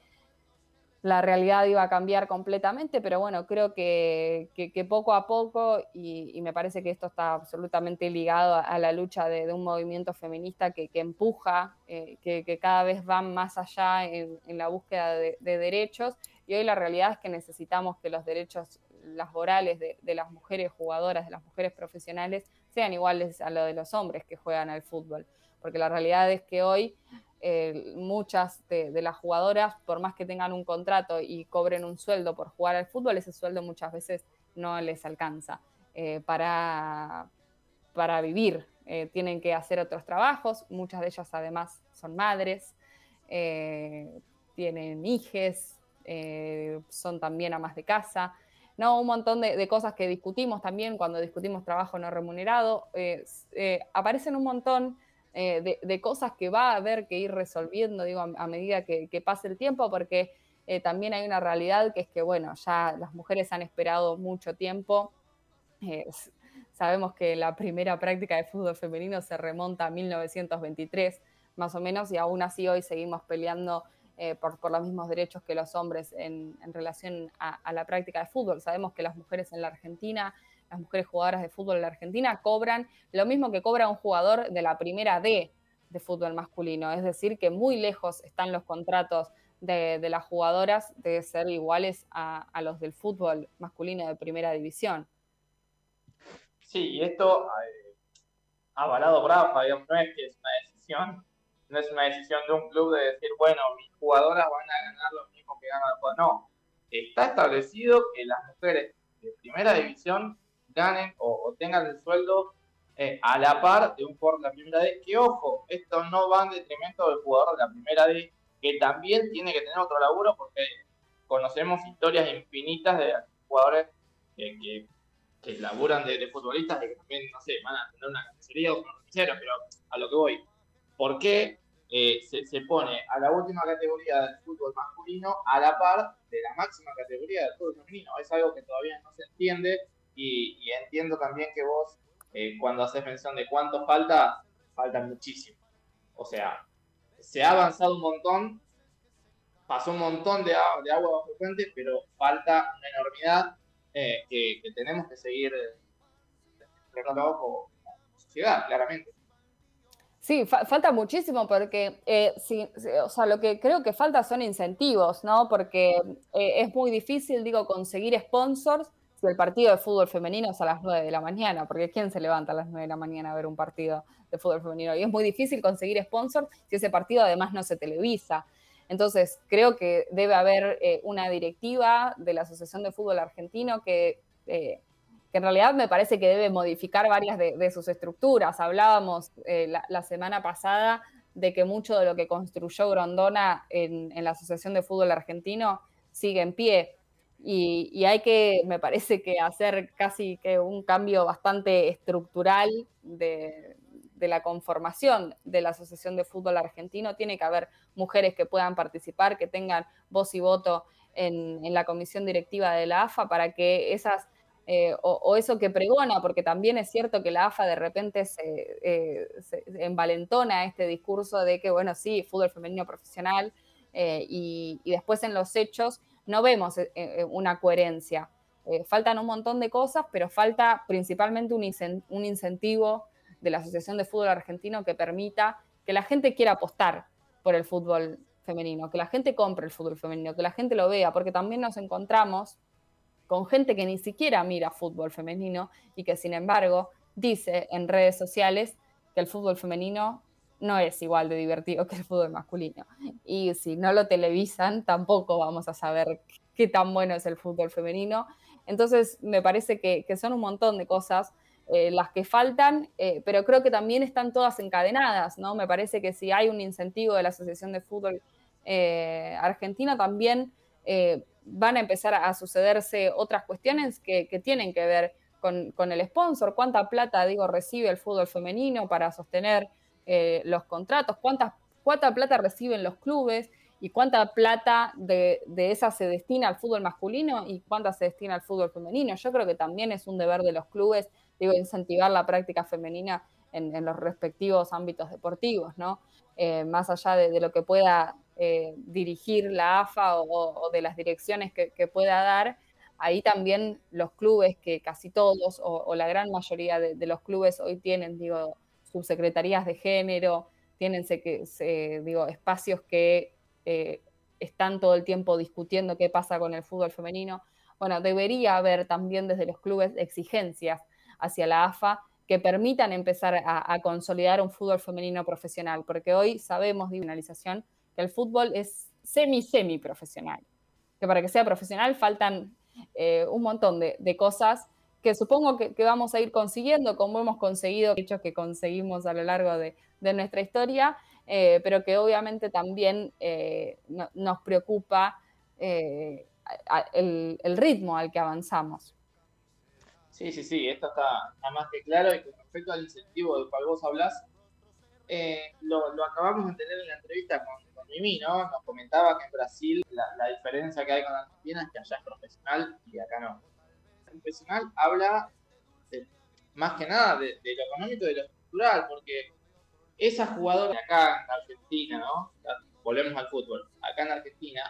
la realidad iba a cambiar completamente, pero bueno, creo que, poco a poco, y, me parece que esto está absolutamente ligado a, la lucha de, un movimiento feminista que, empuja, eh, que, cada vez va más allá en, la búsqueda de, derechos, y hoy la realidad es que necesitamos que los derechos laborales de, de las mujeres jugadoras, de las mujeres profesionales, sean iguales a los de los hombres que juegan al fútbol, porque la realidad es que hoy eh, muchas de, las jugadoras, por más que tengan un contrato y cobren un sueldo por jugar al fútbol, ese sueldo muchas veces no les alcanza eh, para, para vivir. Eh, tienen que hacer otros trabajos, muchas de ellas además son madres, tienen hijes, son también amas de casa. No, un montón de, cosas que discutimos también cuando discutimos trabajo no remunerado. aparecen un montón eh, de, cosas que va a haber que ir resolviendo, digo, a, medida que, pase el tiempo, porque eh, también hay una realidad que es que, bueno, ya las mujeres han esperado mucho tiempo. Eh, sabemos que la primera práctica de fútbol femenino se remonta a 1923, más o menos, y aún así hoy seguimos peleando por, los mismos derechos que los hombres en, relación a, la práctica de fútbol. Sabemos que las mujeres en la Argentina las mujeres jugadoras de fútbol en la Argentina cobran lo mismo que cobra un jugador de la primera D de fútbol masculino. Es decir, que muy lejos están los contratos de, las jugadoras de ser iguales a, los del fútbol masculino de primera división. Sí, y esto eh, avalado Brafa, digamos, no es que es una decisión, no es una decisión de un club de decir, bueno, mis jugadoras van a ganar lo mismo que ganan No, está establecido que las mujeres de primera división ganen o, tengan el sueldo eh, a la par de un jugador de la primera D, que ojo, esto no va en detrimento del jugador de la primera D, que también tiene que tener otro laburo porque conocemos historias infinitas de jugadores que, que, laburan de, futbolistas y que también, no sé, van a tener una carnicería o una carnicero, pero a lo que voy. ¿Por qué eh, se, se, pone a la última categoría del fútbol masculino a la par de la máxima categoría del fútbol femenino? Es algo que todavía no se entiende y, entiendo también que vos, eh, cuando haces mención de cuánto falta, falta muchísimo. O sea, se ha avanzado un montón, pasó un montón de, de agua bajo el puente, pero falta una enormidad eh, que, tenemos que seguir eh, como sociedad, claramente. Sí, falta muchísimo porque eh, o sea, lo que creo que falta son incentivos, ¿no? Porque es muy difícil, digo, conseguir sponsors si el partido de fútbol femenino es a las 9 de la mañana, porque ¿quién se levanta a las 9 de la mañana a ver un partido de fútbol femenino? Y es muy difícil conseguir sponsor si ese partido además no se televisa. Entonces, creo que debe haber eh, una directiva de la Asociación de Fútbol Argentino que, eh, que, en realidad me parece que debe modificar varias de, sus estructuras. Hablábamos eh, la, semana pasada de que mucho de lo que construyó Grondona en, en la Asociación de Fútbol Argentino sigue en pie y, hay que, me parece que hacer casi que un cambio bastante estructural de, la conformación de la Asociación de Fútbol Argentino. Tiene que haber mujeres que puedan participar, que tengan voz y voto en, la comisión directiva de la AFA para que esas, eh, o, eso que pregona, porque también es cierto que la AFA de repente se, eh, envalentona este discurso de que, bueno, sí, fútbol femenino profesional, eh, y después en los hechos no vemos eh, eh, una coherencia. Eh, faltan un montón de cosas, pero falta principalmente un, incentivo de la Asociación de Fútbol Argentino que permita que la gente quiera apostar por el fútbol femenino, que la gente compre el fútbol femenino, que la gente lo vea, porque también nos encontramos con gente que ni siquiera mira fútbol femenino y que sin embargo dice en redes sociales que el fútbol femenino no es igual de divertido que el fútbol masculino. Y si no lo televisan, tampoco vamos a saber qué tan bueno es el fútbol femenino. Entonces, me parece que, son un montón de cosas eh, las que faltan, eh, pero creo que también están todas encadenadas, ¿no? Me parece que si hay un incentivo de la Asociación de Fútbol eh, Argentina, también van a empezar a sucederse otras cuestiones que, tienen que ver con, con, el sponsor, cuánta plata, digo, recibe el fútbol femenino para sostener eh, los contratos, cuánta, cuánta plata reciben los clubes y cuánta plata de, esa se destina al fútbol masculino y cuánta se destina al fútbol femenino. Yo creo que también es un deber de los clubes, digo, incentivar la práctica femenina en, los respectivos ámbitos deportivos, ¿no? Eh, más allá de, lo que pueda eh, dirigir la AFA o, de las direcciones que, pueda dar, ahí también los clubes, que casi todos o, la gran mayoría de, de, los clubes hoy tienen, digo, subsecretarías de género, tienen que, digo, espacios que eh, están todo el tiempo discutiendo qué pasa con el fútbol femenino. Bueno, debería haber también desde los clubes exigencias hacia la AFA que permitan empezar a, consolidar un fútbol femenino profesional, porque hoy sabemos de que el fútbol es semi-semi profesional, que para que sea profesional faltan eh, un montón de cosas que supongo que, vamos a ir consiguiendo, como hemos conseguido hechos que conseguimos a lo largo de, nuestra historia, eh, pero que obviamente también eh, nos preocupa eh, el, ritmo al que avanzamos. Sí, sí, sí, esto está, más que claro y con respecto al incentivo del cual vos hablás, lo, acabamos de entender en la entrevista con, con Mimi, ¿no? Nos comentaba que en Brasil la, la diferencia que hay con Argentina es que allá es profesional y acá no profesional habla más que nada de, lo económico y de lo estructural, porque esa jugadora acá en Argentina. Volvemos al fútbol, acá en Argentina,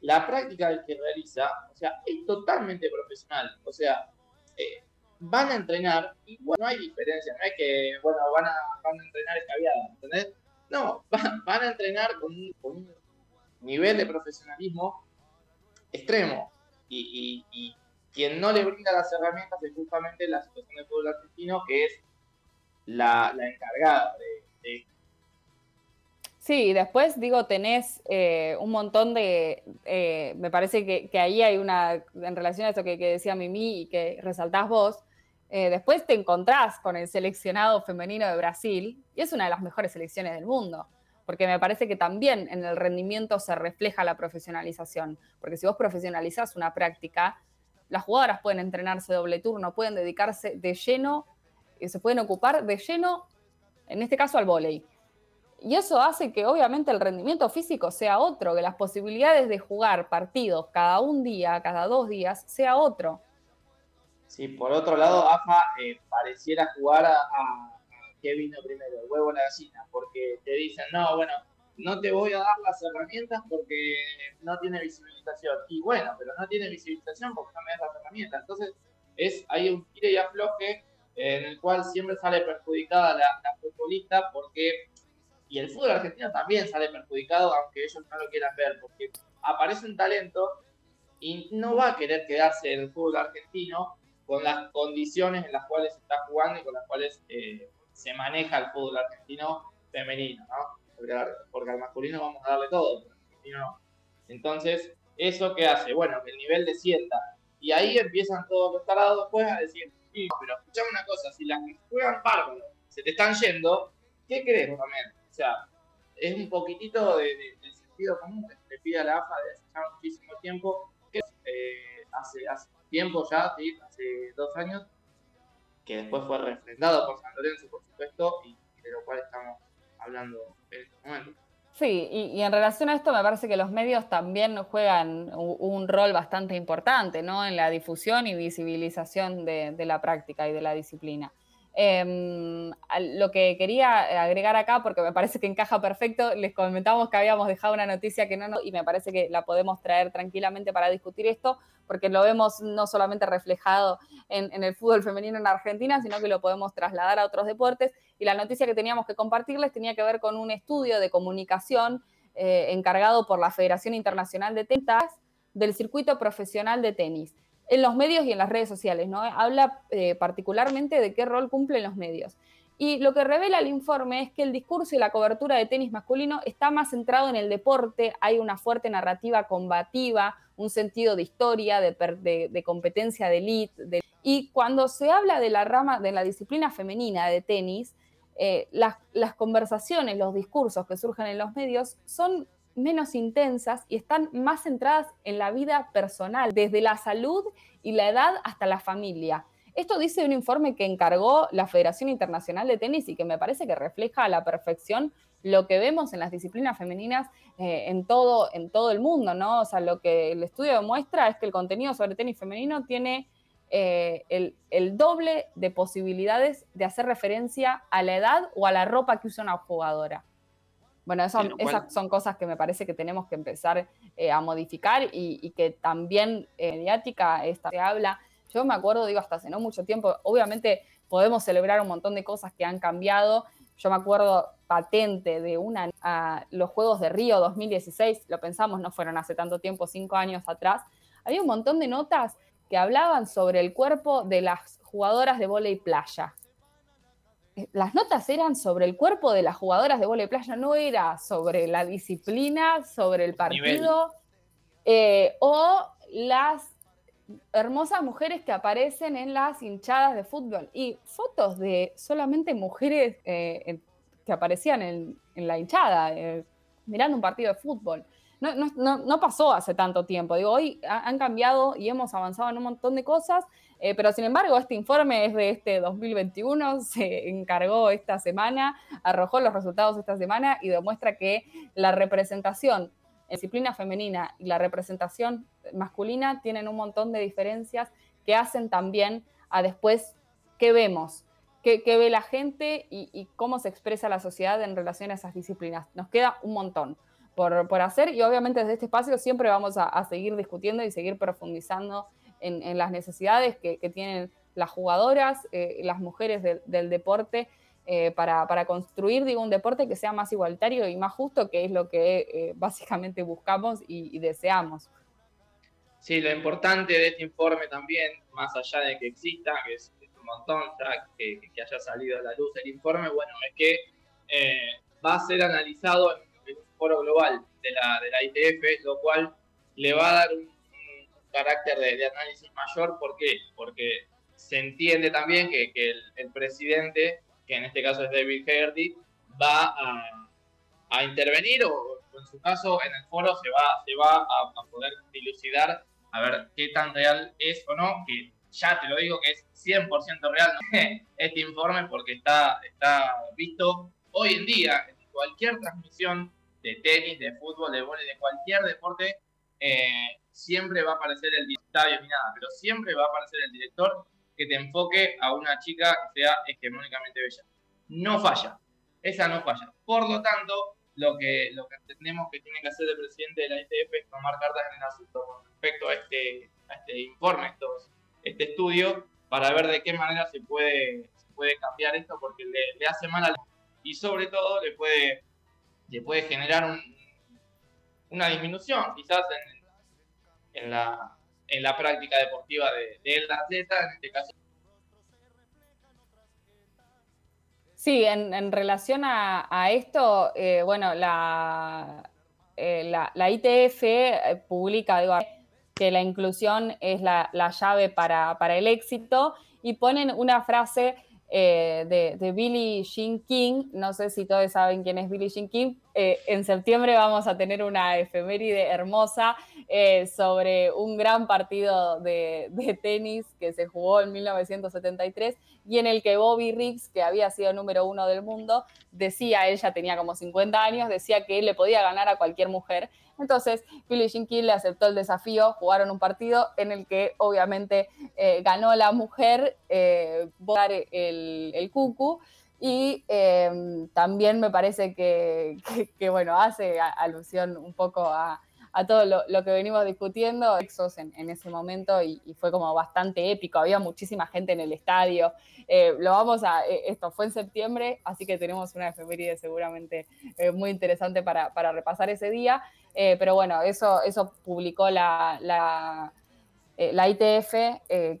la práctica que realiza, o sea, es totalmente profesional. O sea, eh, van a entrenar y bueno, no hay diferencia, no es que, bueno, van a, van a entrenar escabiada, ¿entendés? No, van, a entrenar con un, nivel de profesionalismo extremo. y, quien no le brinda las herramientas es justamente la situación del pueblo argentino, que es la, encargada de, Sí, después digo, tenés eh, un montón de, eh, me parece que, ahí hay una, en relación a esto que, decía Mimi y que resaltás vos, eh, después te encontrás con el seleccionado femenino de Brasil y es una de las mejores selecciones del mundo, porque me parece que también en el rendimiento se refleja la profesionalización, porque si vos profesionalizás una práctica, las jugadoras pueden entrenarse doble turno, pueden dedicarse de lleno, y se pueden ocupar de lleno, en este caso al vóley. Y eso hace que obviamente el rendimiento físico sea otro, que las posibilidades de jugar partidos cada un día, cada dos días, sea otro. Sí, por otro lado, AFA eh, pareciera jugar a, a, qué vino primero, el huevo o la gallina, porque te dicen, no, bueno, no te voy a dar las herramientas porque no tiene visibilización. Y bueno, pero no tiene visibilización porque no me das las herramientas. Entonces, es hay un tire y afloje en el cual siempre sale perjudicada la, futbolista porque, y el fútbol argentino también sale perjudicado, aunque ellos no lo quieran ver, porque aparece un talento y no va a querer quedarse en el fútbol argentino con las condiciones en las cuales está jugando y con las cuales eh, se maneja el fútbol argentino femenino, ¿no? Porque, al masculino vamos a darle todo, Entonces, ¿eso qué hace? Bueno, que el nivel descienda. Y ahí empiezan todos los tarados después a decir, sí, pero escuchame una cosa, si las que juegan bárbaro se te están yendo, ¿qué crees también? O sea, es un poquitito de, sentido común que le pide a la AFA de hace ya muchísimo tiempo, eh, hace, hace tiempo ya, hace dos años, que después fue refrendado por San Lorenzo, por supuesto, y de lo cual estamos hablando en este momento. Sí, y, en relación a esto me parece que los medios también juegan un, rol bastante importante ¿no? en la difusión y visibilización de, la práctica y de la disciplina. Em, lo que quería agregar acá, porque me parece que encaja perfecto, les comentamos que habíamos dejado una noticia que no, y me parece que la podemos traer tranquilamente para discutir esto, porque lo vemos no solamente reflejado en, el fútbol femenino en Argentina, sino que lo podemos trasladar a otros deportes. Y la noticia que teníamos que compartirles tenía que ver con un estudio de comunicación eh, encargado por la Federación Internacional de Tenis del circuito profesional de tenis en los medios y en las redes sociales, ¿no? Habla eh, particularmente de qué rol cumplen los medios. Y lo que revela el informe es que el discurso y la cobertura de tenis masculino está más centrado en el deporte, hay una fuerte narrativa combativa, un sentido de historia, de, competencia de elite. Y cuando se habla de la rama, de la disciplina femenina de tenis, eh, las, las conversaciones, los discursos que surgen en los medios son menos intensas y están más centradas en la vida personal, desde la salud y la edad hasta la familia. Esto dice un informe que encargó la Federación Internacional de Tenis y que me parece que refleja a la perfección lo que vemos en las disciplinas femeninas eh, en, todo, en todo el mundo, ¿no? O sea, lo que el estudio demuestra es que el contenido sobre tenis femenino tiene eh, el, el, doble de posibilidades de hacer referencia a la edad o a la ropa que usa una jugadora. Bueno, esas son cosas que me parece que tenemos que empezar eh, a modificar y, que también eh, mediática esta se habla. Yo me acuerdo, digo, hasta hace no mucho tiempo, obviamente podemos celebrar un montón de cosas que han cambiado. Yo me acuerdo patente de una a los Juegos de Río 2016, lo pensamos, no fueron hace tanto tiempo, cinco años atrás. Había un montón de notas que hablaban sobre el cuerpo de las jugadoras de volei playa las notas eran sobre el cuerpo de las jugadoras de vóley playa, no era sobre la disciplina, sobre el partido, eh, o las hermosas mujeres que aparecen en las hinchadas de fútbol. Y fotos de solamente mujeres eh, que aparecían en, la hinchada, eh, mirando un partido de fútbol. No, no, pasó hace tanto tiempo. Digo, hoy han cambiado y hemos avanzado en un montón de cosas eh, pero sin embargo, este informe es de este 2021, se encargó esta semana, arrojó los resultados esta semana y demuestra que la representación en disciplina femenina y la representación masculina tienen un montón de diferencias que hacen también a después qué vemos, qué, ve la gente y, cómo se expresa la sociedad en relación a esas disciplinas. Nos queda un montón. Por, hacer y obviamente desde este espacio siempre vamos a seguir discutiendo y seguir profundizando en, las necesidades que, tienen las jugadoras, eh, las mujeres del deporte, eh, para, construir digo, un deporte que sea más igualitario y más justo, que es lo que eh, básicamente buscamos y, deseamos. Sí, lo importante de este informe también, más allá de que exista, que es, un montón que, haya salido a la luz el informe, bueno, es que va a ser analizado en, un foro global de la, de la ITF, lo cual le va a dar un carácter de, análisis mayor. ¿Por qué? Porque se entiende también que, el, presidente, que en este caso es David Hegarty, va a, intervenir o, en su caso en el foro se va, se va a, poder dilucidar a ver qué tan real es o no, que ya te lo digo que es 100% real este informe porque está, está visto hoy en día en cualquier transmisión de tenis, de fútbol, de vóley, de cualquier deporte, eh, siempre va a aparecer el director, ni nada, pero siempre va a aparecer el director que te enfoque a una chica que sea hegemónicamente bella. No falla, esa no falla. Por lo tanto, lo que, lo que entendemos que tiene que hacer el presidente de la ITF es tomar cartas en el asunto con respecto a este, este informe, estos, este estudio, para ver de qué manera se puede, se puede cambiar esto, porque le, hace mal al... Y sobre todo le puede, le puede generar un, una disminución quizás en, en, la, en la práctica deportiva del de, atleta, en este caso. Sí, en, en relación a, a esto, eh, bueno, la, eh, la, la, ITF eh, publica digo, que la inclusión es la, la llave para, para, el éxito y ponen una frase eh, de, Billie Jean King. No sé si todos saben quién es Billie Jean King. Eh, en septiembre vamos a tener una efeméride hermosa eh, sobre un gran partido de, de, tenis que se jugó en 1973 y en el que Bobby Riggs, que había sido número uno del mundo, decía, ella tenía como 50 años, decía que él le podía ganar a cualquier mujer. Entonces, Billie Jean le aceptó el desafío, jugaron un partido en el que obviamente eh, ganó la mujer, eh, el, el cucu, y eh, también me parece que, bueno, hace alusión un poco a, todo lo, que venimos discutiendo, Exos en, ese momento y, fue como bastante épico, había muchísima gente en el estadio, eh, lo vamos a, eh, esto fue en septiembre, así que tenemos una efeméride seguramente muy interesante para, repasar ese día, pero bueno, eso, publicó la, la ITF,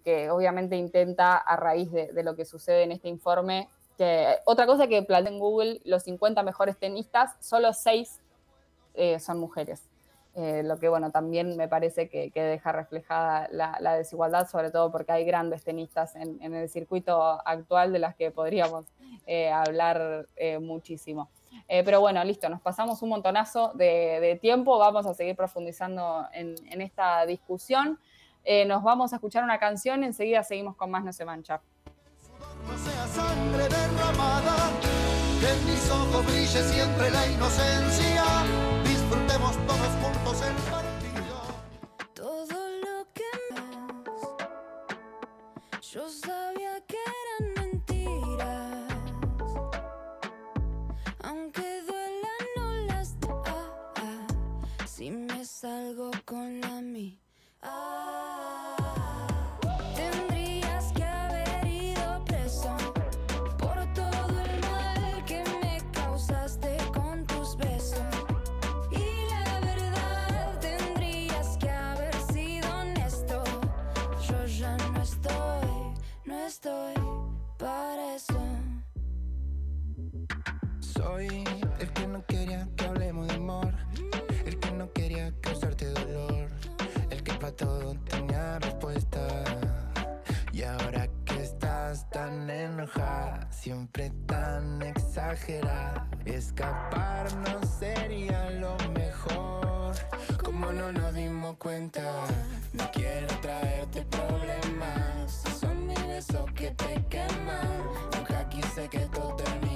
que obviamente intenta, a raíz de, lo que sucede en este informe, que, otra cosa que plantea en Google, los 50 mejores tenistas, solo 6 eh, son mujeres. Eh, lo que bueno, también me parece que, deja reflejada la, desigualdad, sobre todo porque hay grandes tenistas en, el circuito actual de las que podríamos eh, hablar muchísimo. pero bueno, listo, nos pasamos un montonazo de, tiempo, vamos a seguir profundizando en, en esta discusión. nos vamos a escuchar una canción, enseguida seguimos con más No se mancha no sea sangre derramada, que en mis ojos brille siempre la inocencia, yo sabía que eran mentiras, aunque duela no las ah, si me salgo con la mía. El que no quería que hablemos de amor, el que no quería causarte dolor, el que para todo tenía respuesta. Y ahora que estás tan enojada, siempre tan exagerada, escapar no sería lo mejor. Como no nos dimos cuenta, no quiero traerte problemas eso que te quema. Nunca quise que todo termine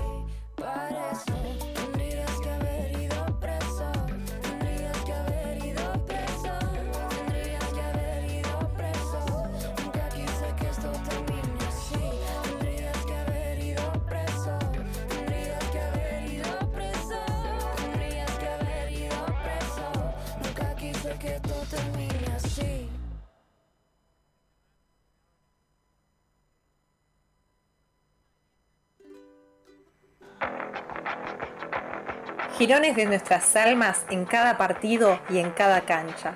girones de nuestras almas en cada partido y en cada cancha,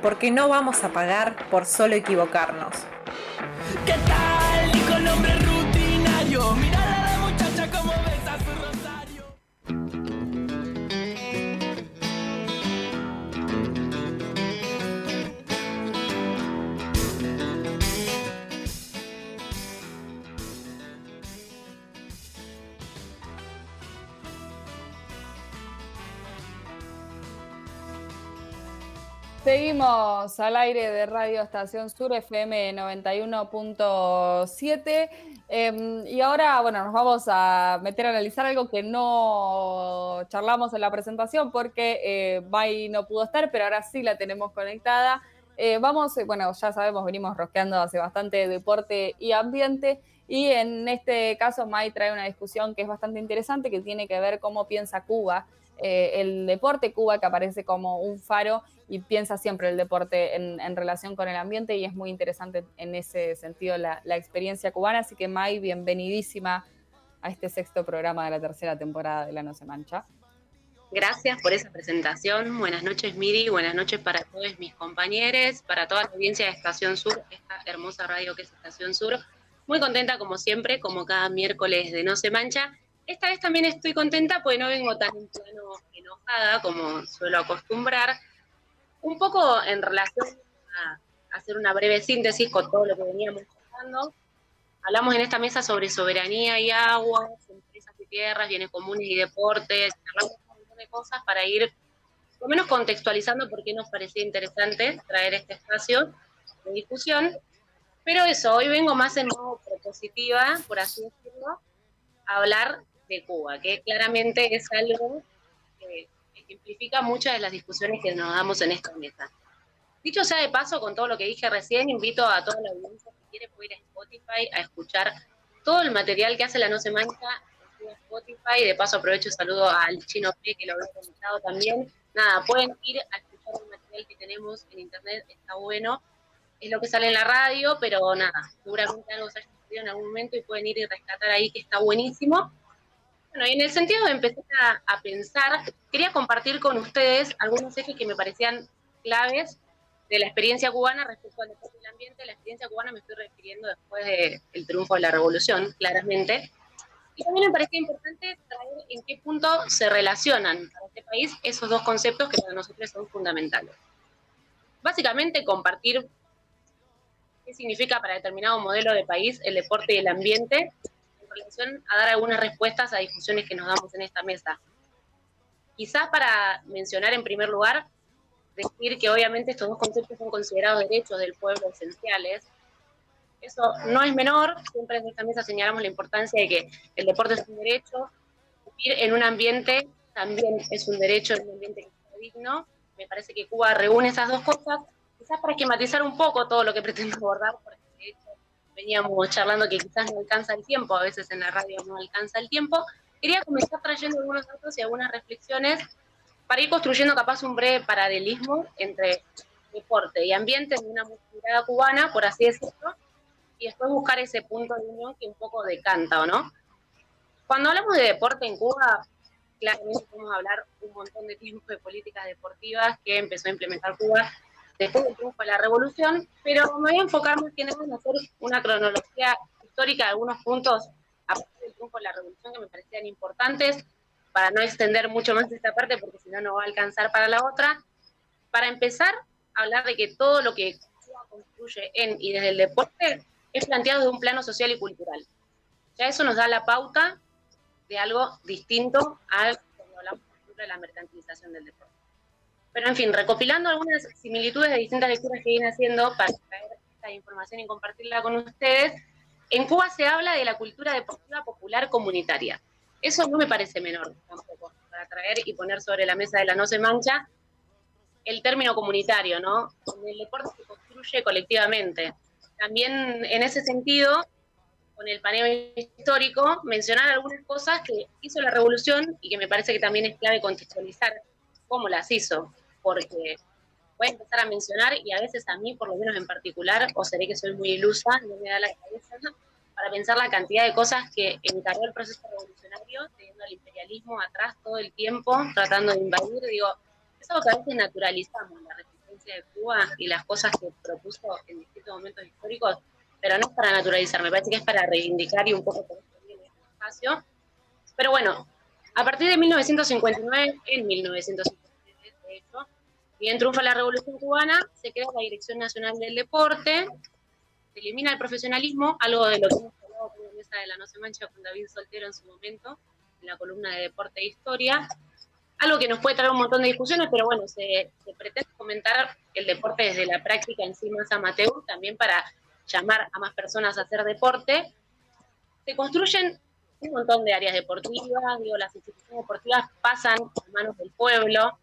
porque no vamos a pagar por solo equivocarnos. Seguimos al aire de Radio Estación Sur FM 91.7 em, y ahora, bueno, nos vamos a meter a analizar algo que no charlamos en la presentación porque eh, no pudo estar, pero ahora sí la tenemos conectada. Eh, vamos, eh, bueno, ya sabemos, venimos rosqueando hace bastante deporte y ambiente y en este caso Mai trae una discusión que es bastante interesante que tiene que ver cómo piensa Cuba eh, el deporte Cuba que aparece como un faro y piensa siempre el deporte en, relación con el ambiente y es muy interesante en ese sentido la, experiencia cubana. Así que May, bienvenidísima a este sexto programa de la tercera temporada de La No Se Mancha. Gracias por esa presentación. Buenas noches, Miri. Buenas noches para todos mis compañeros, para toda la audiencia de Estación Sur, esta hermosa radio que es Estación Sur. Muy contenta, como siempre, como cada miércoles de No Se Mancha. Esta vez también estoy contenta porque no vengo tan en plano enojada como suelo acostumbrar. Un poco en relación a hacer una breve síntesis con todo lo que veníamos hablando. Hablamos en esta mesa sobre soberanía y agua, empresas y tierras, bienes comunes y deportes, hablamos un montón de cosas para ir por lo menos contextualizando por qué nos parecía interesante traer este espacio de discusión. Pero eso, hoy vengo más en modo propositiva, por así decirlo, a hablar de Cuba, que claramente es algo que ejemplifica muchas de las discusiones que nos damos en esta mesa. Dicho sea de paso, con todo lo que dije recién, invito a toda la audiencia que quiere poder ir a Spotify a escuchar todo el material que hace la No Se Mancha en Spotify. De paso aprovecho y saludo al Chino P, que lo había comentado también. Nada, pueden ir a escuchar el material que tenemos en internet, está bueno. Es lo que sale en la radio, pero nada, seguramente algo se haya sucedido en algún momento y pueden ir y rescatar ahí que está buenísimo. Bueno, y en el sentido de empezar a, a pensar, quería compartir con ustedes algunos ejes que me parecían claves de la experiencia cubana respecto al deporte y el ambiente. La experiencia cubana me estoy refiriendo después del triunfo de la revolución, claramente. Y también me parecía importante traer en qué punto se relacionan para este país esos dos conceptos que para nosotros son fundamentales. Básicamente, compartir qué significa para determinado modelo de país el deporte y el ambiente en relación a dar algunas respuestas a discusiones que nos damos en esta mesa. Quizás para mencionar en primer lugar decir que obviamente estos dos conceptos son considerados derechos del pueblo esenciales. Eso no es menor, siempre en esta mesa señalamos la importancia de que el deporte es un derecho, vivir en un ambiente también es un derecho, en un ambiente que digno. Me parece que Cuba reúne esas dos cosas, quizás para esquematizar un poco todo lo que pretendo abordar, porque veníamos charlando que quizás no alcanza el tiempo, a veces en la radio no alcanza el tiempo. Quería comenzar trayendo algunos datos y algunas reflexiones para ir construyendo capaz un breve paralelismo entre deporte y ambiente en una mirada cubana, por así decirlo, y después buscar ese punto de unión que un poco decanta, ¿o no? Cuando hablamos de deporte en Cuba, claramente podemos hablar un montón de tiempo de políticas deportivas que empezó a implementar Cuba después del triunfo de la revolución, pero me voy a enfocar más que en hacer una cronología histórica de algunos puntos a partir del triunfo de la revolución que me parecían importantes, para no extender mucho más esta parte, porque si no, no va a alcanzar para la otra. Para empezar, hablar de que todo lo que Cuba construye en y desde el deporte es planteado de un plano social y cultural. Ya eso nos da la pauta de algo distinto a cuando hablamos, de la mercantilización del deporte. Pero, en fin, recopilando algunas similitudes de distintas lecturas que viene haciendo para traer esta información y compartirla con ustedes, en Cuba se habla de la cultura deportiva popular comunitaria. Eso no me parece menor tampoco, para traer y poner sobre la mesa de la no se mancha el término comunitario, ¿no? El deporte se construye colectivamente. También en ese sentido, con el paneo histórico, mencionar algunas cosas que hizo la revolución y que me parece que también es clave contextualizar cómo las hizo, porque voy a empezar a mencionar y a veces a mí, por lo menos en particular, o seré que soy muy ilusa, no me da la cabeza, para pensar la cantidad de cosas que encargó el proceso revolucionario, teniendo al imperialismo atrás todo el tiempo, tratando de invadir. Digo, es lo que a veces naturalizamos, la resistencia de Cuba y las cosas que propuso en distintos momentos históricos, pero no es para naturalizar, me parece que es para reivindicar y un poco viene este espacio. Pero bueno, a partir de 1959, en 1959, de hecho, bien triunfa la Revolución Cubana, se crea la Dirección Nacional del Deporte, se elimina el profesionalismo, algo de lo que hemos hablado con la de la No se mancha con David Soltero en su momento, en la columna de Deporte e Historia, algo que nos puede traer un montón de discusiones, pero bueno, se, se pretende comentar el deporte desde la práctica en sí más amateur, también para llamar a más personas a hacer deporte. Se construyen un montón de áreas deportivas, digo, las instituciones deportivas pasan a manos del pueblo,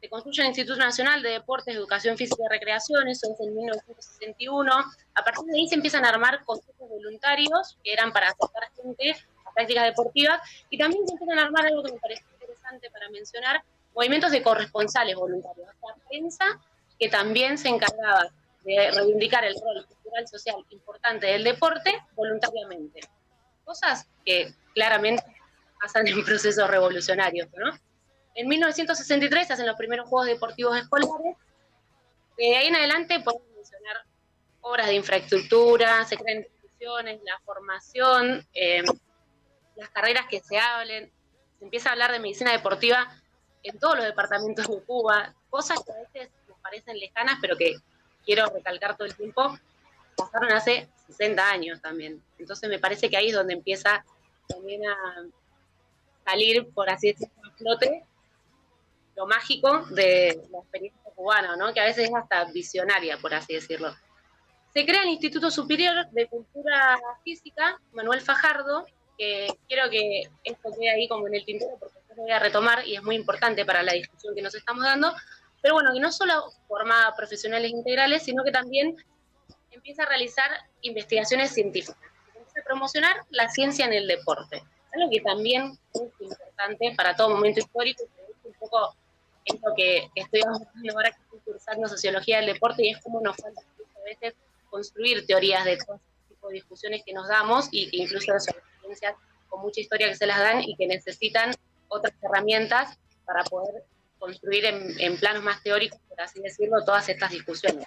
se construye el Instituto Nacional de Deportes, Educación Física y Recreación, eso es en 1961. A partir de ahí se empiezan a armar consejos voluntarios que eran para acercar gente a prácticas deportivas y también se empiezan a armar algo que me parece interesante para mencionar, movimientos de corresponsales voluntarios, la prensa que también se encargaba de reivindicar el rol cultural social importante del deporte voluntariamente. Cosas que claramente pasan en procesos revolucionarios, ¿no? En 1963 se hacen los primeros Juegos Deportivos Escolares. De ahí en adelante podemos mencionar obras de infraestructura, se crean instituciones, la formación, eh, las carreras que se hablen, se empieza a hablar de medicina deportiva en todos los departamentos de Cuba, cosas que a veces nos parecen lejanas, pero que quiero recalcar todo el tiempo, pasaron hace 60 años también. Entonces me parece que ahí es donde empieza también a salir, por así decirlo, a flote lo mágico de la experiencia cubana, ¿no? que a veces es hasta visionaria, por así decirlo. Se crea el Instituto Superior de Cultura Física, Manuel Fajardo, que quiero que esto quede ahí como en el tintero porque después lo voy a retomar y es muy importante para la discusión que nos estamos dando, pero bueno, que no solo forma profesionales integrales, sino que también empieza a realizar investigaciones científicas, empieza a promocionar la ciencia en el deporte, algo que también es importante para todo momento histórico, un poco es lo que estoy ahora que estoy cursando sociología del deporte y es como nos falta a veces construir teorías de todo este tipo de discusiones que nos damos y que incluso son experiencias con mucha historia que se las dan y que necesitan otras herramientas para poder construir en, planos más teóricos, por así decirlo, todas estas discusiones.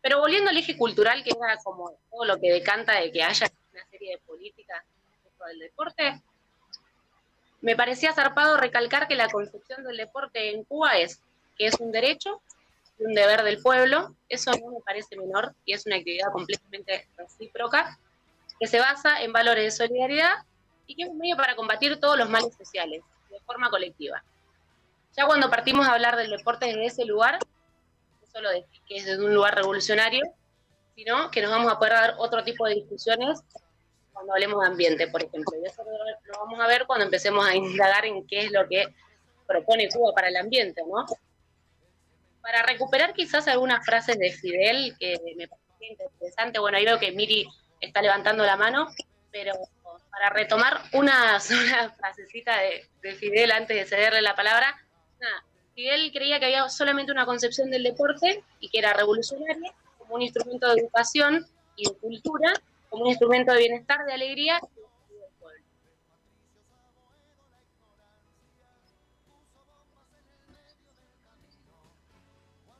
Pero volviendo al eje cultural, que era como todo lo que decanta de que haya una serie de políticas dentro del deporte, me parecía zarpado recalcar que la concepción del deporte en Cuba es que es un derecho un deber del pueblo, eso no me parece menor y es una actividad completamente recíproca, que se basa en valores de solidaridad y que es un medio para combatir todos los males sociales de forma colectiva. Ya cuando partimos a hablar del deporte desde ese lugar, no solo de que es desde un lugar revolucionario, sino que nos vamos a poder dar otro tipo de discusiones cuando hablemos de ambiente, por ejemplo. Y eso lo vamos a ver cuando empecemos a indagar en qué es lo que propone Cuba para el ambiente, ¿no? Para recuperar quizás algunas frases de Fidel que me parecen interesante, bueno, ahí veo que Miri está levantando la mano, pero para retomar una sola frasecita de, de Fidel antes de cederle la palabra, Fidel creía que había solamente una concepción del deporte y que era revolucionaria como un instrumento de educación y de cultura, como un instrumento de bienestar, de alegría.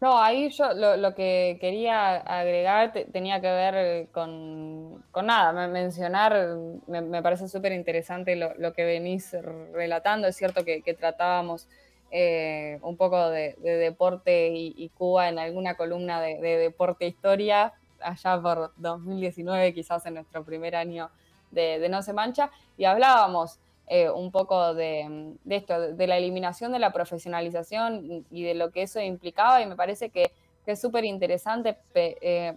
No, ahí yo lo, que quería agregar tenía que ver con, nada, mencionar, me, parece súper interesante lo, que venís relatando, es cierto que tratábamos eh, un poco de, deporte y, Cuba en alguna columna de, deporte e historia, allá por 2019, quizás en nuestro primer año de, No se mancha, y hablábamos eh, un poco de, esto, de la eliminación de la profesionalización y de lo que eso implicaba, y me parece que, es súper interesante. Eh,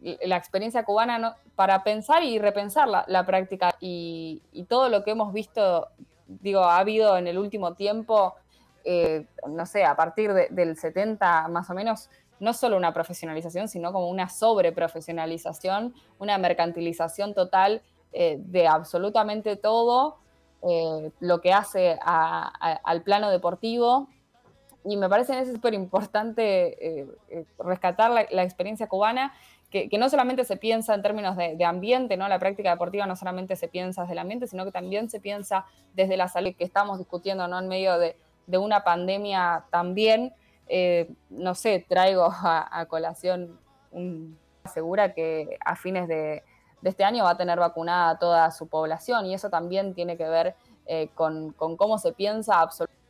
la experiencia cubana para pensar y repensar la, práctica y, y, todo lo que hemos visto, digo, ha habido en el último tiempo eh, no sé, a partir del 70 más o menos, no solo una profesionalización, sino como una sobreprofesionalización, una mercantilización total eh, de absolutamente todo eh, lo que hace al plano deportivo. Y me parece súper importante rescatar la, experiencia cubana, que, no solamente se piensa en términos de, ambiente, ¿no? La práctica deportiva no solamente se piensa desde el ambiente, sino que también se piensa desde la salud que estamos discutiendo, ¿no? En medio de una pandemia también, eh, no sé, traigo a, colación un, segura que a fines de, este año va a tener vacunada toda su población y eso también tiene que ver eh, con, cómo se piensa absolutamente.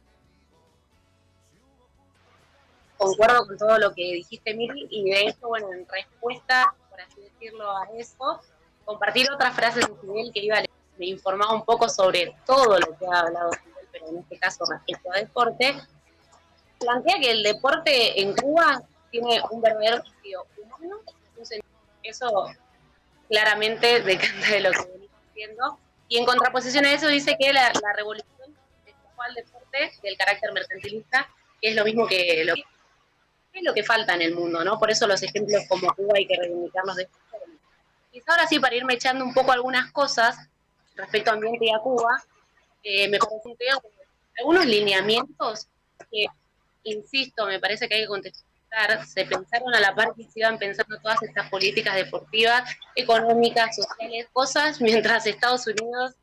Concuerdo con todo lo que dijiste, Miri, y de eso, bueno, en respuesta, por así decirlo, a eso, compartir otras frases de Fidel que iba a me informaba un poco sobre todo lo que ha hablado pero en este caso respecto a deporte, plantea que el deporte en Cuba tiene un verdadero sentido humano, eso claramente decanta de lo que venimos diciendo, y en contraposición a eso dice que la, revolución dejó al deporte del carácter mercantilista, que es lo mismo que lo, que falta en el mundo, ¿no? Por eso los ejemplos como Cuba hay que reivindicarlos de esta forma. Quizá ahora sí, para irme echando un poco algunas cosas respecto a ambiente y a Cuba, eh, me que algunos lineamientos que, insisto, me parece que hay que contestar, se pensaron a la par que se iban pensando todas estas políticas deportivas, económicas, sociales, cosas, mientras Estados Unidos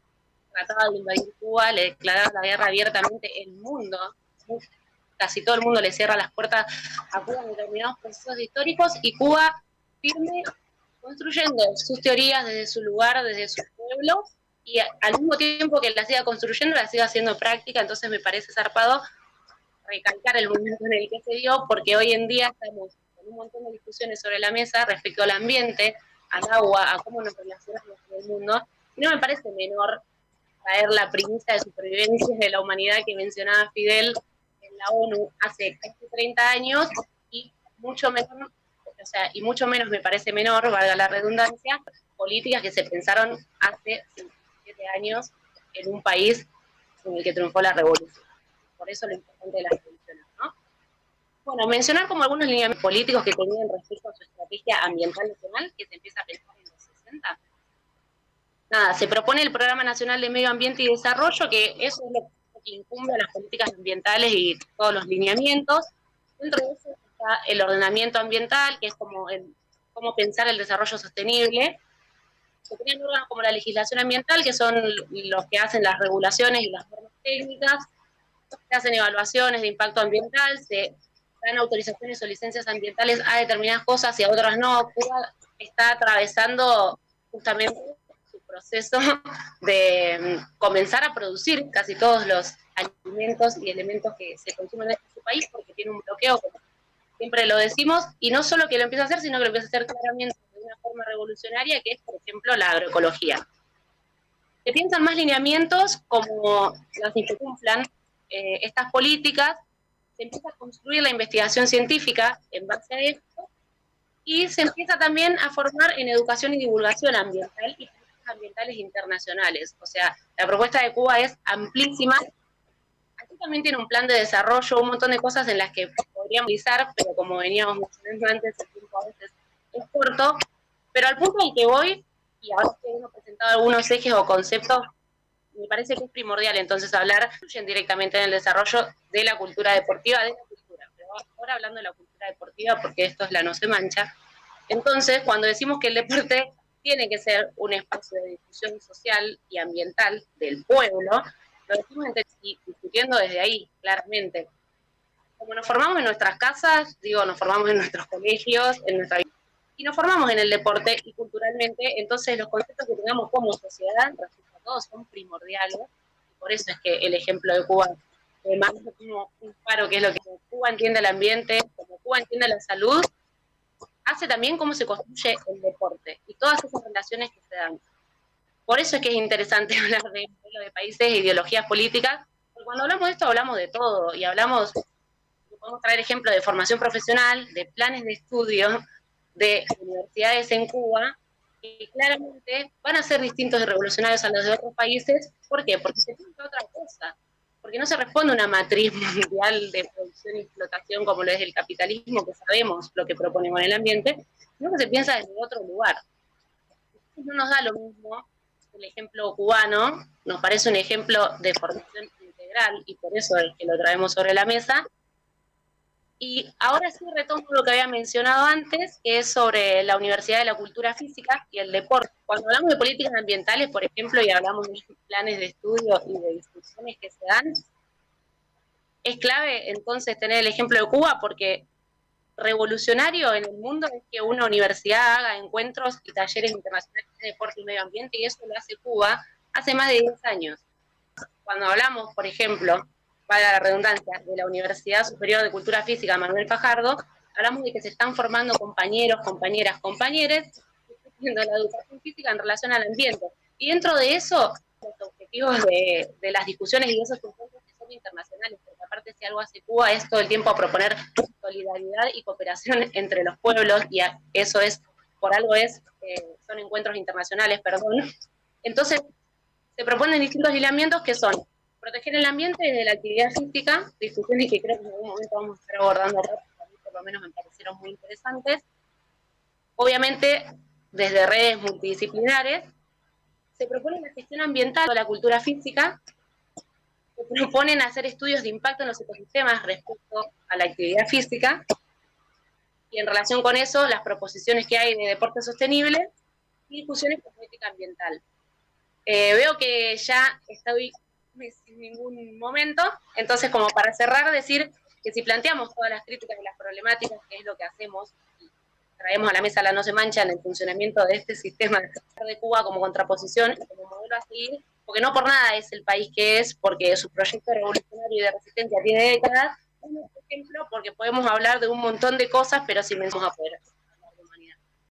trataba de invadir Cuba, le declaraba la guerra abiertamente el mundo. Casi todo el mundo le cierra las puertas a Cuba en determinados procesos históricos y Cuba firme construyendo sus teorías desde su lugar, desde su pueblo, y al mismo tiempo que la siga construyendo, la siga haciendo práctica, entonces me parece zarpado recalcar el momento en el que se dio, porque hoy en día estamos con un montón de discusiones sobre la mesa respecto al ambiente, al agua, a cómo nos relacionamos con el mundo, y no me parece menor traer la premisa de supervivencia de la humanidad que mencionaba Fidel en la ONU hace casi 30 años, y mucho menos, o sea, y mucho menos me parece menor, valga la redundancia, políticas que se pensaron hace 57 años en un país en el que triunfó la revolución. Por eso lo importante de las revoluciones, ¿no? Bueno, mencionar como algunos lineamientos políticos que tenían respecto a su estrategia ambiental nacional, que se empieza a pensar en los 60. Nada, se propone el Programa Nacional de Medio Ambiente y Desarrollo, que eso es lo que incumbe a las políticas ambientales y todos los lineamientos. Dentro de eso está el ordenamiento ambiental, que es como el, cómo pensar el desarrollo sostenible, se tenían órganos como la legislación ambiental, que son los que hacen las regulaciones y las normas técnicas, se hacen evaluaciones de impacto ambiental, se dan autorizaciones o licencias ambientales a determinadas cosas y a otras no. Cuba está atravesando justamente su proceso de mm, comenzar a producir casi todos los alimentos y elementos que se consumen en su país porque tiene un bloqueo, como siempre lo decimos, y no solo que lo empieza a hacer, sino que lo empieza a hacer claramente una forma revolucionaria que es, por ejemplo, la agroecología. Se piensan más lineamientos como las que eh, estas políticas, se empieza a construir la investigación científica en base a esto y se empieza también a formar en educación y divulgación ambiental y ambientales internacionales. O sea, la propuesta de Cuba es amplísima. Aquí también tiene un plan de desarrollo, un montón de cosas en las que podríamos utilizar, pero como veníamos mencionando antes, el tiempo a veces es corto. Pero al punto en que voy, y ahora que hemos presentado algunos ejes o conceptos, me parece que es primordial entonces hablar directamente en el desarrollo de la cultura deportiva, de la cultura. Pero ahora hablando de la cultura deportiva, porque esto es la no se mancha. Entonces, cuando decimos que el deporte tiene que ser un espacio de discusión social y ambiental del pueblo, lo decimos discutiendo desde ahí, claramente. Como nos formamos en nuestras casas, digo, nos formamos en nuestros colegios, en nuestra y nos formamos en el deporte y culturalmente, entonces los conceptos que tengamos como sociedad, respecto todos, son primordiales. Por eso es que el ejemplo de Cuba, además como un paro, que es lo que Cuba entiende el ambiente, como Cuba entiende la salud, hace también cómo se construye el deporte y todas esas relaciones que se dan. Por eso es que es interesante hablar de, de países e ideologías políticas, porque cuando hablamos de esto hablamos de todo y hablamos, podemos traer ejemplos de formación profesional, de planes de estudio, de universidades en Cuba que claramente van a ser distintos y revolucionarios a los de otros países. ¿Por qué? Porque se piensa otra cosa. Porque no se responde a una matriz mundial de producción y explotación como lo es el capitalismo, que sabemos lo que propone con el ambiente, sino que se piensa desde otro lugar. No nos da lo mismo el ejemplo cubano, nos parece un ejemplo de formación integral y por eso es que lo traemos sobre la mesa, y ahora sí retomo lo que había mencionado antes, que es sobre la Universidad de la Cultura Física y el deporte. Cuando hablamos de políticas ambientales, por ejemplo, y hablamos de planes de estudio y de discusiones que se dan, es clave entonces tener el ejemplo de Cuba porque revolucionario en el mundo es que una universidad haga encuentros y talleres internacionales de deporte y medio ambiente y eso lo hace Cuba hace más de 10 años. Cuando hablamos, por ejemplo, para la redundancia, de la Universidad Superior de Cultura Física Manuel Fajardo, hablamos de que se están formando compañeros, compañeras, compañeres, de la educación física en relación al ambiente. Y dentro de eso, los objetivos de, las discusiones y de esos encuentros que son internacionales, porque aparte si algo hace Cuba es todo el tiempo a proponer solidaridad y cooperación entre los pueblos, y eso es, por algo es, eh, son encuentros internacionales, perdón. Entonces, se proponen distintos lineamientos que son proteger el ambiente desde la actividad física, discusiones que creo que en algún momento vamos a estar abordando, por lo menos me parecieron muy interesantes. Obviamente, desde redes multidisciplinares, se propone la gestión ambiental o la cultura física, se proponen hacer estudios de impacto en los ecosistemas respecto a la actividad física, y en relación con eso, las proposiciones que hay de deporte sostenible y discusiones con política ambiental. Eh, veo que ya estoy sin ningún momento. Entonces, como para cerrar, decir que si planteamos todas las críticas y las problemáticas, que es lo que hacemos, traemos a la mesa la no se mancha en el funcionamiento de este sistema de Cuba como contraposición y como modelo a seguir, porque no por nada es el país que es, porque su proyecto revolucionario y de resistencia tiene décadas, un ejemplo porque podemos hablar de un montón de cosas, pero si vamos afuera.